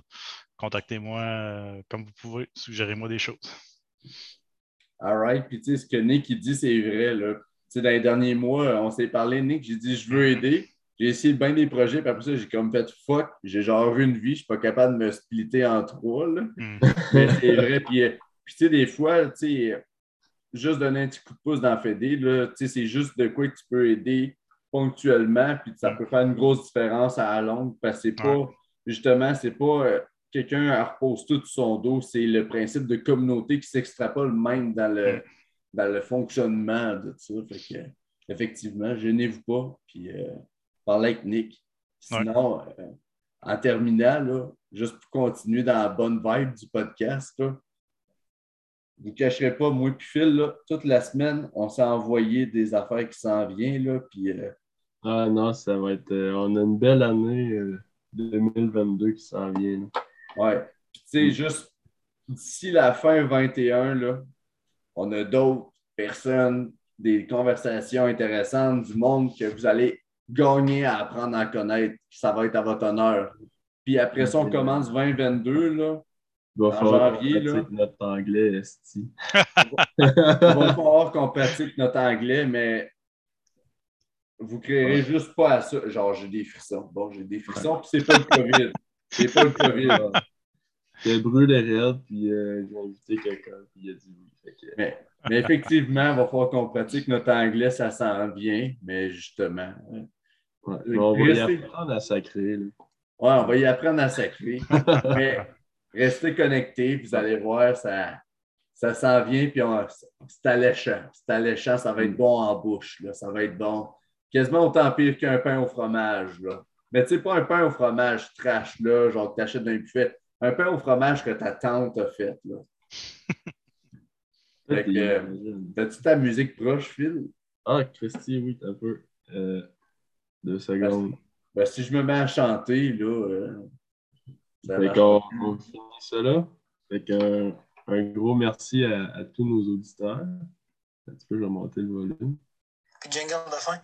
Contactez-moi comme vous pouvez. Suggérez-moi des choses. All right. Puis, tu sais, ce que Nick il dit, c'est vrai. Là. Tu sais, dans les derniers mois, on s'est parlé, Nick, j'ai dit, je veux aider. J'ai essayé bien des projets, puis après ça, j'ai comme fait fuck. J'ai genre une vie, je suis pas capable de me splitter en trois. Là. Hmm. Mais c'est vrai. Puis, euh, puis, tu sais, des fois, tu sais, juste donner un petit coup de pouce dans Fédé, tu sais, c'est juste de quoi que tu peux aider ponctuellement, puis ça peut faire une grosse différence à la longue, parce que c'est pas, justement, c'est pas euh, quelqu'un repose tout sur son dos, c'est le principe de communauté qui s'extrapole même dans le, dans le fonctionnement de ça. Fait que, effectivement, gênez-vous pas, puis euh, parlez avec Nick. Sinon, euh, en terminant, là, juste pour continuer dans la bonne vibe du podcast, là, vous ne cacherez pas, moi et Phil, là, toute la semaine, on s'est envoyé des affaires qui s'en viennent. Là, puis, euh, Ah non, ça va être. euh, on a une belle année euh, 2022 qui s'en vient. là. ouais. Puis, tu sais, juste d'ici la fin 21, là, on a d'autres personnes, des conversations intéressantes, du monde que vous allez gagner à apprendre à connaître. Ça va être à votre honneur. Puis après ça, on commence 2022. Là. Il va En falloir janvier, qu'on là. pratique notre anglais, esti. Il va falloir qu'on pratique notre anglais, mais vous créerez juste pas à ça. Genre, j'ai des frissons. Bon, j'ai des frissons, puis c'est pas le COVID. C'est pas le COVID. J'ai brûlé raide, puis euh, j'ai invité quelqu'un, puis il a dit oui. Mais, mais effectivement, il va falloir qu'on pratique notre anglais, ça s'en vient, mais justement. Ouais. On va y apprendre à sacrer. là. Ouais, on va y apprendre à sacrer. mais restez connectés, vous allez voir, ça, ça s'en vient, puis c'est alléchant. C'est alléchant, ça va être bon en bouche, là, ça va être bon. Quasiment autant pire qu'un pain au fromage. Là. Mais tu sais, pas un pain au fromage trash, là, genre que tu achètes d'un buffet. Un pain au fromage que ta tante a fait. Là. Fait que, euh. T'as-tu ta musique proche, Phil? Ah, Christy, oui, t'as un peu. Euh, deux secondes. Ben, si je me mets à chanter, là. euh, Fait qu'on finit ça là. Fait qu'un un gros merci à, à tous nos auditeurs. Un petit peu, je vais monter le volume. Jingle de fin.